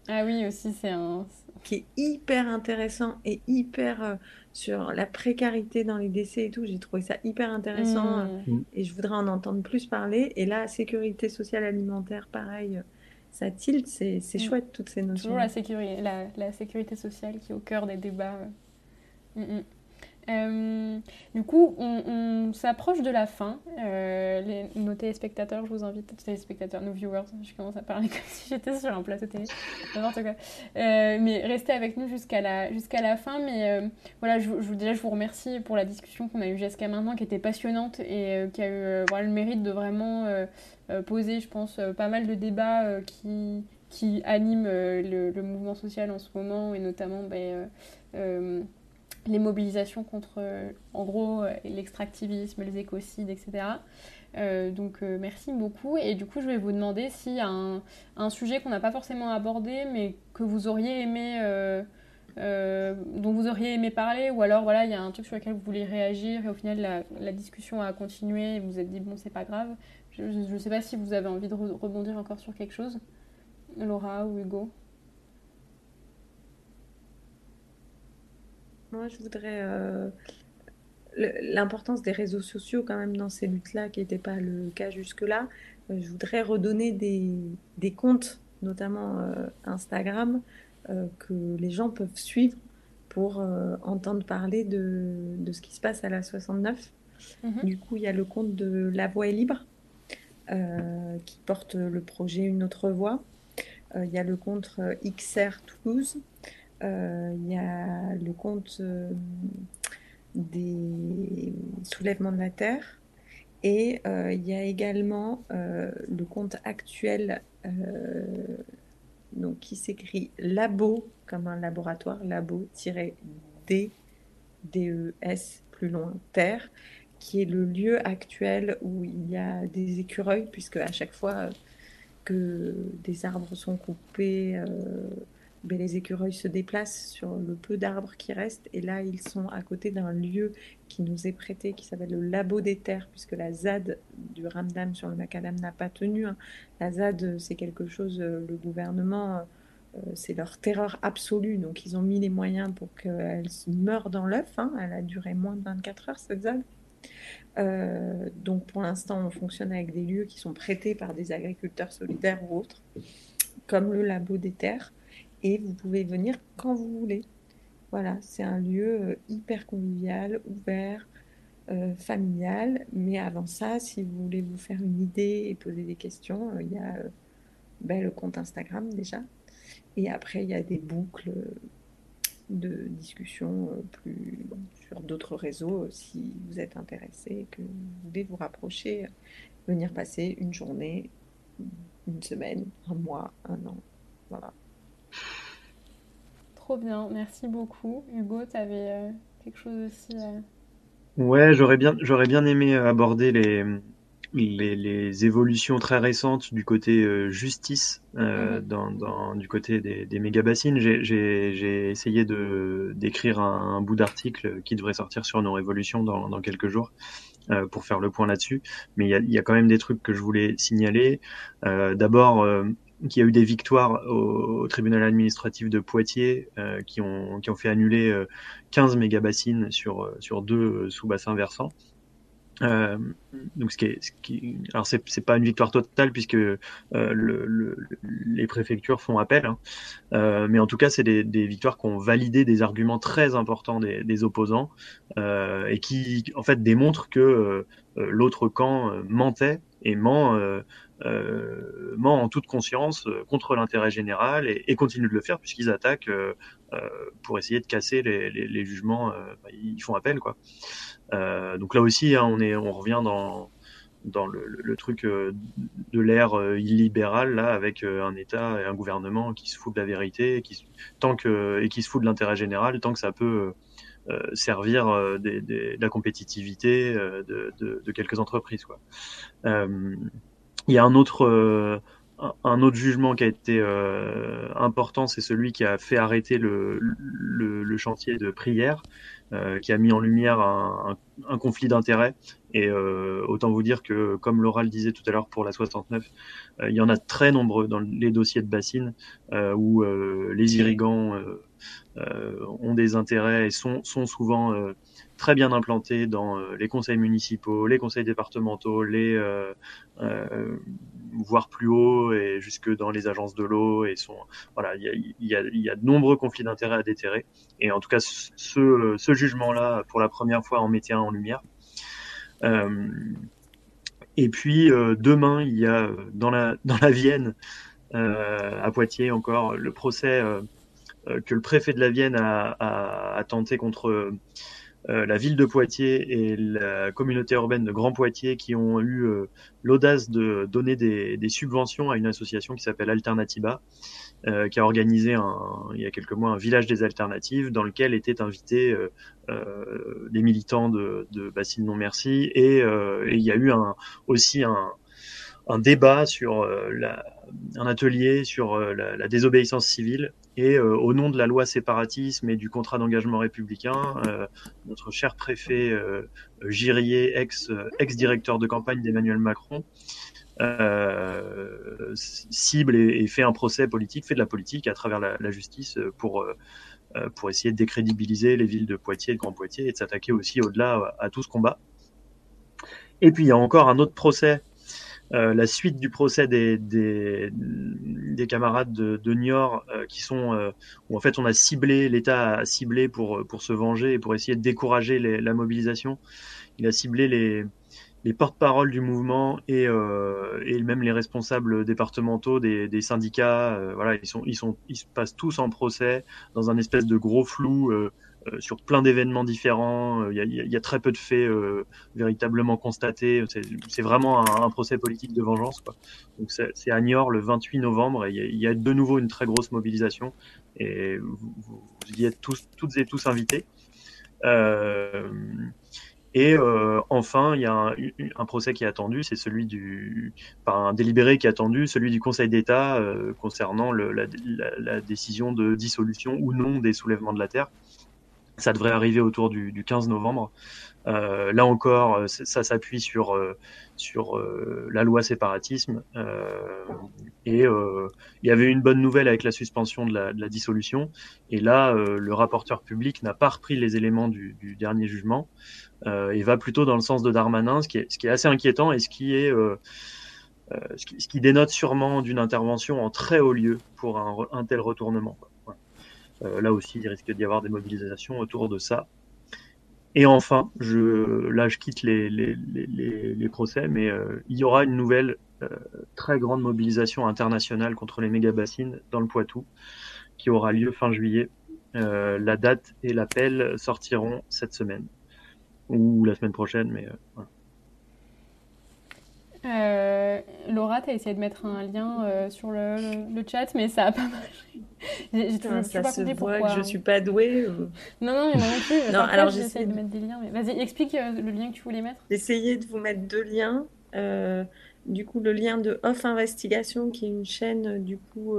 Ah oui, aussi, c'est un. Qui est hyper intéressant et hyper euh, sur la précarité dans les décès et tout. J'ai trouvé ça hyper intéressant mmh. et je voudrais en entendre plus parler. Et là, sécurité sociale alimentaire, pareil ça tilte, c'est mm. chouette toutes ces notions. Toujours la sécurité, la, la, sécurité sociale qui est au cœur des débats. Mm, mm. Euh, du coup, on, s'approche de la fin. Euh, nos téléspectateurs, je vous invite, téléspectateurs, nos viewers, je commence à parler comme si j'étais sur un plateau télé, n'importe quoi. Euh, mais restez avec nous jusqu'à la, jusqu'à la fin. Mais voilà, je, je, déjà, je vous remercie pour la discussion qu'on a eue jusqu'à maintenant, qui était passionnante et qui a eu voilà, le mérite de vraiment poser, je pense, pas mal de débats qui, qui animent le, le, mouvement social en ce moment et notamment. Ben, les mobilisations contre, euh, en gros, euh, l'extractivisme, les écocides, etc. Euh, donc merci beaucoup. Et du coup, je vais vous demander s'il y a un, sujet qu'on n'a pas forcément abordé, mais que vous auriez aimé, dont vous auriez aimé parler, ou alors voilà, il y a un truc sur lequel vous voulez réagir et au final la, la discussion a continué et vous vous êtes dit bon, c'est pas grave. Je ne sais pas si vous avez envie de rebondir encore sur quelque chose, Laura ou Hugo. Moi, je voudrais euh, l'importance des réseaux sociaux quand même dans ces luttes-là, qui n'était pas le cas jusque-là. Euh, je voudrais redonner des, des comptes, notamment euh, Instagram, que les gens peuvent suivre pour entendre parler de, de, ce qui se passe à la 69. Mhm. Du coup, il y a le compte de La Voix est libre, qui porte le projet Une autre voix. Il y a le compte XR Toulouse, il y a le compte euh, des soulèvements de la Terre. Et euh, il y a également le compte actuel donc, qui s'écrit Labo, comme un laboratoire, labo-d, D-E-S, plus loin, Terre, qui est le lieu actuel où il y a des écureuils, puisque à chaque fois que des arbres sont coupés, ben, les écureuils se déplacent sur le peu d'arbres qui restent. Et là, ils sont à côté d'un lieu qui nous est prêté, qui s'appelle le Labo des Terres, puisque la ZAD du Ramdam sur le macadam n'a pas tenu. Hein. La ZAD, c'est quelque chose, euh, le gouvernement, euh, c'est leur terreur absolue. Donc, ils ont mis les moyens pour qu'elle meure dans l'œuf. Hein. Elle a duré moins de 24 heures, cette ZAD. Euh, donc pour l'instant, on fonctionne avec des lieux qui sont prêtés par des agriculteurs solidaires ou autres, comme le Labo des Terres et vous pouvez venir quand vous voulez. Voilà, c'est un lieu euh, hyper convivial, ouvert, euh, familial. Mais avant ça, si vous voulez vous faire une idée et poser des questions, euh, il y a ben, le compte Instagram déjà. Et après, il y a des boucles de discussion plus sur d'autres réseaux si vous êtes intéressé que vous voulez vous rapprocher, venir passer une journée, une semaine, un mois, un an. Voilà. Trop bien, merci beaucoup. Hugo, tu avais euh, quelque chose aussi Ouais, j'aurais bien, j'aurais bien aimé euh, aborder les, les, évolutions très récentes du côté euh, justice, mhm. dans, du côté des, des méga-bassines. J'ai essayé d'écrire un, bout d'article qui devrait sortir sur nos révolutions dans, dans quelques jours. pour faire le point là-dessus, mais il y a, y a, quand même des trucs que je voulais signaler. D'abord, qu'il y a eu des victoires au, tribunal administratif de Poitiers euh, qui, ont, qui ont fait annuler 15 euh, mégabassines sur, euh, sur deux sous-bassins versants. Donc ce qui est, ce qui, alors c'est, c'est pas une victoire totale puisque le, le, les préfectures font appel, hein. mais en tout cas c'est des, des, victoires qui ont validé des arguments très importants des, des opposants et qui en fait démontrent que l'autre camp mentait et ment euh, ment en toute conscience euh, contre l'intérêt général et, continue de le faire puisqu'ils attaquent euh, euh pour essayer de casser les, jugements. Euh, bah, ils font appel, quoi. donc là aussi, hein, on est, on revient dans dans le, truc de l'ère illibérale là avec un État et un gouvernement qui se fout de la vérité et qui tant que et qui se fout de l'intérêt général tant que ça peut euh, servir des, des, de la compétitivité de, de, quelques entreprises quoi. Il y a un autre, euh, un autre jugement qui a été euh, important, c'est celui qui a fait arrêter le, chantier de prière, euh, qui a mis en lumière un, conflit d'intérêts. Et euh, autant vous dire que, comme Laura le disait tout à l'heure pour la 69, euh, il y en a très nombreux dans les dossiers de bassines où les irrigants ont des intérêts et sont, sont souvent très bien implantés dans les conseils municipaux, les conseils départementaux, les voire plus haut et jusque dans les agences de l'eau et sont voilà il y a, y, a, y a, de nombreux conflits d'intérêts à déterrer. Et en tout cas ce, ce jugement là pour la première fois en mettait un en lumière. Euh, et puis euh, demain, il y a dans la, dans la Vienne, euh, à Poitiers encore, le procès que le préfet de la Vienne a, tenté contre la ville de Poitiers et la communauté urbaine de Grand Poitiers qui ont eu l'audace de donner des, subventions à une association qui s'appelle Alternativa euh, qui a organisé il y a quelques mois un village des alternatives dans lequel étaient invités euh, euh des militants de, de Bassine Non Merci et, euh, il y a eu aussi un, un débat sur la, un atelier sur la, la, désobéissance civile et au nom de la loi séparatisme et du contrat d'engagement républicain, notre cher préfet Girier, ex, ex-directeur de campagne d'Emmanuel Macron, euh, cible et, fait un procès politique, fait de la politique à travers la, justice pour euh, pour essayer de décrédibiliser les villes de Poitiers et de Grand Poitiers et de s'attaquer aussi au-delà à, tout ce combat. Et puis il y a encore un autre procès, euh, la suite du procès des, des, des camarades de, de Niort euh, qui sont euh, où en fait on a ciblé, l'État a ciblé pour pour se venger et pour essayer de décourager les, la mobilisation. Il a ciblé les les porte-parole du mouvement et, euh, et, même les responsables départementaux des, des syndicats, euh, voilà, ils sont, ils sont, ils se passent tous en procès dans un espèce de gros flou euh, euh sur plein d'événements différents. Euh, il y, a, très peu de faits véritablement constatés. C'est vraiment un, procès politique de vengeance. Donc c'est à Niort le 28 novembre et il y, a, de nouveau une très grosse mobilisation et vous, y êtes toutes et tous invités. Euh, et euh, enfin, il y a un, procès qui est attendu, c'est celui du, par un délibéré qui attendu, celui du Conseil d'État euh, concernant la, décision de dissolution ou non des soulèvements de la terre. Ça devrait arriver autour du, du 15 novembre. Euh, là encore, euh, ça s'appuie sur euh, sur euh, la loi séparatisme et il y avait une bonne nouvelle avec la suspension de la, de la dissolution. Et là, le rapporteur public n'a pas repris les éléments du, du dernier jugement et va plutôt dans le sens de Darmanin, ce qui est, ce qui est assez inquiétant et ce qui est ce qui, ce, qui, dénote sûrement d'une intervention en très haut lieu pour un, un tel retournement. Euh, là aussi, il risque d'y avoir des mobilisations autour de ça. Et enfin, je, là, je quitte les, les, procès, mais euh, il y aura une nouvelle euh, très grande mobilisation internationale contre les méga-bassines dans le Poitou, qui aura lieu fin juillet. Euh, la date et l'appel sortiront cette semaine, ou la semaine prochaine, mais voilà. Euh, Laura, tu as essayé de mettre un lien euh, sur le, le, le, chat, mais ça n'a pas marché. J'ai toujours ça pas se voit pourquoi. que je suis pas douée. Ou... Non, non, mais moi non plus. non, alors j'essaie de mettre des liens. Mais... Vas-y, explique euh, le lien que tu voulais mettre. J'essayais de vous mettre deux liens. Du coup, le lien de Off Investigation, qui est une chaîne, du coup,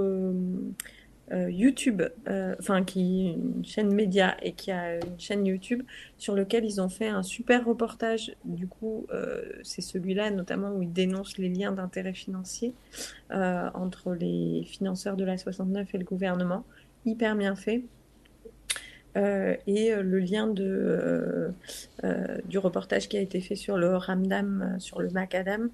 euh, YouTube, euh, enfin qui une chaîne média et qui a une chaîne YouTube sur lequel ils ont fait un super reportage. Du coup, euh, c'est celui-là notamment où ils dénoncent les liens d'intérêt financier entre les financeurs de la 69 et le gouvernement. Hyper bien fait. Et le lien de, du reportage qui a été fait sur le Ramdam, sur le Macadam,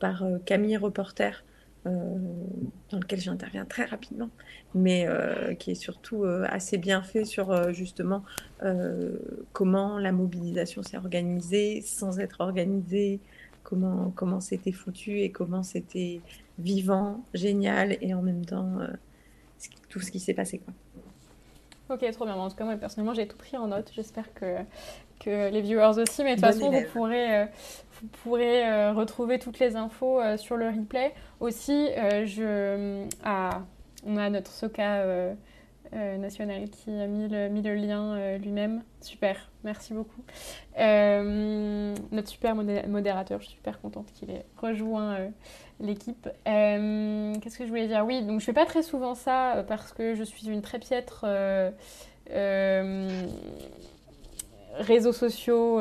par Camille Reporter, dans lequel j'interviens très rapidement, mais euh, qui est surtout euh, assez bien fait sur euh, justement euh, comment la mobilisation s'est organisée sans être organisée, comment comment c'était foutu et comment c'était vivant, génial et en même temps euh, tout ce qui s'est passé. Ok, trop bien. En tout cas, moi personnellement, j'ai tout pris en note. J'espère que, que les viewers aussi, mais de toute façon, élève. vous pourrez, vous pourrez euh, retrouver toutes les infos euh, sur le replay. Aussi, euh, je, ah, on a notre Soka national qui a mis le, mis le lien lui-même. Super, merci beaucoup. notre super modérateur, je suis super contente qu'il ait rejoint l'équipe. Euh, Qu'est-ce que je voulais dire? Oui, donc je fais pas très souvent ça parce que je suis une très piètre euh, euh, réseaux sociaux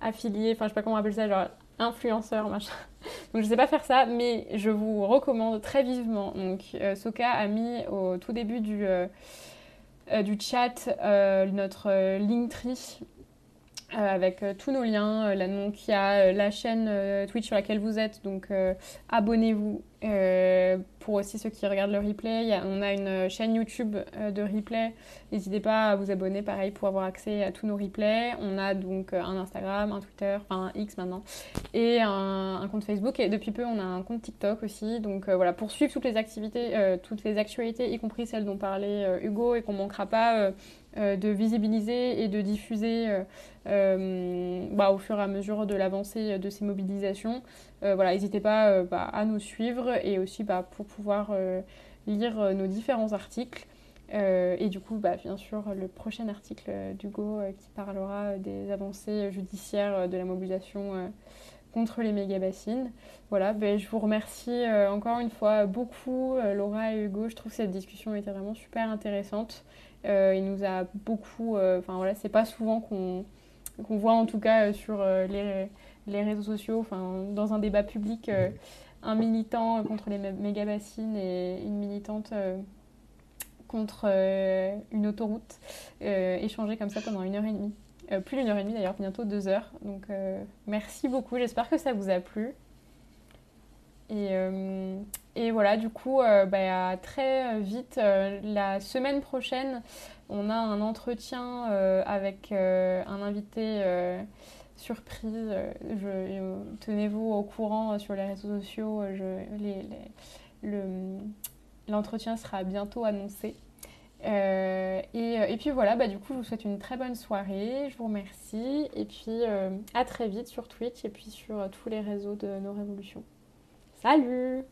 affiliés, enfin je sais pas comment on appelle ça, genre influenceur, machin. Donc je sais pas faire ça, mais je vous recommande très vivement. Donc euh, Soka a mis au tout début du, euh, du chat notre Linktree avec tous nos liens. Là, donc, il y a la chaîne Twitch sur laquelle vous êtes, donc abonnez-vous euh, pour aussi ceux qui regardent le replay, on a une chaîne YouTube euh, de replay. N'hésitez pas à vous abonner, pareil, pour avoir accès à tous nos replays. On a donc euh, un Instagram, un Twitter, enfin un X maintenant, et un, compte Facebook. Et depuis peu, on a un compte TikTok aussi. Donc voilà, pour suivre toutes les activités, toutes les actualités, y compris celles dont parlait Hugo, et qu'on manquera pas de visibiliser et de diffuser bah, au fur et à mesure de l'avancée de ces mobilisations. Euh, voilà, n'hésitez pas euh, bah, à nous suivre et aussi bah, pour pouvoir euh, lire nos différents articles. et du coup, bah, bien sûr, le prochain article d'Hugo qui parlera des avancées judiciaires de la mobilisation contre les méga-bassines. Voilà, ben, je vous remercie encore une fois beaucoup, Laura et Hugo. Je trouve que cette discussion était vraiment super intéressante. Il nous a beaucoup. Enfin voilà, c'est pas souvent qu'on voit en tout cas sur les les réseaux sociaux, enfin, dans un débat public, euh, un militant contre les méga bassines et une militante euh, contre euh, une autoroute, échanger comme ça pendant une heure et demie. plus d'une heure et demie d'ailleurs, bientôt deux heures. Donc merci beaucoup, j'espère que ça vous a plu. Et, et voilà, du coup, bah, très vite, la semaine prochaine, on a un entretien avec un invité surprise. Euh, euh, tenez-vous au courant sur les réseaux sociaux. Euh, l'entretien sera bientôt annoncé. et, puis voilà, bah, du coup, je vous souhaite une très bonne soirée. Je vous remercie. Et puis à très vite sur Twitch et puis sur tous les réseaux de nos révolutions. Salut